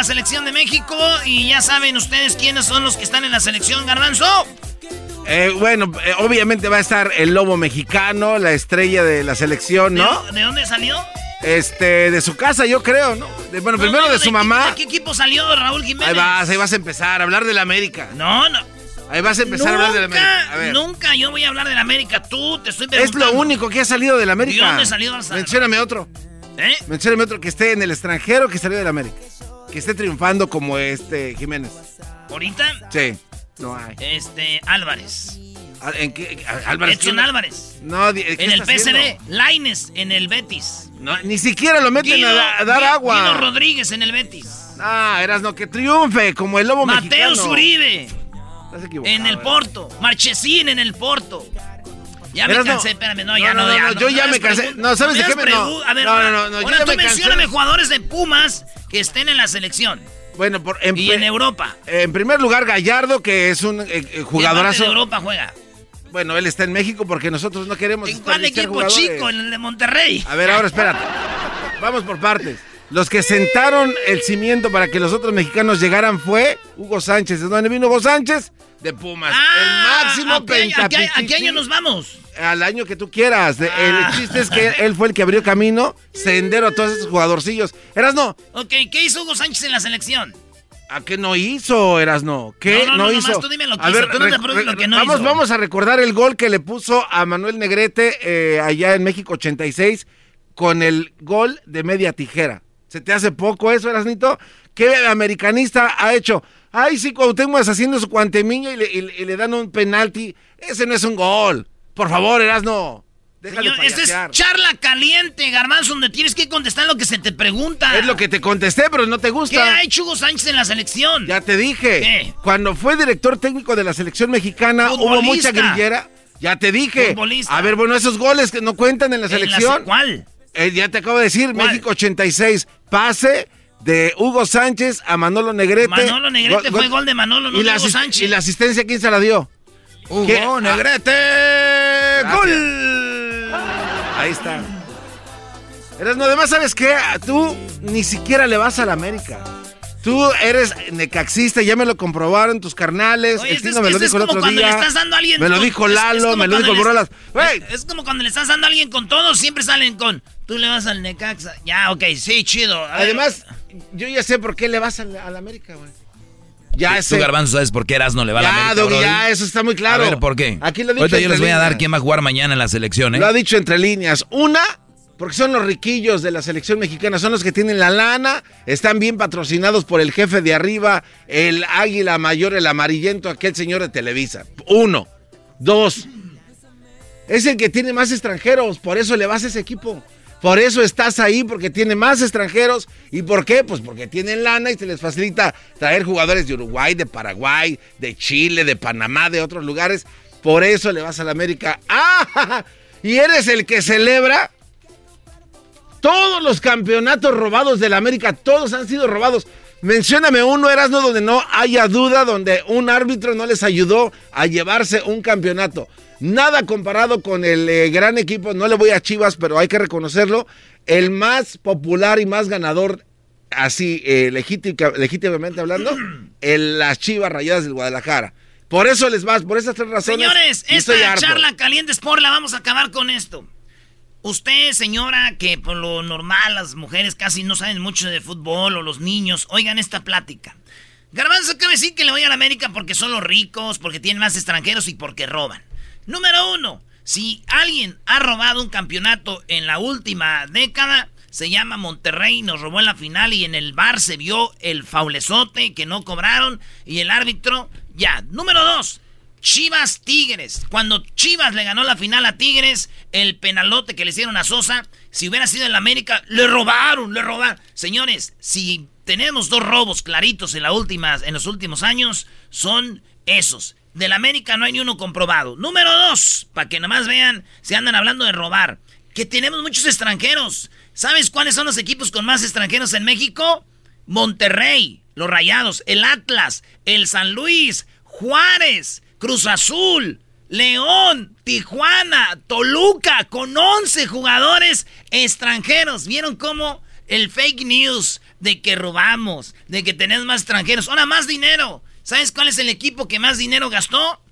la selección de México y ya saben ustedes quiénes son los que están en la selección, Garbanzo. Eh, bueno, eh, obviamente va a estar el lobo mexicano, la estrella de la selección, ¿no? ¿De, de dónde salió? Este, de su casa, yo creo, ¿no? De- bueno, No, primero no, de su mamá. ¿De qué equipo salió Raúl Jiménez? Ahí vas, ahí vas a empezar a hablar de la América. No, no. Ahí vas a empezar a hablar de la América. A ver. Nunca yo voy a hablar de la América. Tú te estoy Es preguntando. lo único que ha salido de la América. ¿De dónde salió? Mencióname otro. ¿Eh? Mencióname otro que esté en el extranjero que salió de la América. Que esté triunfando como este Jiménez. ¿Ahorita? Sí. No hay. Este, Álvarez. Ah, ¿En qué? Ah, Álvarez. Edson. Álvarez. No, di- ¿qué En el PSV. Laines en el Betis. No, ni siquiera lo meten Guido- a, da- a dar Guido- agua. Guido Rodríguez en el Betis. Ah, eras no, que triunfe como el lobo Mateo mexicano. Zuribe Estás equivocado, en el eh. Porto. Marchesín en el Porto. Ya me no. cansé, espérame, no, ya no, no, no, no, yo ya me cansé. No, ¿sabes de qué me- no. A ver, No, no, no, ahora tú mencióname jugadores de Pumas que estén en la selección. Bueno, por, en, Y en Europa. En primer lugar, Gallardo, que es un eh, eh, ¿Qué parte jugadorazo. de Europa juega? Bueno, él está en México porque nosotros no queremos ¿En cuál equipo jugadores. chico? En el de Monterrey. A ver, ahora espérate. Vamos por partes. Los que sentaron el cimiento para que los otros mexicanos llegaran fue Hugo Sánchez. ¿De dónde vino Hugo Sánchez? De Pumas. el máximo ¿a Ah, qué, a qué- a pentapichichi. qué año nos vamos? Al año que tú quieras. De- Ah. El chiste es que él fue el que abrió camino, sendero a todos esos jugadorcillos. Eras no. Ok, ¿qué hizo Hugo Sánchez en la selección? ¿A qué no hizo, Eras no? ¿Qué No, no, no, hizo? nomás tú dime lo que A hizo, ver, tú no te lo que no vamos, hizo. Vamos a recordar el gol que le puso a Manuel Negrete eh, allá en México 86 con el gol de media tijera. ¿Se te hace poco eso, Erasnito? ¿Qué americanista ha hecho? Ay, sí, Cuauhtémoc haciendo su cuantemiña y le, y le- y le dan un penalti. Ese no es un gol. Por favor, Erasno. Deja Señor, esto es charla caliente, Garbanzo, donde tienes que contestar lo que se te pregunta. Es lo que te contesté, pero no te gusta. ¿Qué ha hecho Hugo Sánchez en la selección? Ya te dije. ¿Qué? Cuando fue director técnico de la selección mexicana, hubo mucha grillera. Ya te dije. Futbolista. A ver, bueno, esos goles que no cuentan en la ¿En la selección. se- ¿Cuál? Eh, ya te acabo de decir, México 86. Pase de Hugo Sánchez a Manolo Negrete. Manolo Negrete fue gol de Manolo, no y de la Hugo Sánchez. ¿Y la asistencia quién se la dio? Hugo ¿Qué? Ah, Negrete. ¡Gol! Ahí está. Eres, no, además, ¿sabes qué? Tú ni siquiera le vas a la América. Tú eres necaxista, ya me lo comprobaron tus carnales. Oye, este es- me lo este es dijo el como otro cuando día. le estás dando a alguien me lo dijo es- es Lalo, como me lo dijo Brolas. Es, es como cuando le estás dando a alguien con todo, siempre salen con. Tú le vas al Necaxa. Ya, ok, sí, chido. A ver. Además, yo ya sé por qué le vas a la, a la América, güey. Ya Tú, sé. Garbanzo, ¿sabes por qué Erasno le va a la Ya, América, ya, eso está muy claro. A ver, ¿por qué? Aquí lo he dicho Ahorita yo les voy a dar quién va a jugar mañana en la selección, ¿eh? Lo ha dicho entre líneas. Una, porque son los riquillos de la selección mexicana, son los que tienen la lana, están bien patrocinados por el jefe de arriba, el águila mayor, el amarillento, aquel señor de Televisa. Uno. Dos. Es el que tiene más extranjeros, por eso le vas a ese equipo. Por eso estás ahí, porque tiene más extranjeros. ¿Y por qué? Pues porque tienen lana y se les facilita traer jugadores de Uruguay, de Paraguay, de Chile, de Panamá, de otros lugares. Por eso le vas a la América. <laughs> ¡Ah! Y eres el que celebra todos los campeonatos robados de la América. Todos han sido robados. Mencióname uno, Erasmo, donde no haya duda, donde un árbitro no les ayudó a llevarse un campeonato. Nada comparado con el eh, gran equipo, no le voy a Chivas, pero hay que reconocerlo, el más popular y más ganador, así eh, legítica- legítimamente hablando, <clears throat> el, las Chivas Rayadas del Guadalajara. Por eso les vas, por esas tres razones. Señores, esta charla caliente Sport la vamos a acabar con esto. Usted, señora, que por lo normal las mujeres casi no saben mucho de fútbol o los niños, oigan esta plática. Garbanzo acaba de decir que le voy a la América porque son los ricos, porque tienen más extranjeros y porque roban. Número uno, si alguien ha robado un campeonato en la última década, se llama Monterrey, nos robó en la final y en el bar se vio el faulezote que no cobraron y el árbitro, ya. Número dos, Chivas Tigres. Cuando Chivas le ganó la final a Tigres, el penalote que le hicieron a Sosa, si hubiera sido en la América, le robaron, le robaron. Señores, si tenemos dos robos claritos en, la última, en los últimos años, son esos. De la América no hay ni uno comprobado. Número dos, para que nomás vean, se andan hablando de robar. Que tenemos muchos extranjeros. ¿Sabes cuáles son los equipos con más extranjeros en México? Monterrey, los Rayados, el Atlas, el San Luis, Juárez, Cruz Azul, León, Tijuana, Toluca, con 11 jugadores extranjeros. ¿Vieron cómo el fake news de que robamos, de que tenemos más extranjeros, ahora más dinero? ¿Sabes cuál es el equipo que más dinero gastó?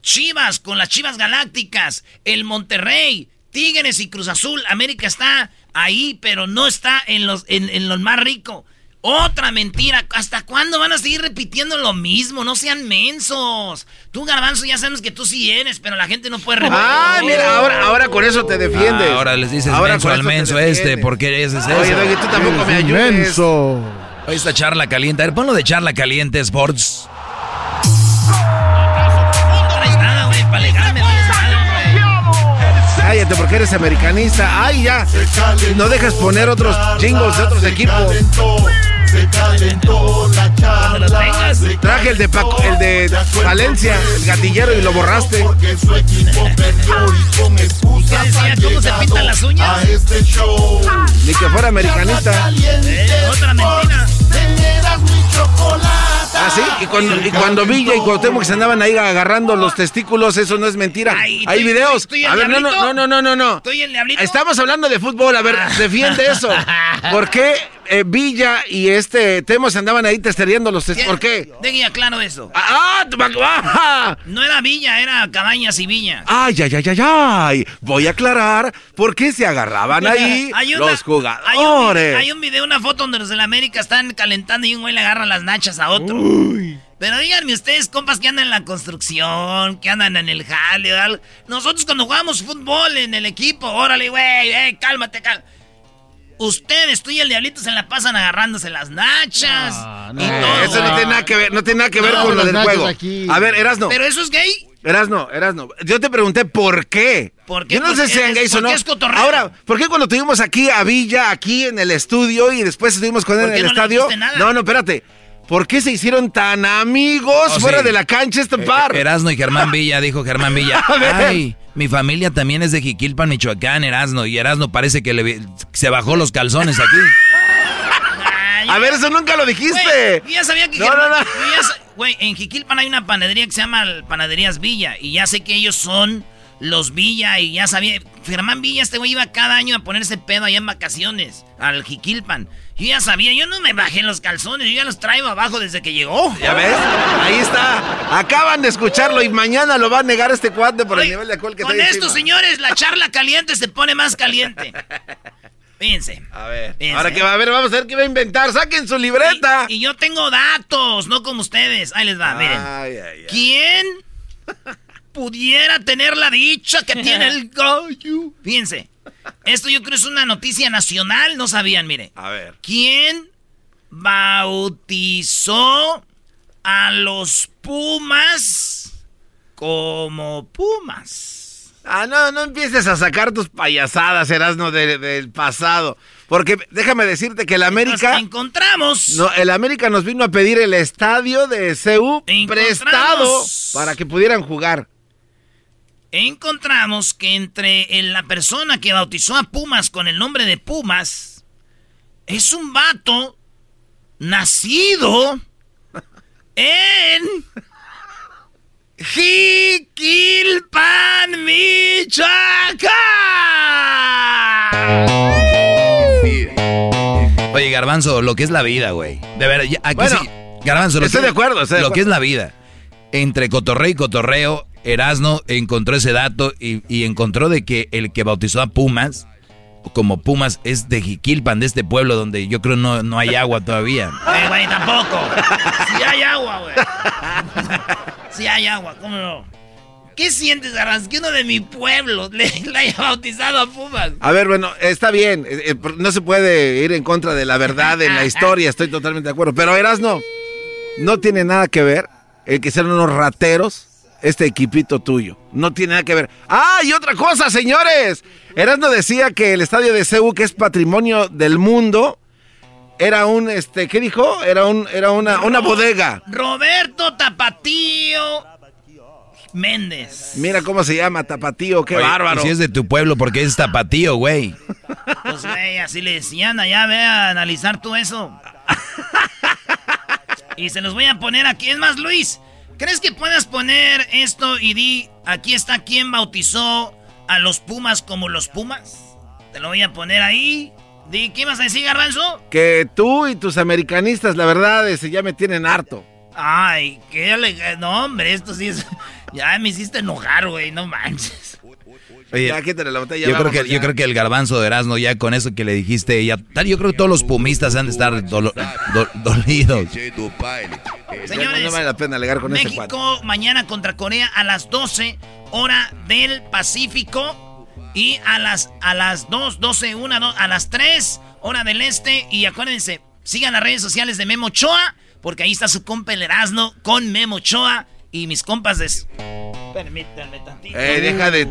Chivas, con las Chivas Galácticas, el Monterrey, Tigres y Cruz Azul. América está ahí, pero no está en los, en, en los más ricos. Otra mentira. ¿Hasta cuándo van a seguir repitiendo lo mismo? No sean mensos. Tú, Garbanzo, ya sabemos que tú sí eres, pero la gente no puede repetir. Ah, mira, ahora, ahora con eso te defiendes. Ah, ahora les dices Ahora menso al menso este, defiendes. ¿por qué ese es eso? Oye, Doggy, tú tampoco me ayudes. Oye, esta charla caliente. A ver, ponlo de charla caliente, Sports. Cállate porque eres americanista. Ay, ya. No dejas poner otros jingles de otros equipos. Se calentó la charla. Traje el de Paco, el de Valencia, el gatillero y lo borraste. Porque su equipo <laughs> perdió y con excusas decía? ¿Cómo se pintan las uñas? a este show. Ni que fuera americanista. otra mentira. Ah, sí. Y cuando, y cuando Villa y Cuauhtémoc se andaban ahí agarrando los testículos, eso no es mentira. Ay, Hay ¿tú- videos. tú y el A ver, no, no, diablito? no, no, no, no. Estamos hablando de fútbol. A ver, defiende eso. <laughs> ¿Por qué eh, Villa y este Temo se andaban ahí testereando los testículos? ¿Por qué? Deje aclaro eso. ¡Ah! tu- ah, No era Villa, era Cabañas y Villa. ¡Ay, ay, ay, ay, ay! Voy a aclarar por qué se agarraban ahí Hay una- los Hay un, jugadores. hay un video, una foto donde los de la América están calentando y un güey le agarra las nachas a otro. Pero díganme ustedes, compas, que andan en la construcción, que andan en el jale o algo. Nosotros cuando jugamos fútbol en el equipo, órale, güey, eh, cálmate, cálmate. Ustedes, tú y el diablito se la pasan agarrándose las nachas. y todo. Eso no tiene nada que ver, no tiene nada que ver No, con lo del juego. aquí. A ver, Erasno. ¿Pero eso es gay? Erasno, Erasno, yo te pregunté por qué. ¿Por qué? Yo no sé si sean gays o no. es. Ahora, ¿por qué cuando tuvimos aquí a Villa, aquí en el estudio y después estuvimos con él ¿Por en el no estadio? nada? No, no, espérate. ¿Por qué se hicieron tan amigos Oh, fuera sí. de la cancha este par? Eh, Erasno y Germán Villa, dijo Germán Villa. <laughs> A ver. Ay, mi familia también es de Jiquilpan, Michoacán, Erasno. Y Erasno parece que le, se bajó los calzones aquí. <laughs> A ver, eso nunca lo dijiste. Güey, yo ya sabía que No, Germán- no, no. ya Güey, en Jiquilpan hay una panadería que se llama Panaderías Villa. Y ya sé que ellos son los Villa. Y ya sabía. Germán Villa, este güey iba cada año a ponerse pedo allá en vacaciones. Al Jiquilpan. Yo ya sabía, yo no me bajé los calzones. Yo ya los traigo abajo desde que llegó. ¿Ya ves? Ahí está. Acaban de escucharlo y mañana lo va a negar este cuate por el nivel de alcohol que Con trae esto, encima. señores, la charla caliente se pone más caliente. <laughs> Fíjense. A ver. Fíjense. Ahora que va a ver, vamos a ver qué va a inventar. Saquen su libreta. Y, y yo tengo datos, no como ustedes. Ahí les va, miren. Ay, ay, ay. ¿Quién <laughs> pudiera tener la dicha que tiene el <laughs> gallo? Fíjense, esto yo creo es una noticia nacional, no sabían, mire. A ver. ¿Quién bautizó a los Pumas como Pumas? Ah, no, no empieces a sacar tus payasadas, Erasno, de- del pasado. Porque déjame decirte que el América... encontramos. No, el América nos vino a pedir el estadio de CEU prestado para que pudieran jugar. Encontramos que entre en la persona que bautizó a Pumas con el nombre de Pumas es un vato nacido en Jiquilpan, Michoacán. Oye, Garbanzo, lo que es la vida, güey. De verdad, ya- aquí Bueno, sí. Garbanzo, lo estoy que, de acuerdo, estoy de Lo acuerdo. que es la vida. Entre cotorreo y cotorreo, Erasno encontró ese dato y, y encontró de que el que bautizó a Pumas, como Pumas, es de Jiquilpan, de este pueblo donde yo creo no, no hay agua todavía. Eh, güey, tampoco. Si hay agua, güey. Si hay agua, ¿cómo no? ¿Qué sientes, Garbanzo? Que uno de mi pueblo le, le haya bautizado a Pumas. A ver, bueno, está bien. eh, eh, no se puede ir en contra de la verdad en la <laughs> historia, estoy totalmente de acuerdo. Pero Erasno, no tiene nada que ver el que sean unos rateros este equipito tuyo. No tiene nada que ver. ¡Ah, y otra cosa, señores! Erasno decía que el estadio de CEU, que es patrimonio del mundo, era un, este, ¿qué dijo? Era un, era una, una bodega. Roberto Tapatío Méndez. Mira cómo se llama, Tapatío, qué Oye, bárbaro. y si es de tu pueblo, porque es tapatío, güey. Pues, güey, así le decían allá, ve a analizar tú eso. Y se los voy a poner aquí. Es más, Luis, ¿crees que puedas poner esto y di, aquí está quien bautizó a los Pumas como los Pumas? Te lo voy a poner ahí. Di, ¿qué ibas a decir, Garbanzo? Que tú y tus americanistas, la verdad, ese, ya me tienen harto. Ay, qué ale... No, hombre, esto sí es... <laughs> Ya me hiciste enojar, güey, no manches. Oye, Ya, quítale la botella. yo, creo que, yo creo que el garbanzo de Erasmo, ya con eso que le dijiste, ya tal, yo creo que todos los pumistas han de estar dolo- do- dolidos. Señores, no vale la pena alegar con ese. México mañana contra Corea a las 12 hora del Pacífico y a las a las 2, 12, 1, 2, a las 3 hora del este y acuérdense, sigan las redes sociales de Memo Ochoa porque ahí está su compa el Erasmo con Memo Ochoa y mis compas de Permítanme tantito. Eh, deja de.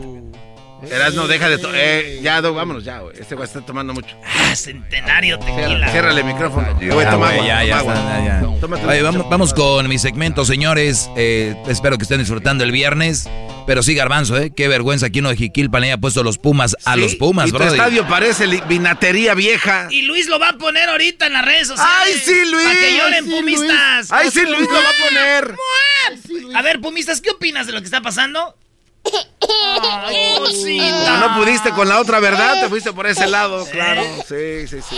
Erasno, deja de. Eh, ya, vámonos ya, güey. Este güey está tomando mucho. Ah, centenario tequila. Ciérrale, el micrófono. Güey, Ah, toma güey, agua, ya, ya, ya, Oye, vamos, vamos con mi segmento, señores. Eh, espero que estén disfrutando el viernes. Pero sí, Garbanzo, ¿eh? Qué vergüenza que uno de Jiquilpan le haya puesto los Pumas a Sí, los Pumas, bro. estadio parece vinatería vieja. Y Luis lo va a poner ahorita en las redes sociales. ¡Ay, sí, Luis! Para que lloren, ¡Ay, sí, pumistas. Luis! ¡Ay, sí, Luis lo va a poner! A ver, pumistas, ¿qué opinas de lo que está pasando? <coughs> Ay. No, pudiste con la otra verdad, te fuiste por ese lado, claro. Sí, sí, sí.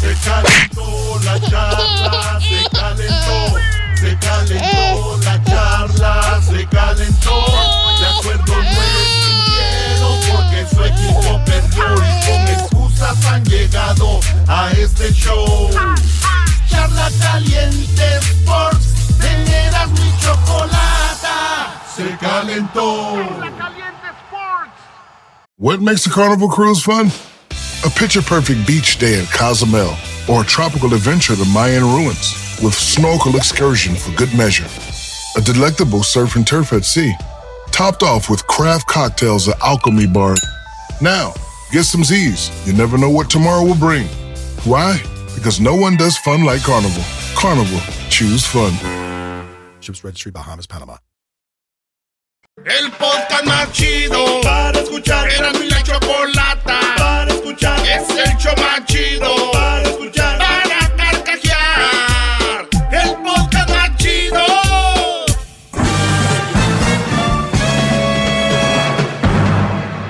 Se calentó la charla, se calentó, se calentó la charla, se calentó. De acuerdo no estuvieron porque su equipo perdió y con excusas han llegado a este show. Charla caliente Sports, mi chocolata, se calentó. What makes a carnival cruise fun? A picture perfect beach day in Cozumel or a tropical adventure to Mayan ruins with snorkel excursion for good measure. A delectable surf and turf at sea, topped off with craft cocktails at Alchemy Bar. Now, get some Z's. You never know what tomorrow will bring. Why? Because no one does fun like Carnival. Carnival, choose fun. Ships Registry, Bahamas, Panama. El podcast más chido para escuchar. Era mi la chocolata para escuchar. Es el show más chido para escuchar. Para carcajear. El podcast más chido.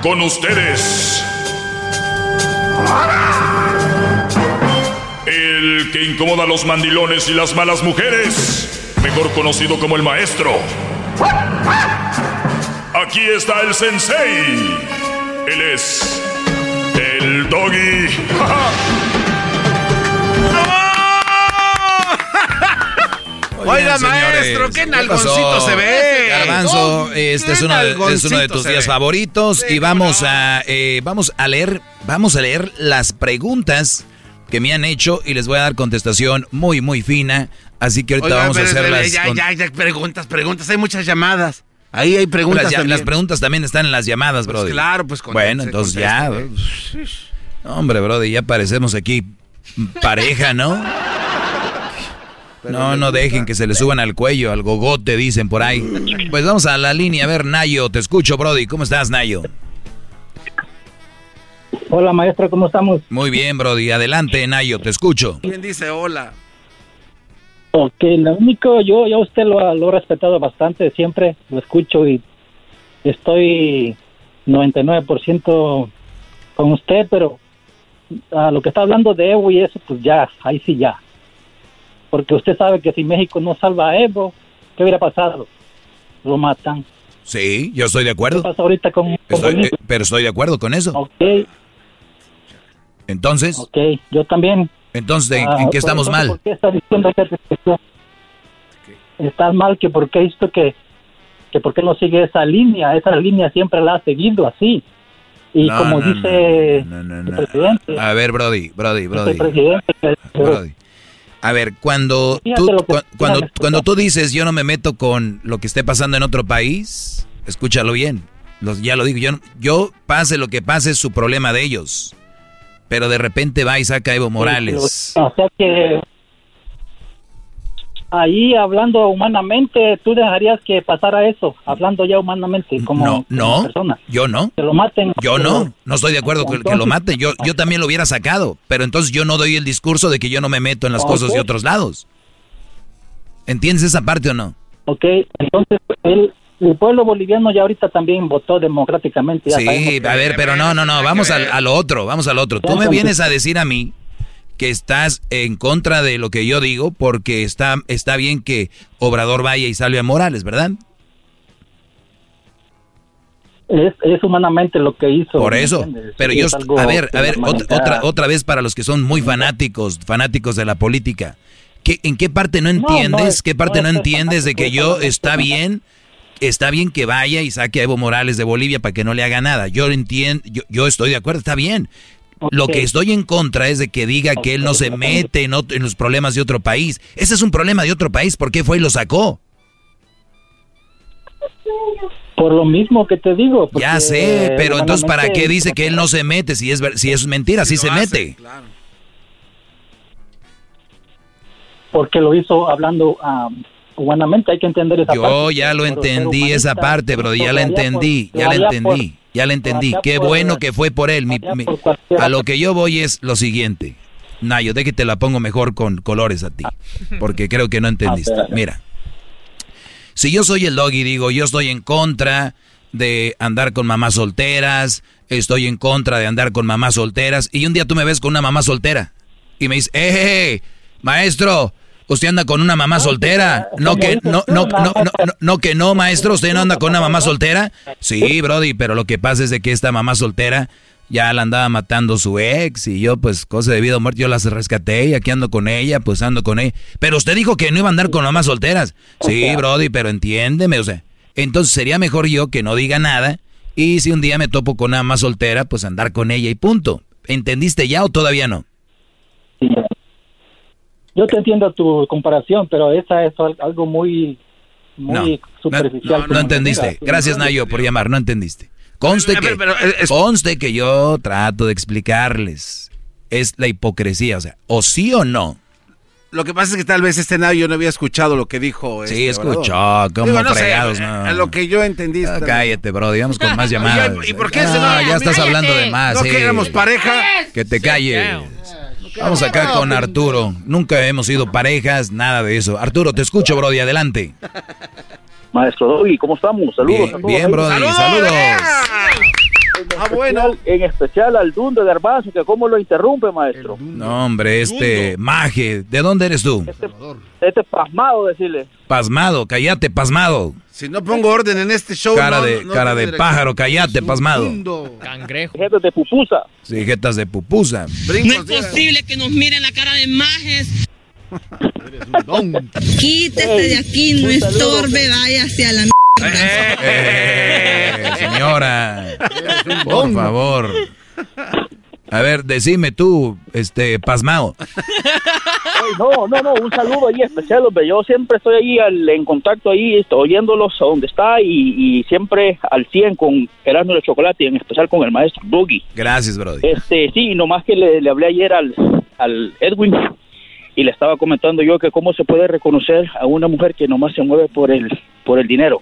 Con ustedes. El que incomoda a los mandilones y las malas mujeres. Mejor conocido como el maestro. Aquí está el sensei. Él es el doggy. <laughs> Oiga, maestro, qué ¿qué nalgoncito se ve. Garbanzo, este es uno, de, es uno de tus días ve. favoritos y vamos a eh, vamos a leer vamos a leer las preguntas que me han hecho y les voy a dar contestación muy muy fina, así que ahorita Oiga, vamos a hacer las ya, ya, ya, preguntas, preguntas. Hay muchas llamadas. Ahí hay preguntas las, ya- también. las preguntas también están en las llamadas, Pues brody. claro, pues, Bueno, entonces ya. Hombre, brody, ya parecemos aquí pareja, ¿no? No, no dejen que se le suban al cuello, al gogote, dicen por ahí. Pues vamos a la línea. A ver, Nayo, te escucho, Brody. ¿Cómo estás, Nayo? Hola maestro, ¿cómo estamos? Muy bien, Brody. Adelante, Nayo, te escucho. ¿Quién dice hola? Ok, lo único, yo, yo a usted lo, lo he respetado bastante, siempre lo escucho y estoy 99% con usted, pero a lo que está hablando de Evo y eso, pues ya, ahí sí ya. Porque usted sabe que si México no salva a Evo, ¿qué hubiera pasado? Lo matan. Sí, yo estoy de acuerdo. ¿Qué pasa ahorita con, con Estoy- eh, pero estoy de acuerdo con eso. Ok, Entonces, ok, yo también. entonces, ¿en, Ah, en qué por- estamos mal? ¿Por qué está diciendo que restricción? Está mal que porque visto que que por qué no sigue esa línea, esa línea siempre la ha seguido así. Y No, como no, dice no, el presidente, A ver, Brody, Brody, Brody. Brody. A ver, cuando tú, cuando, cuando tú dices yo no me meto con lo que esté pasando en otro país, escúchalo bien. Los- ya lo digo, yo, yo pase lo que pase es su problema de ellos. Pero de repente va y saca a Evo Morales. O sea que ahí hablando humanamente, tú dejarías que pasara eso, hablando ya humanamente como, No, como no, persona. yo no. Que lo maten. Yo no, no estoy de acuerdo con que lo maten. Yo, yo también lo hubiera sacado. Pero entonces yo no doy el discurso de que yo no me meto en las cosas de otros lados. ¿Entiendes esa parte o no? Ok, entonces el, el pueblo boliviano ya ahorita también votó democráticamente. ya Sí, a ver, pero no, no, no, vamos al- a, lo otro, vamos al otro. Tú me vienes a decir a mí que estás en contra de lo que yo digo porque está, está bien que Obrador vaya y salve a Morales, ¿verdad? Es, es humanamente lo que hizo. Por ¿me eso. entiendes? Pero Sí, yo, es algo a ver, a ver, otra, otra, otra vez para los que son muy fanáticos, fanáticos de la política. ¿Qué, ¿En qué parte no no, entiendes? es- ¿Qué parte no no es entiendes de que yo es está bien? Está bien que vaya y saque a Evo Morales de Bolivia para que no le haga nada. Yo entiendo, yo, yo estoy de acuerdo, está bien. Lo que estoy en contra es de que diga que él no se mete en, ot- en los problemas de otro país. Ese es un problema de otro país. ¿Por qué fue y lo sacó? Por lo mismo que te digo. Ya sé, pero entonces ¿para qué dice que él no se mete? Si es, ver- si es mentira, sí se mete. Porque lo hizo hablando ah, humanamente, hay que entender esa parte. Yo ya lo entendí esa parte, bro, ya la por- entendí, ya la por- entendí, ya la entendí. Qué bueno que fue por él. Mi- mi- a lo que yo voy es lo siguiente. Nayo, de que te la pongo mejor con colores a ti, porque creo que no entendiste. A ver. Mira, si yo soy el dog y digo, yo estoy en contra de andar con mamás solteras, estoy en contra de andar con mamás solteras, y un día tú me ves con una mamá soltera y me dices, ¡eh, eh, eh, maestro! Usted anda con una mamá soltera. No que no, no, no, no, que no, maestro, usted no anda con una mamá soltera. Sí, Brody, pero lo que pasa es de que esta mamá soltera ya la andaba matando su ex y yo pues cosa de vida o muerte yo las rescaté y aquí ando con ella, pues ando con ella. Pero usted dijo que no iba a andar con mamás solteras. Sí, <laughs> Brody, pero entiéndeme, o sea, entonces sería mejor yo que no diga nada y si un día me topo con una mamá soltera, pues andar con ella y punto. ¿Entendiste ya o todavía no? Yo te entiendo tu comparación, pero esa es al- algo muy, muy superficial. No entendiste. manera. Gracias, Nayo, por llamar. No entendiste. Conste que, pero, eh, es- conste que yo trato de explicarles. Es la hipocresía, o sea, o sí o no. Lo que pasa es que tal vez este Nayo no había escuchado lo que dijo. Sí, este escuchó, como no fregados, eh, no. a lo que yo entendí. Ah, cállate, bro. Digamos con más <laughs> llamadas. ¿Y por qué Ah, se va? ya estás hablando de más. ¿No sí. que éramos pareja? Que te calles. Vamos acá con Arturo. Nunca hemos sido parejas, nada de eso. Arturo, te escucho, Brody. Adelante. Maestro Doggy, ¿cómo estamos? Saludos. Bien, a todos bien. Brody. Saludos. Ah, bueno. En especial al Dundo de Garbanzo, que cómo lo interrumpe, maestro. No, hombre, este Maje, ¿de dónde eres tú? Este pasmado, decirle. Pasmado, cállate, pasmado. Si no pongo orden en este show. Cara no- de, no cara de pájaro, cállate, pasmado. Cangrejo. Gente de pupusa. Sí, jetas de pupusa. No es posible que nos miren la cara de majes. <laughs> Quítese de aquí, no estorbe, váyase a la Eh, señora, por favor. <laughs> A ver, decime tú, este, pasmado. No, no, no, un saludo ahí especial, hombre. Yo siempre estoy ahí al- en contacto ahí, estoy oyéndolos a donde está y, y siempre al 100 con Erasmo de Chocolate y en especial con el maestro Boogie. Gracias, Brody. Este, sí, nomás que le, le hablé ayer al, al Edwin y le estaba comentando yo que cómo se puede reconocer a una mujer que nomás se mueve por el, por el dinero.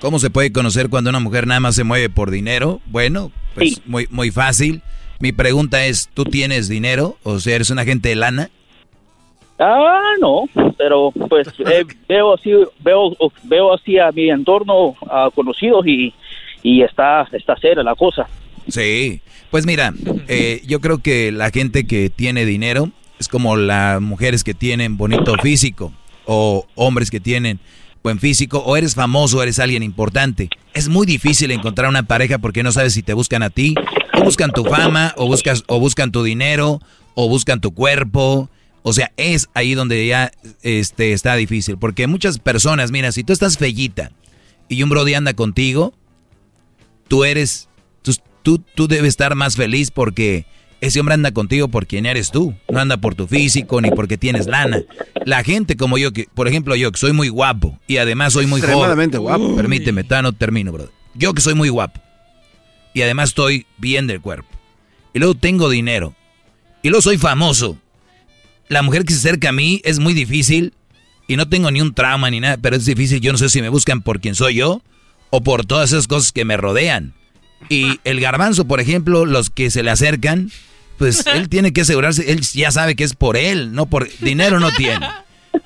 ¿Cómo se puede conocer cuando una mujer nada más se mueve por dinero? Bueno, pues muy, muy fácil. Mi pregunta es, ¿tú tienes dinero? O sea, ¿eres un agente de lana? Ah, no, pero pues <laughs> eh, veo así, veo, veo así a mi entorno a conocidos y, y está, está seria la cosa. Sí, pues mira, <laughs> eh, yo creo que la gente que tiene dinero es como las mujeres que tienen bonito físico o hombres que tienen buen físico o eres famoso eres alguien importante. Es muy difícil encontrar una pareja porque no sabes si te buscan a ti o buscan tu fama o buscas o buscan tu dinero o buscan tu cuerpo. O sea, es ahí donde ya este, está difícil porque muchas personas, mira, si tú estás fellita y un brody anda contigo, tú eres, tú, tú, tú debes estar más feliz porque ese hombre anda contigo por quien eres tú, no anda por tu físico ni porque tienes lana. La gente como yo, que por ejemplo yo, que soy muy guapo y además soy muy joven. Guapo. Permíteme, todavía no termino, brother. Yo que soy muy guapo y además estoy bien del cuerpo. Y luego tengo dinero. Y luego soy famoso. La mujer que se acerca a mí es muy difícil y no tengo ni un trauma ni nada, pero es difícil. Yo no sé si me buscan por quien soy yo o por todas esas cosas que me rodean. Y el garbanzo, por ejemplo, los que se le acercan, pues <laughs> él tiene que asegurarse, él ya sabe que es por él, no por dinero no tiene.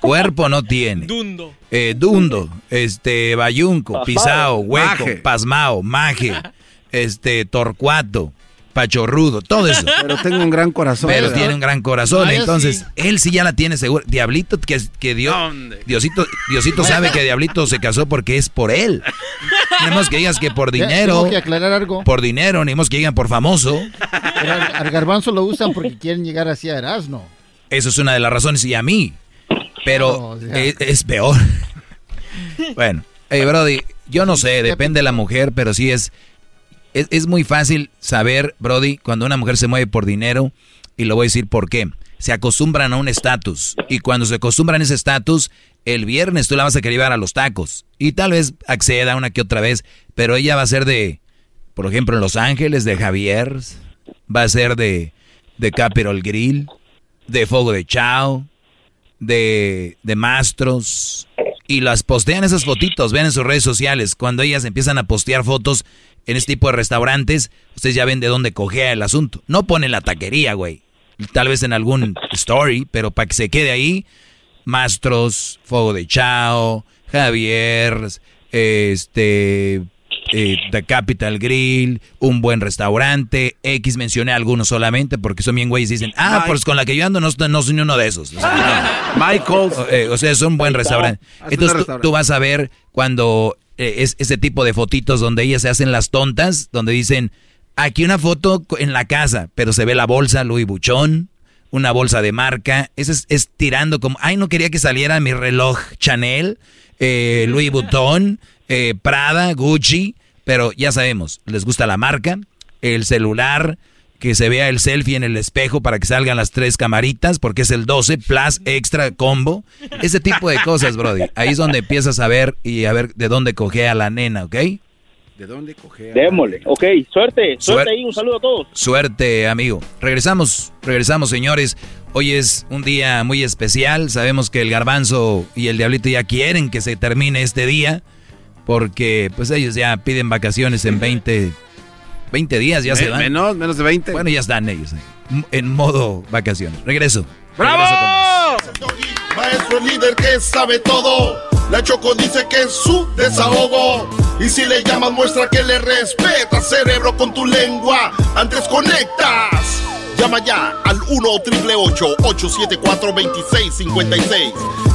Cuerpo no tiene. Dundo. Eh, dundo, este, bayunco, pisao, hueco, pasmao, maje, este, torcuato, pachorrudo, todo eso. <laughs> Pero tengo un gran corazón. Pero ¿verdad? tiene un gran corazón, Ah, entonces sí. él sí ya la tiene segura. Diablito que, que Dios, Diosito, Diosito sabe que Diablito se casó porque es por él. No más que digas que por dinero, Tengo que aclarar algo. por dinero, ni más que digan por famoso. Pero al, al garbanzo lo usan porque quieren llegar así a Erasmo. Eso es una de las razones y a mí. Pero es, es peor. <laughs> bueno, hey Brody, yo no sé, depende de la mujer, pero sí es, es, es muy fácil saber, Brody, cuando una mujer se mueve por dinero, y lo voy a decir por qué. Se acostumbran a un estatus, y cuando se acostumbran a ese estatus, el viernes tú la vas a querer llevar a los tacos, y tal vez acceda una que otra vez, pero ella va a ser de, por ejemplo, en Los Ángeles, de Javier, va a ser de, de Capital Grill, de Fuego de Chao, de, de Mastros, y las postean esas fotitos, ven en sus redes sociales. Cuando ellas empiezan a postear fotos en este tipo de restaurantes, ustedes ya ven de dónde cogea el asunto. No ponen la taquería, güey. Tal vez en algún story, pero para que se quede ahí, Mastros, Fuego de Chao, Javier, este, eh, The Capital Grill, un buen restaurante, X mencioné algunos solamente porque son bien güeyes y dicen, ah, pues con la que yo ando no, no soy uno de esos. O sea, <laughs> Michael. o sea, es un buen restaurante. Entonces tú, vas a ver cuando eh, es ese tipo de fotitos donde ellas se hacen las tontas, donde dicen, aquí una foto en la casa, pero se ve la bolsa Louis Vuitton, una bolsa de marca, ese es, es tirando como, ay, no quería que saliera mi reloj Chanel, eh, Louis Vuitton, eh, Prada, Gucci, pero ya sabemos, les gusta la marca, el celular, que se vea el selfie en el espejo para que salgan las tres camaritas, porque es el 12 plus extra combo. Ese tipo de cosas, Brody. Ahí es donde empiezas a ver y a ver de dónde coge a la nena, ¿ok? ¿De dónde coge? Démosle. Ok, suerte. Suerte ahí. Un saludo a todos. Suerte, amigo. Regresamos, regresamos, señores. Hoy es un día muy especial. Sabemos que el garbanzo y el diablito ya quieren que se termine este día. Porque pues ellos ya piden vacaciones en 20, 20 días, ya se van. Menos, menos de 20. Bueno, ya están ellos ahí, en modo vacaciones. Regreso. ¡Bravo! Maestro líder que sabe todo. La Choco dice que es su desahogo. Y si le llamas, muestra que le respeta, cerebro, con tu lengua. Antes conectas. Llama ya al 1-888-874-2656.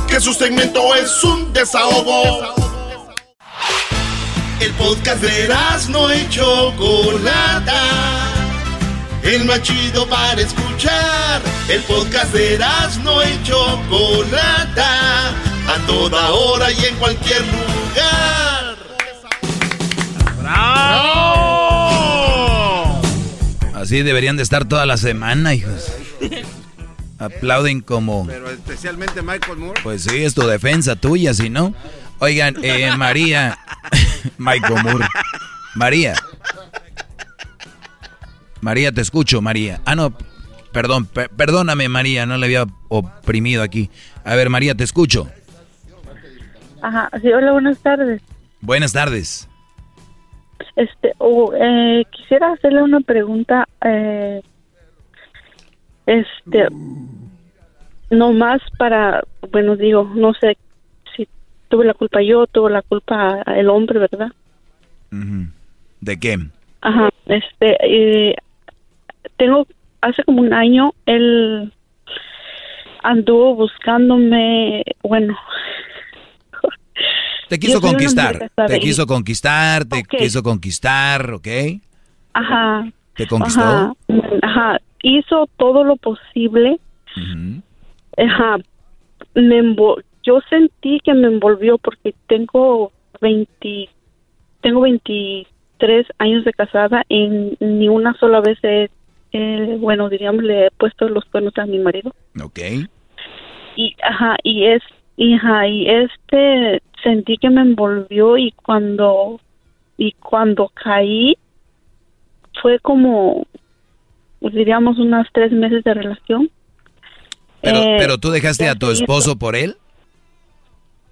Que su segmento es un desahogo. El podcast de no y Chocolata. El más chido para escuchar. El podcast de no y Chocolata. A toda hora y en cualquier lugar. ¡Bravo! Así deberían de estar toda la semana, hijos. <laughs> Aplauden como... Pero especialmente Michael Moore. Pues sí, es tu defensa tuya, si no. Oigan, eh, María... <laughs> Michael Moore. María. María, te escucho, María. Ah, no, perdón, perdóname, María, no le había oprimido aquí. A ver, María, te escucho. Ajá, sí, hola, buenas tardes. Buenas tardes. Este, eh, quisiera hacerle una pregunta. Eh, este, no más para, bueno, digo, no sé tuve la culpa yo, tuvo la culpa el hombre, ¿verdad? ¿De qué? Ajá, este, eh, tengo, hace como un año, él anduvo buscándome, bueno. Te <laughs> quiso conquistar, te quiso conquistar, te quiso conquistar, ¿ok? Ajá. ¿Te conquistó? Ajá, hizo todo lo posible. Ajá, me yo sentí que me envolvió porque tengo 20, tengo 23 años de casada y ni una sola vez he eh, bueno, diríamos, le he puesto los cuernos a mi marido. Ok. Y, ajá, y es, y, ajá, y este, sentí que me envolvió y cuando, y cuando caí, fue como, diríamos, unos tres meses de relación. Pero, eh, pero tú dejaste a tu esposo por él?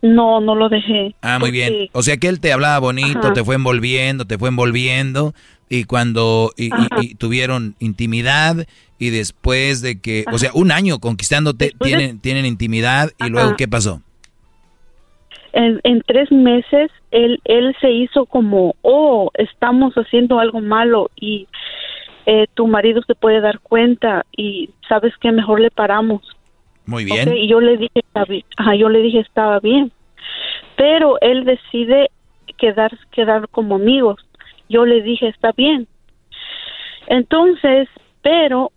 No, no lo dejé. Ah, muy bien. O sea que él te hablaba bonito, te fue envolviendo, te fue envolviendo, y cuando y, tuvieron intimidad y después de que, o sea, un año conquistándote, tienen, tienen intimidad y luego, ¿qué pasó? En, en, tres meses él, él se hizo como, oh, estamos haciendo algo malo y eh, tu marido se puede dar cuenta y sabes que mejor le paramos. Muy bien. y yo le dije, ajá, yo le dije estaba bien, pero él decide quedar, quedar como amigos yo le dije, está bien. Entonces, pero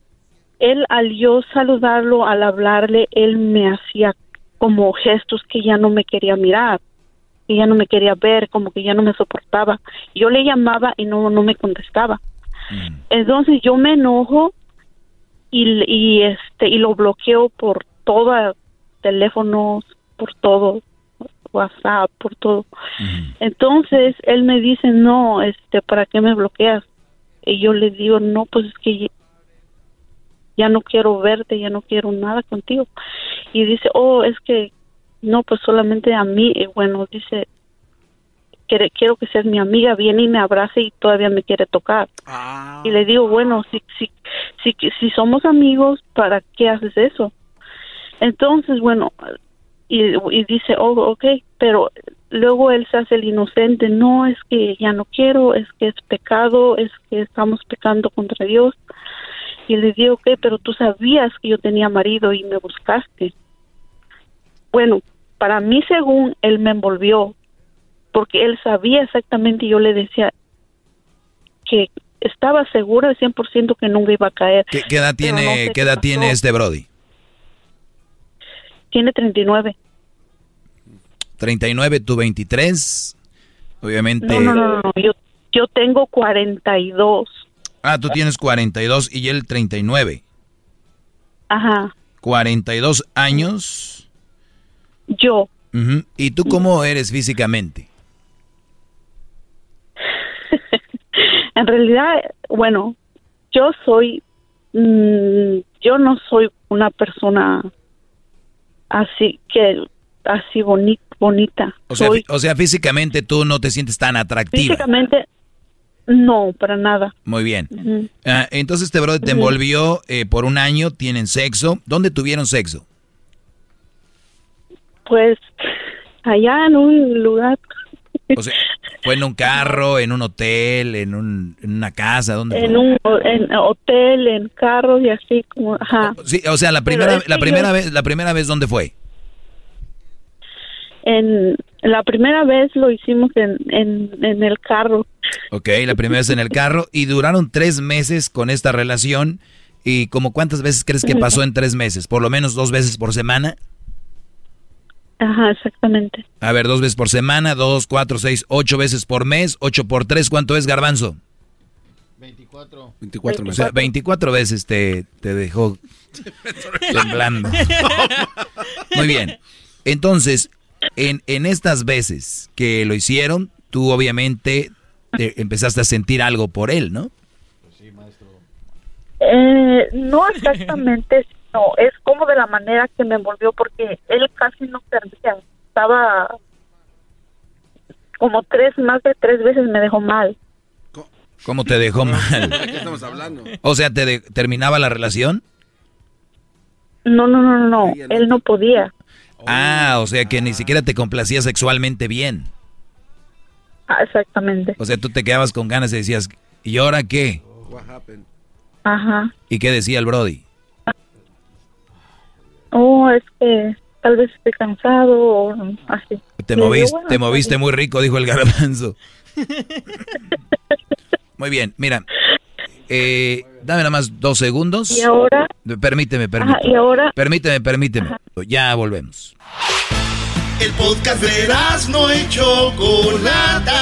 él al yo saludarlo, al hablarle, él me hacía como gestos que ya no me quería mirar, que ya no me quería ver, como que ya no me soportaba. Yo le llamaba y no, no me contestaba. Mm. Entonces yo me enojo y, y este y lo bloqueo por todo teléfonos, por todo. WhatsApp, por todo. Entonces él me dice, no, este, ¿para qué me bloqueas? Y yo le digo, no, pues es que ya no quiero verte, ya no quiero nada contigo. Y dice, oh, es que no, pues solamente a mí, y bueno, dice, quiero que seas mi amiga, viene y me abrace y todavía me quiere tocar. Ah. Y le digo, bueno, si, si, si, si somos amigos, ¿para qué haces eso? Entonces, bueno, y, dice, oh, ok, pero luego él se hace el inocente, no, es que ya no quiero, es que es pecado, es que estamos pecando contra Dios. Y le digo, ok, pero tú sabías que yo tenía marido y me buscaste. Bueno, para mí, según él me envolvió, porque él sabía exactamente, y yo le decía que estaba segura al 100% que nunca iba a caer. ¿Qué, edad tiene, ¿qué edad tiene este Brody? Tiene 39. 39, tú 23. Obviamente. No, no, no, no. Yo, yo tengo 42. Ah, tú tienes 42 y él 39. Ajá. 42 años. Yo. Ujú. ¿Y tú cómo eres físicamente? <laughs> En realidad, bueno, yo soy, mm, yo no soy una persona así que así boni- bonita. O sea, soy o sea, físicamente tú no te sientes tan atractiva. físicamente no, para nada. Muy bien. Ah, entonces este brother te envolvió eh, por un año, tienen sexo. ¿Dónde tuvieron sexo? Pues allá en un lugar O sea, ¿fue en un carro, en un hotel, en, un, en una casa? ¿Dónde en fue? un en hotel, en carros y así como, ajá. Sí, o sea, la primera, es que la primera yo- vez, la primera vez, ¿dónde fue? En la primera vez lo hicimos en, en, en el carro. Ok, la primera vez en el carro y duraron tres meses con esta relación. ¿Y como cuántas veces crees que <laughs> pasó en tres meses? ¿Por lo menos dos veces por semana? Ajá, exactamente. A ver, dos veces por semana, dos, cuatro, seis, ocho veces por mes, ocho por tres, ¿cuánto es garbanzo? 24. 24 O sea, 24 veces te, te dejó <laughs> temblando. Muy bien. Entonces, en, en estas veces que lo hicieron, tú obviamente te empezaste a sentir algo por él, ¿no? Eh, no exactamente, no, es como de la manera que me envolvió porque él casi no servía, estaba como tres, más de tres veces me dejó mal. ¿Cómo te dejó mal? ¿De qué estamos hablando? O sea, ¿te de- terminaba la relación? No, no, no, no, no, él no podía. Ah, o sea que ni siquiera te complacía sexualmente bien. Ah, exactamente. O sea, tú te quedabas con ganas y decías, ¿y ahora qué? Ajá. ¿Y qué decía el Brody? Oh, es que tal vez estoy cansado o así. Te digo, moviste, bueno, te moviste muy rico, dijo el garbanzo. Muy bien, mira, eh, dame nada más dos segundos. Y ahora- Permíteme, permíteme. y ahora- Permíteme, permíteme. Ya volvemos. El podcast de no y Chocolata.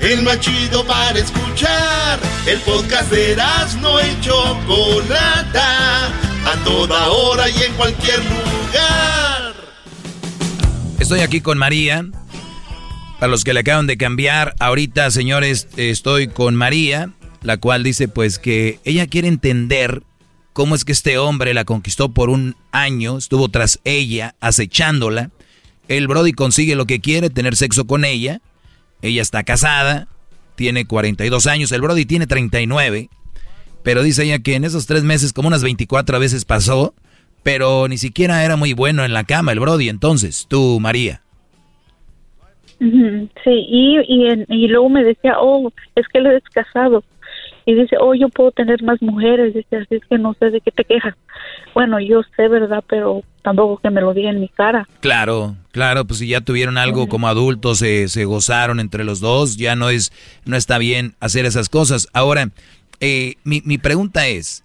El más chido para escuchar. El podcast de no y Chocolata. A toda hora y en cualquier lugar. Estoy aquí con María. Para los que le acaban de cambiar, ahorita, señores, estoy con María, la cual dice pues que ella quiere entender cómo es que este hombre la conquistó por un año, estuvo tras ella, acechándola. El Brody consigue lo que quiere, tener sexo con ella. Ella está casada, tiene 42 años, el Brody tiene 39. Pero dice ella que en esos tres meses como unas 24 veces pasó, pero ni siquiera era muy bueno en la cama el Brody. Entonces, tú, María. Sí, y, y, en- y luego me decía, oh, es que él es casado. Y dice, oh, yo puedo tener más mujeres. Dice, así es que no sé de qué te quejas. Bueno, yo sé, ¿verdad? Pero tampoco que me lo diga en mi cara. Claro, claro, pues si ya tuvieron algo como adultos, se, se gozaron entre los dos, ya no es, no está bien hacer esas cosas. Ahora, eh, mi, mi pregunta es,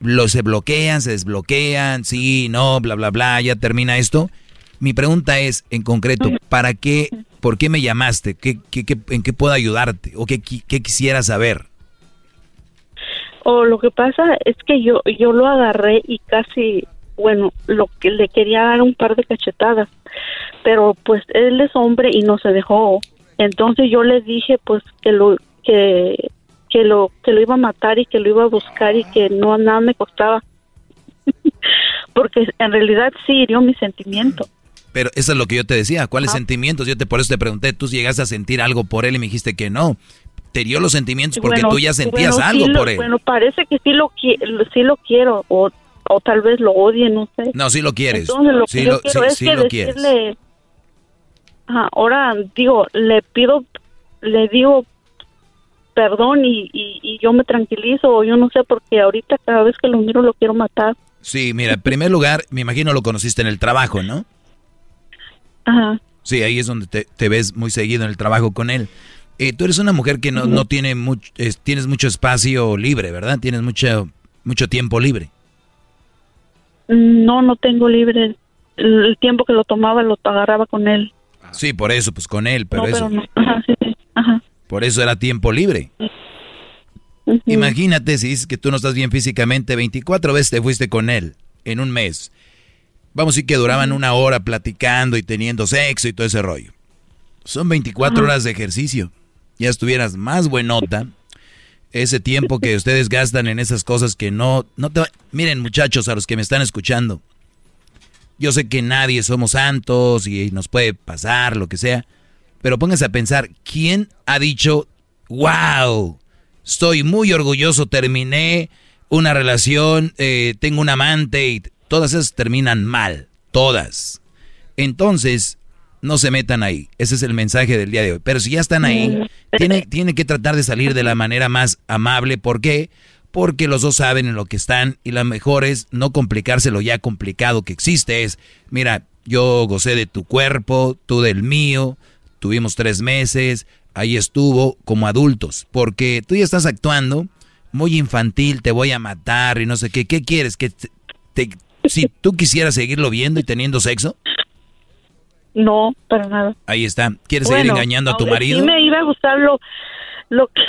¿los se bloquean, se desbloquean, sí, no, bla, bla, bla, ya termina esto? Mi pregunta es, en concreto, ¿para qué, por qué me llamaste? ¿Qué, qué, qué- en qué puedo ayudarte? ¿O qué, qué quisieras saber? O lo que pasa es que yo, yo lo agarré y casi, bueno, lo que le quería dar un par de cachetadas. Pero pues él es hombre y no se dejó. Entonces yo le dije pues que lo, que, que lo, que lo iba a matar y que lo iba a buscar y que no nada me costaba. <laughs> Porque en realidad sí hirió mi sentimiento. Pero eso es lo que yo te decía. ¿Cuáles Ah. sentimientos? Yo te por eso te pregunté. Tú llegaste a sentir algo por él y me dijiste que no. Te dio los sentimientos porque Bueno, tú ya sentías bueno, algo sí lo- por él. Bueno, parece que sí lo, sí lo quiero o, o tal vez lo odie, no sé. no, sí lo quieres. Entonces lo sí que yo lo, quiero sí- es sí que lo quieres. decirle, Ajá, ahora digo, le pido, le digo perdón y, y, y yo me tranquilizo o yo no sé porque ahorita cada vez que lo miro lo quiero matar. Sí, mira, en primer lugar, me imagino lo conociste en el trabajo, ¿no? Ajá. Sí, ahí es donde te, te ves muy seguido en el trabajo con él. Eh, tú eres una mujer que no, no tiene mucho, es- tienes mucho espacio libre, ¿verdad? Tienes mucho, mucho tiempo libre. No, no tengo libre. El, el tiempo que lo tomaba lo agarraba con él. Sí, por eso, pues con él, pero no, eso, pero no. <laughs> Ajá, sí, sí. Ajá. Por eso era tiempo libre. Imagínate si dices que tú no estás bien físicamente, 24 veces te fuiste con él en un mes. Vamos a decir que duraban una hora platicando y teniendo sexo y todo ese rollo. Son 24 horas de ejercicio. Ya estuvieras más buenota. Ese tiempo que ustedes gastan en esas cosas que no, no te... Miren muchachos, a los que me están escuchando. Yo sé que nadie somos santos y nos puede pasar, lo que sea. Pero pónganse a pensar, ¿quién ha dicho, wow, estoy muy orgulloso, terminé una relación, eh, tengo un amante y todas esas terminan mal, todas. Entonces, no se metan ahí. Ese es el mensaje del día de hoy. Pero si ya están ahí, tiene, tiene que tratar de salir de la manera más amable. ¿Por qué? Porque los dos saben en lo que están y la mejor es no complicarse lo ya complicado que existe. Es, mira, yo gocé de tu cuerpo, tú del mío, tuvimos tres meses, ahí estuvo como adultos. Porque tú ya estás actuando muy infantil, te voy a matar y no sé qué. ¿Qué quieres? ¿Que te, si tú quisieras seguirlo viendo y teniendo sexo? No, para nada. Ahí está. ¿Quieres seguir engañando a tu marido? Sí me iba a gustar lo, lo que...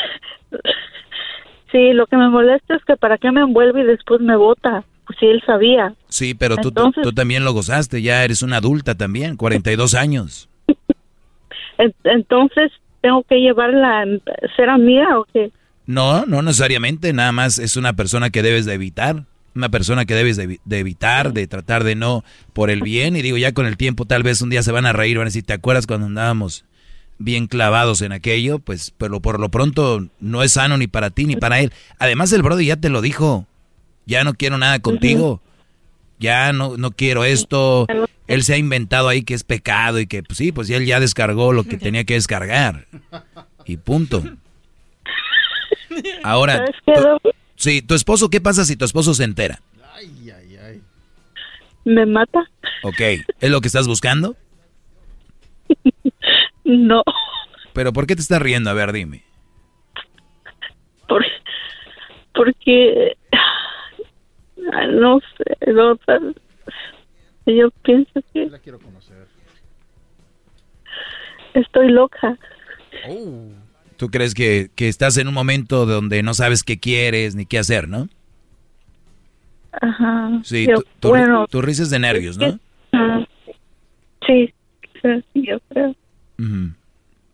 Sí, lo que me molesta es que para qué me envuelve y después me bota. Pues sí, él sabía. Sí, pero tú, tú también lo gozaste, ya eres una adulta también, 42 años. Entonces, ¿tengo que llevarla, ser amiga o qué? No, no necesariamente, nada más es una persona que debes de evitar una persona que debes de, evitar, de tratar de no por el bien. Y digo, ya con el tiempo tal vez un día se van a reír, van a decir, ¿te acuerdas cuando andábamos bien clavados en aquello? Pues, pero por lo pronto no es sano ni para ti ni para él. Además el Brody ya te lo dijo, ya no quiero nada contigo, ya no, no quiero esto. Él se ha inventado ahí que es pecado y que pues sí, pues él ya descargó lo que tenía que descargar. Y punto. Ahora... Sí, tu esposo, ¿qué pasa si tu esposo se entera? Ay, ay, ay. Me mata. Ok, ¿es lo que estás buscando? <laughs> no. ¿Pero por qué te estás riendo? A ver, dime. Por, porque... No sé, no, yo pienso que... La quiero conocer. Estoy loca. Oh. Tú crees que, estás en un momento donde no sabes qué quieres ni qué hacer, ¿no? Ajá. Sí, tú, bueno, tú rises de nervios, ¿no? sí, sí, yo creo.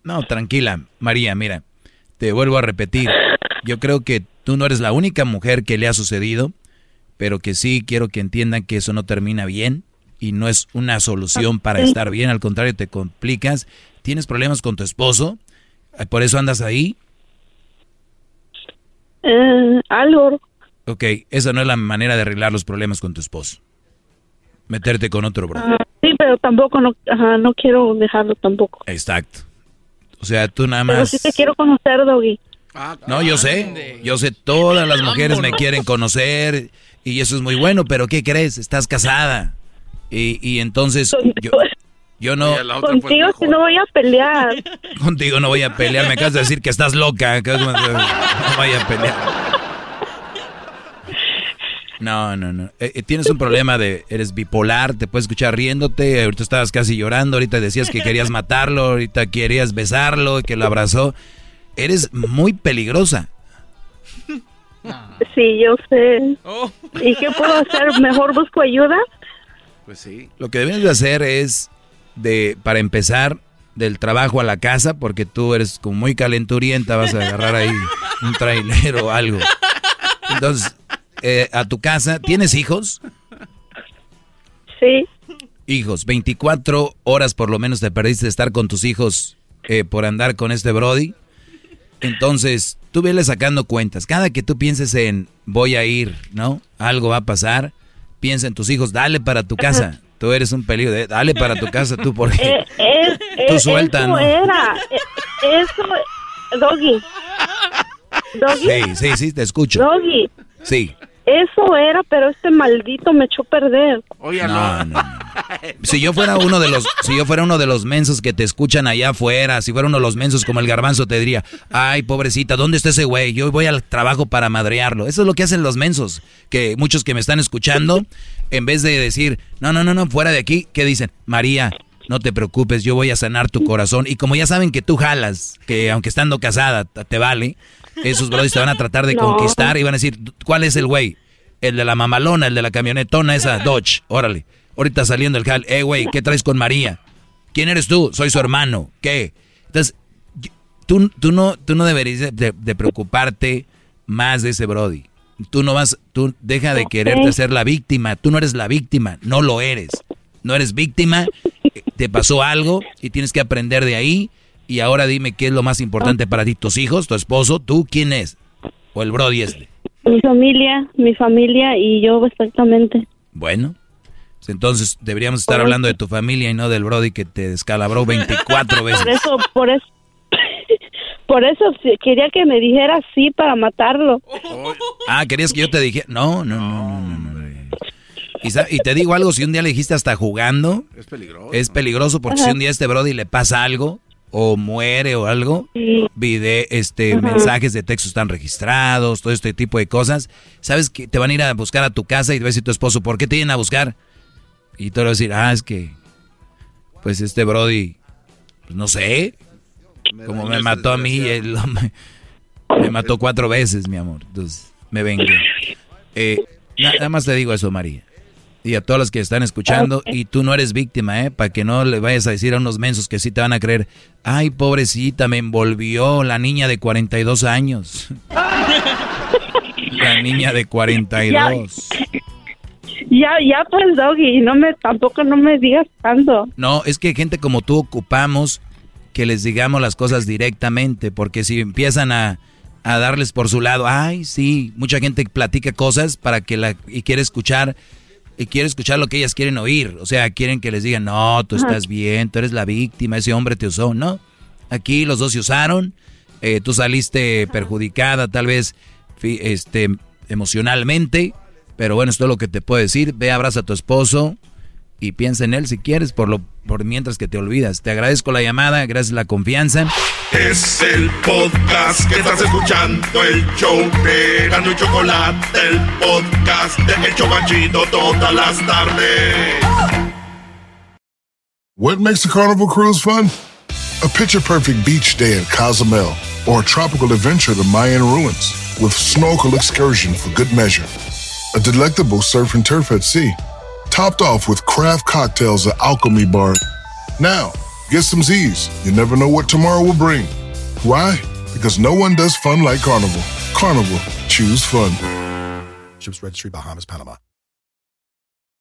No, tranquila, María, mira, te vuelvo a repetir. Yo creo que tú no eres la única mujer que le ha sucedido, pero que sí quiero que entiendan que eso no termina bien y no es una solución para estar bien, al contrario, te complicas. ¿Tienes problemas con tu esposo? ¿Por eso andas ahí? Eh, algo. Ok, esa no es la manera de arreglar los problemas con tu esposo. Meterte con otro bro. Ah, sí, pero tampoco no, no quiero dejarlo tampoco. Exacto. O sea, tú nada más... Pero sí te quiero conocer, Doggy. Ah, no, yo sé, yo sé, todas las mujeres me quieren conocer y eso es muy bueno, pero ¿qué crees? Estás casada. Y, y entonces yo, yo no. Contigo si no voy a pelear. <laughs> Contigo no voy a pelear. Me acabas de decir que estás loca. no voy a pelear. No, no, no. Eh, eh, tienes un problema de. Eres bipolar, te puedes escuchar riéndote. Ahorita estabas casi llorando. Ahorita decías que querías matarlo. Ahorita querías besarlo y que lo abrazó. Eres muy peligrosa. Sí, yo sé. Oh. ¿Y qué puedo hacer? ¿Mejor busco ayuda? Pues sí. Lo que debes de hacer es de, para empezar, del trabajo a la casa, porque tú eres como muy calenturienta, vas a agarrar ahí <laughs> un trailero o algo. Entonces, eh, a tu casa, ¿tienes hijos? Sí. Hijos, 24 horas por lo menos te perdiste de estar con tus hijos eh, por andar con este Brody. Entonces, tú vele sacando cuentas. Cada que tú pienses en voy a ir, ¿no? Algo va a pasar, piensa en tus hijos, dale para tu casa. Tú eres un peligro. Eh, dale para tu casa tú porque eh, eh, tú suelta, eso era. Eso, Doggy. Doggy. Sí, sí, sí, te escucho. Doggy. Sí. Eso era, pero este maldito me echó a perder. Oye, no, no. <laughs> Si yo fuera uno de los, si yo fuera uno de los mensos que te escuchan allá afuera, si fuera uno de los mensos como el garbanzo, te diría, ay, pobrecita, ¿dónde está ese güey? Yo voy al trabajo para madrearlo. Eso es lo que hacen los mensos. Que muchos que me están escuchando, en vez de decir, no, no, no, no, fuera de aquí, ¿qué dicen? María, no te preocupes, yo voy a sanar tu corazón. Y como ya saben que tú jalas, que aunque estando casada te vale, esos brodis te van a tratar de conquistar y van a decir, ¿cuál es el güey? El de la mamalona, el de la camionetona, esa <laughs> Dodge, órale. Ahorita saliendo el jal, eh, güey, ¿qué traes con María? ¿Quién eres tú? Soy su hermano. ¿Qué? Entonces, tú, tú, no, tú no deberías de, preocuparte más de ese Brody. Tú no vas, tú deja de quererte ser la víctima. Tú no eres la víctima, no lo eres. No eres víctima, te pasó algo y tienes que aprender de ahí. Y ahora dime qué es lo más importante para ti, tus hijos, tu esposo, tú, ¿quién es? O el Brody este. Mi familia, mi familia y yo exactamente. Bueno, entonces deberíamos estar hablando de tu familia y no del Brody que te descalabró 24 veces. Por eso, por eso, <laughs> por eso quería que me dijera sí para matarlo. Ah, querías que yo te dijera. No, no, no, no, no. Y, te digo algo, si un día le dijiste hasta jugando, es peligroso. Es peligroso porque si un día a este Brody le pasa algo, o muere o algo, vide, este, mensajes de texto están registrados, todo este tipo de cosas. ¿Sabes que te van a ir a buscar a tu casa y te va a tu esposo, ¿por qué te vienen a buscar? Y tú vas a decir, ah, es que, pues este Brody, pues no sé, como me mató a mí, él, me, mató cuatro veces, mi amor. Entonces, me vengo. <laughs> Eh, nada más te digo eso, María. Y a todas las que están escuchando, y tú no eres víctima, ¿eh? Para que no le vayas a decir a unos mensos que sí te van a creer, ay, pobrecita, me envolvió la niña de 42 años. <laughs> la niña de 42. Ya, ya pues, Doggy, no me, tampoco no me digas tanto. No, es que gente como tú ocupamos que les digamos las cosas directamente, porque si empiezan a, a darles por su lado, ay, sí, mucha gente platica cosas para que la, y quiere escuchar, y quiere escuchar lo que ellas quieren oír, o sea, quieren que les digan, no, tú estás bien, tú eres la víctima, ese hombre te usó, no, aquí los dos se usaron, eh, tú saliste perjudicada tal vez este, emocionalmente, pero bueno, esto es lo que te puedo decir. Ve, abraza a tu esposo y piensa en él si quieres, por lo por mientras que te olvidas. Te agradezco la llamada, gracias la confianza. Es el podcast que estás escuchando, el show de Gano y Chocolate, el podcast de El Chocachito todas las tardes. What makes a carnival cruise fun? A picture perfect beach day in Cozumel or a tropical adventure to Mayan ruins with snorkel excursion for good measure. a delectable surf and turf at sea, topped off with craft cocktails at Alchemy Bar. Now, get some Z's. You never know what tomorrow will bring. Why? Because no one does fun like Carnival. Carnival, choose fun. Ships Registry, Bahamas, Panama.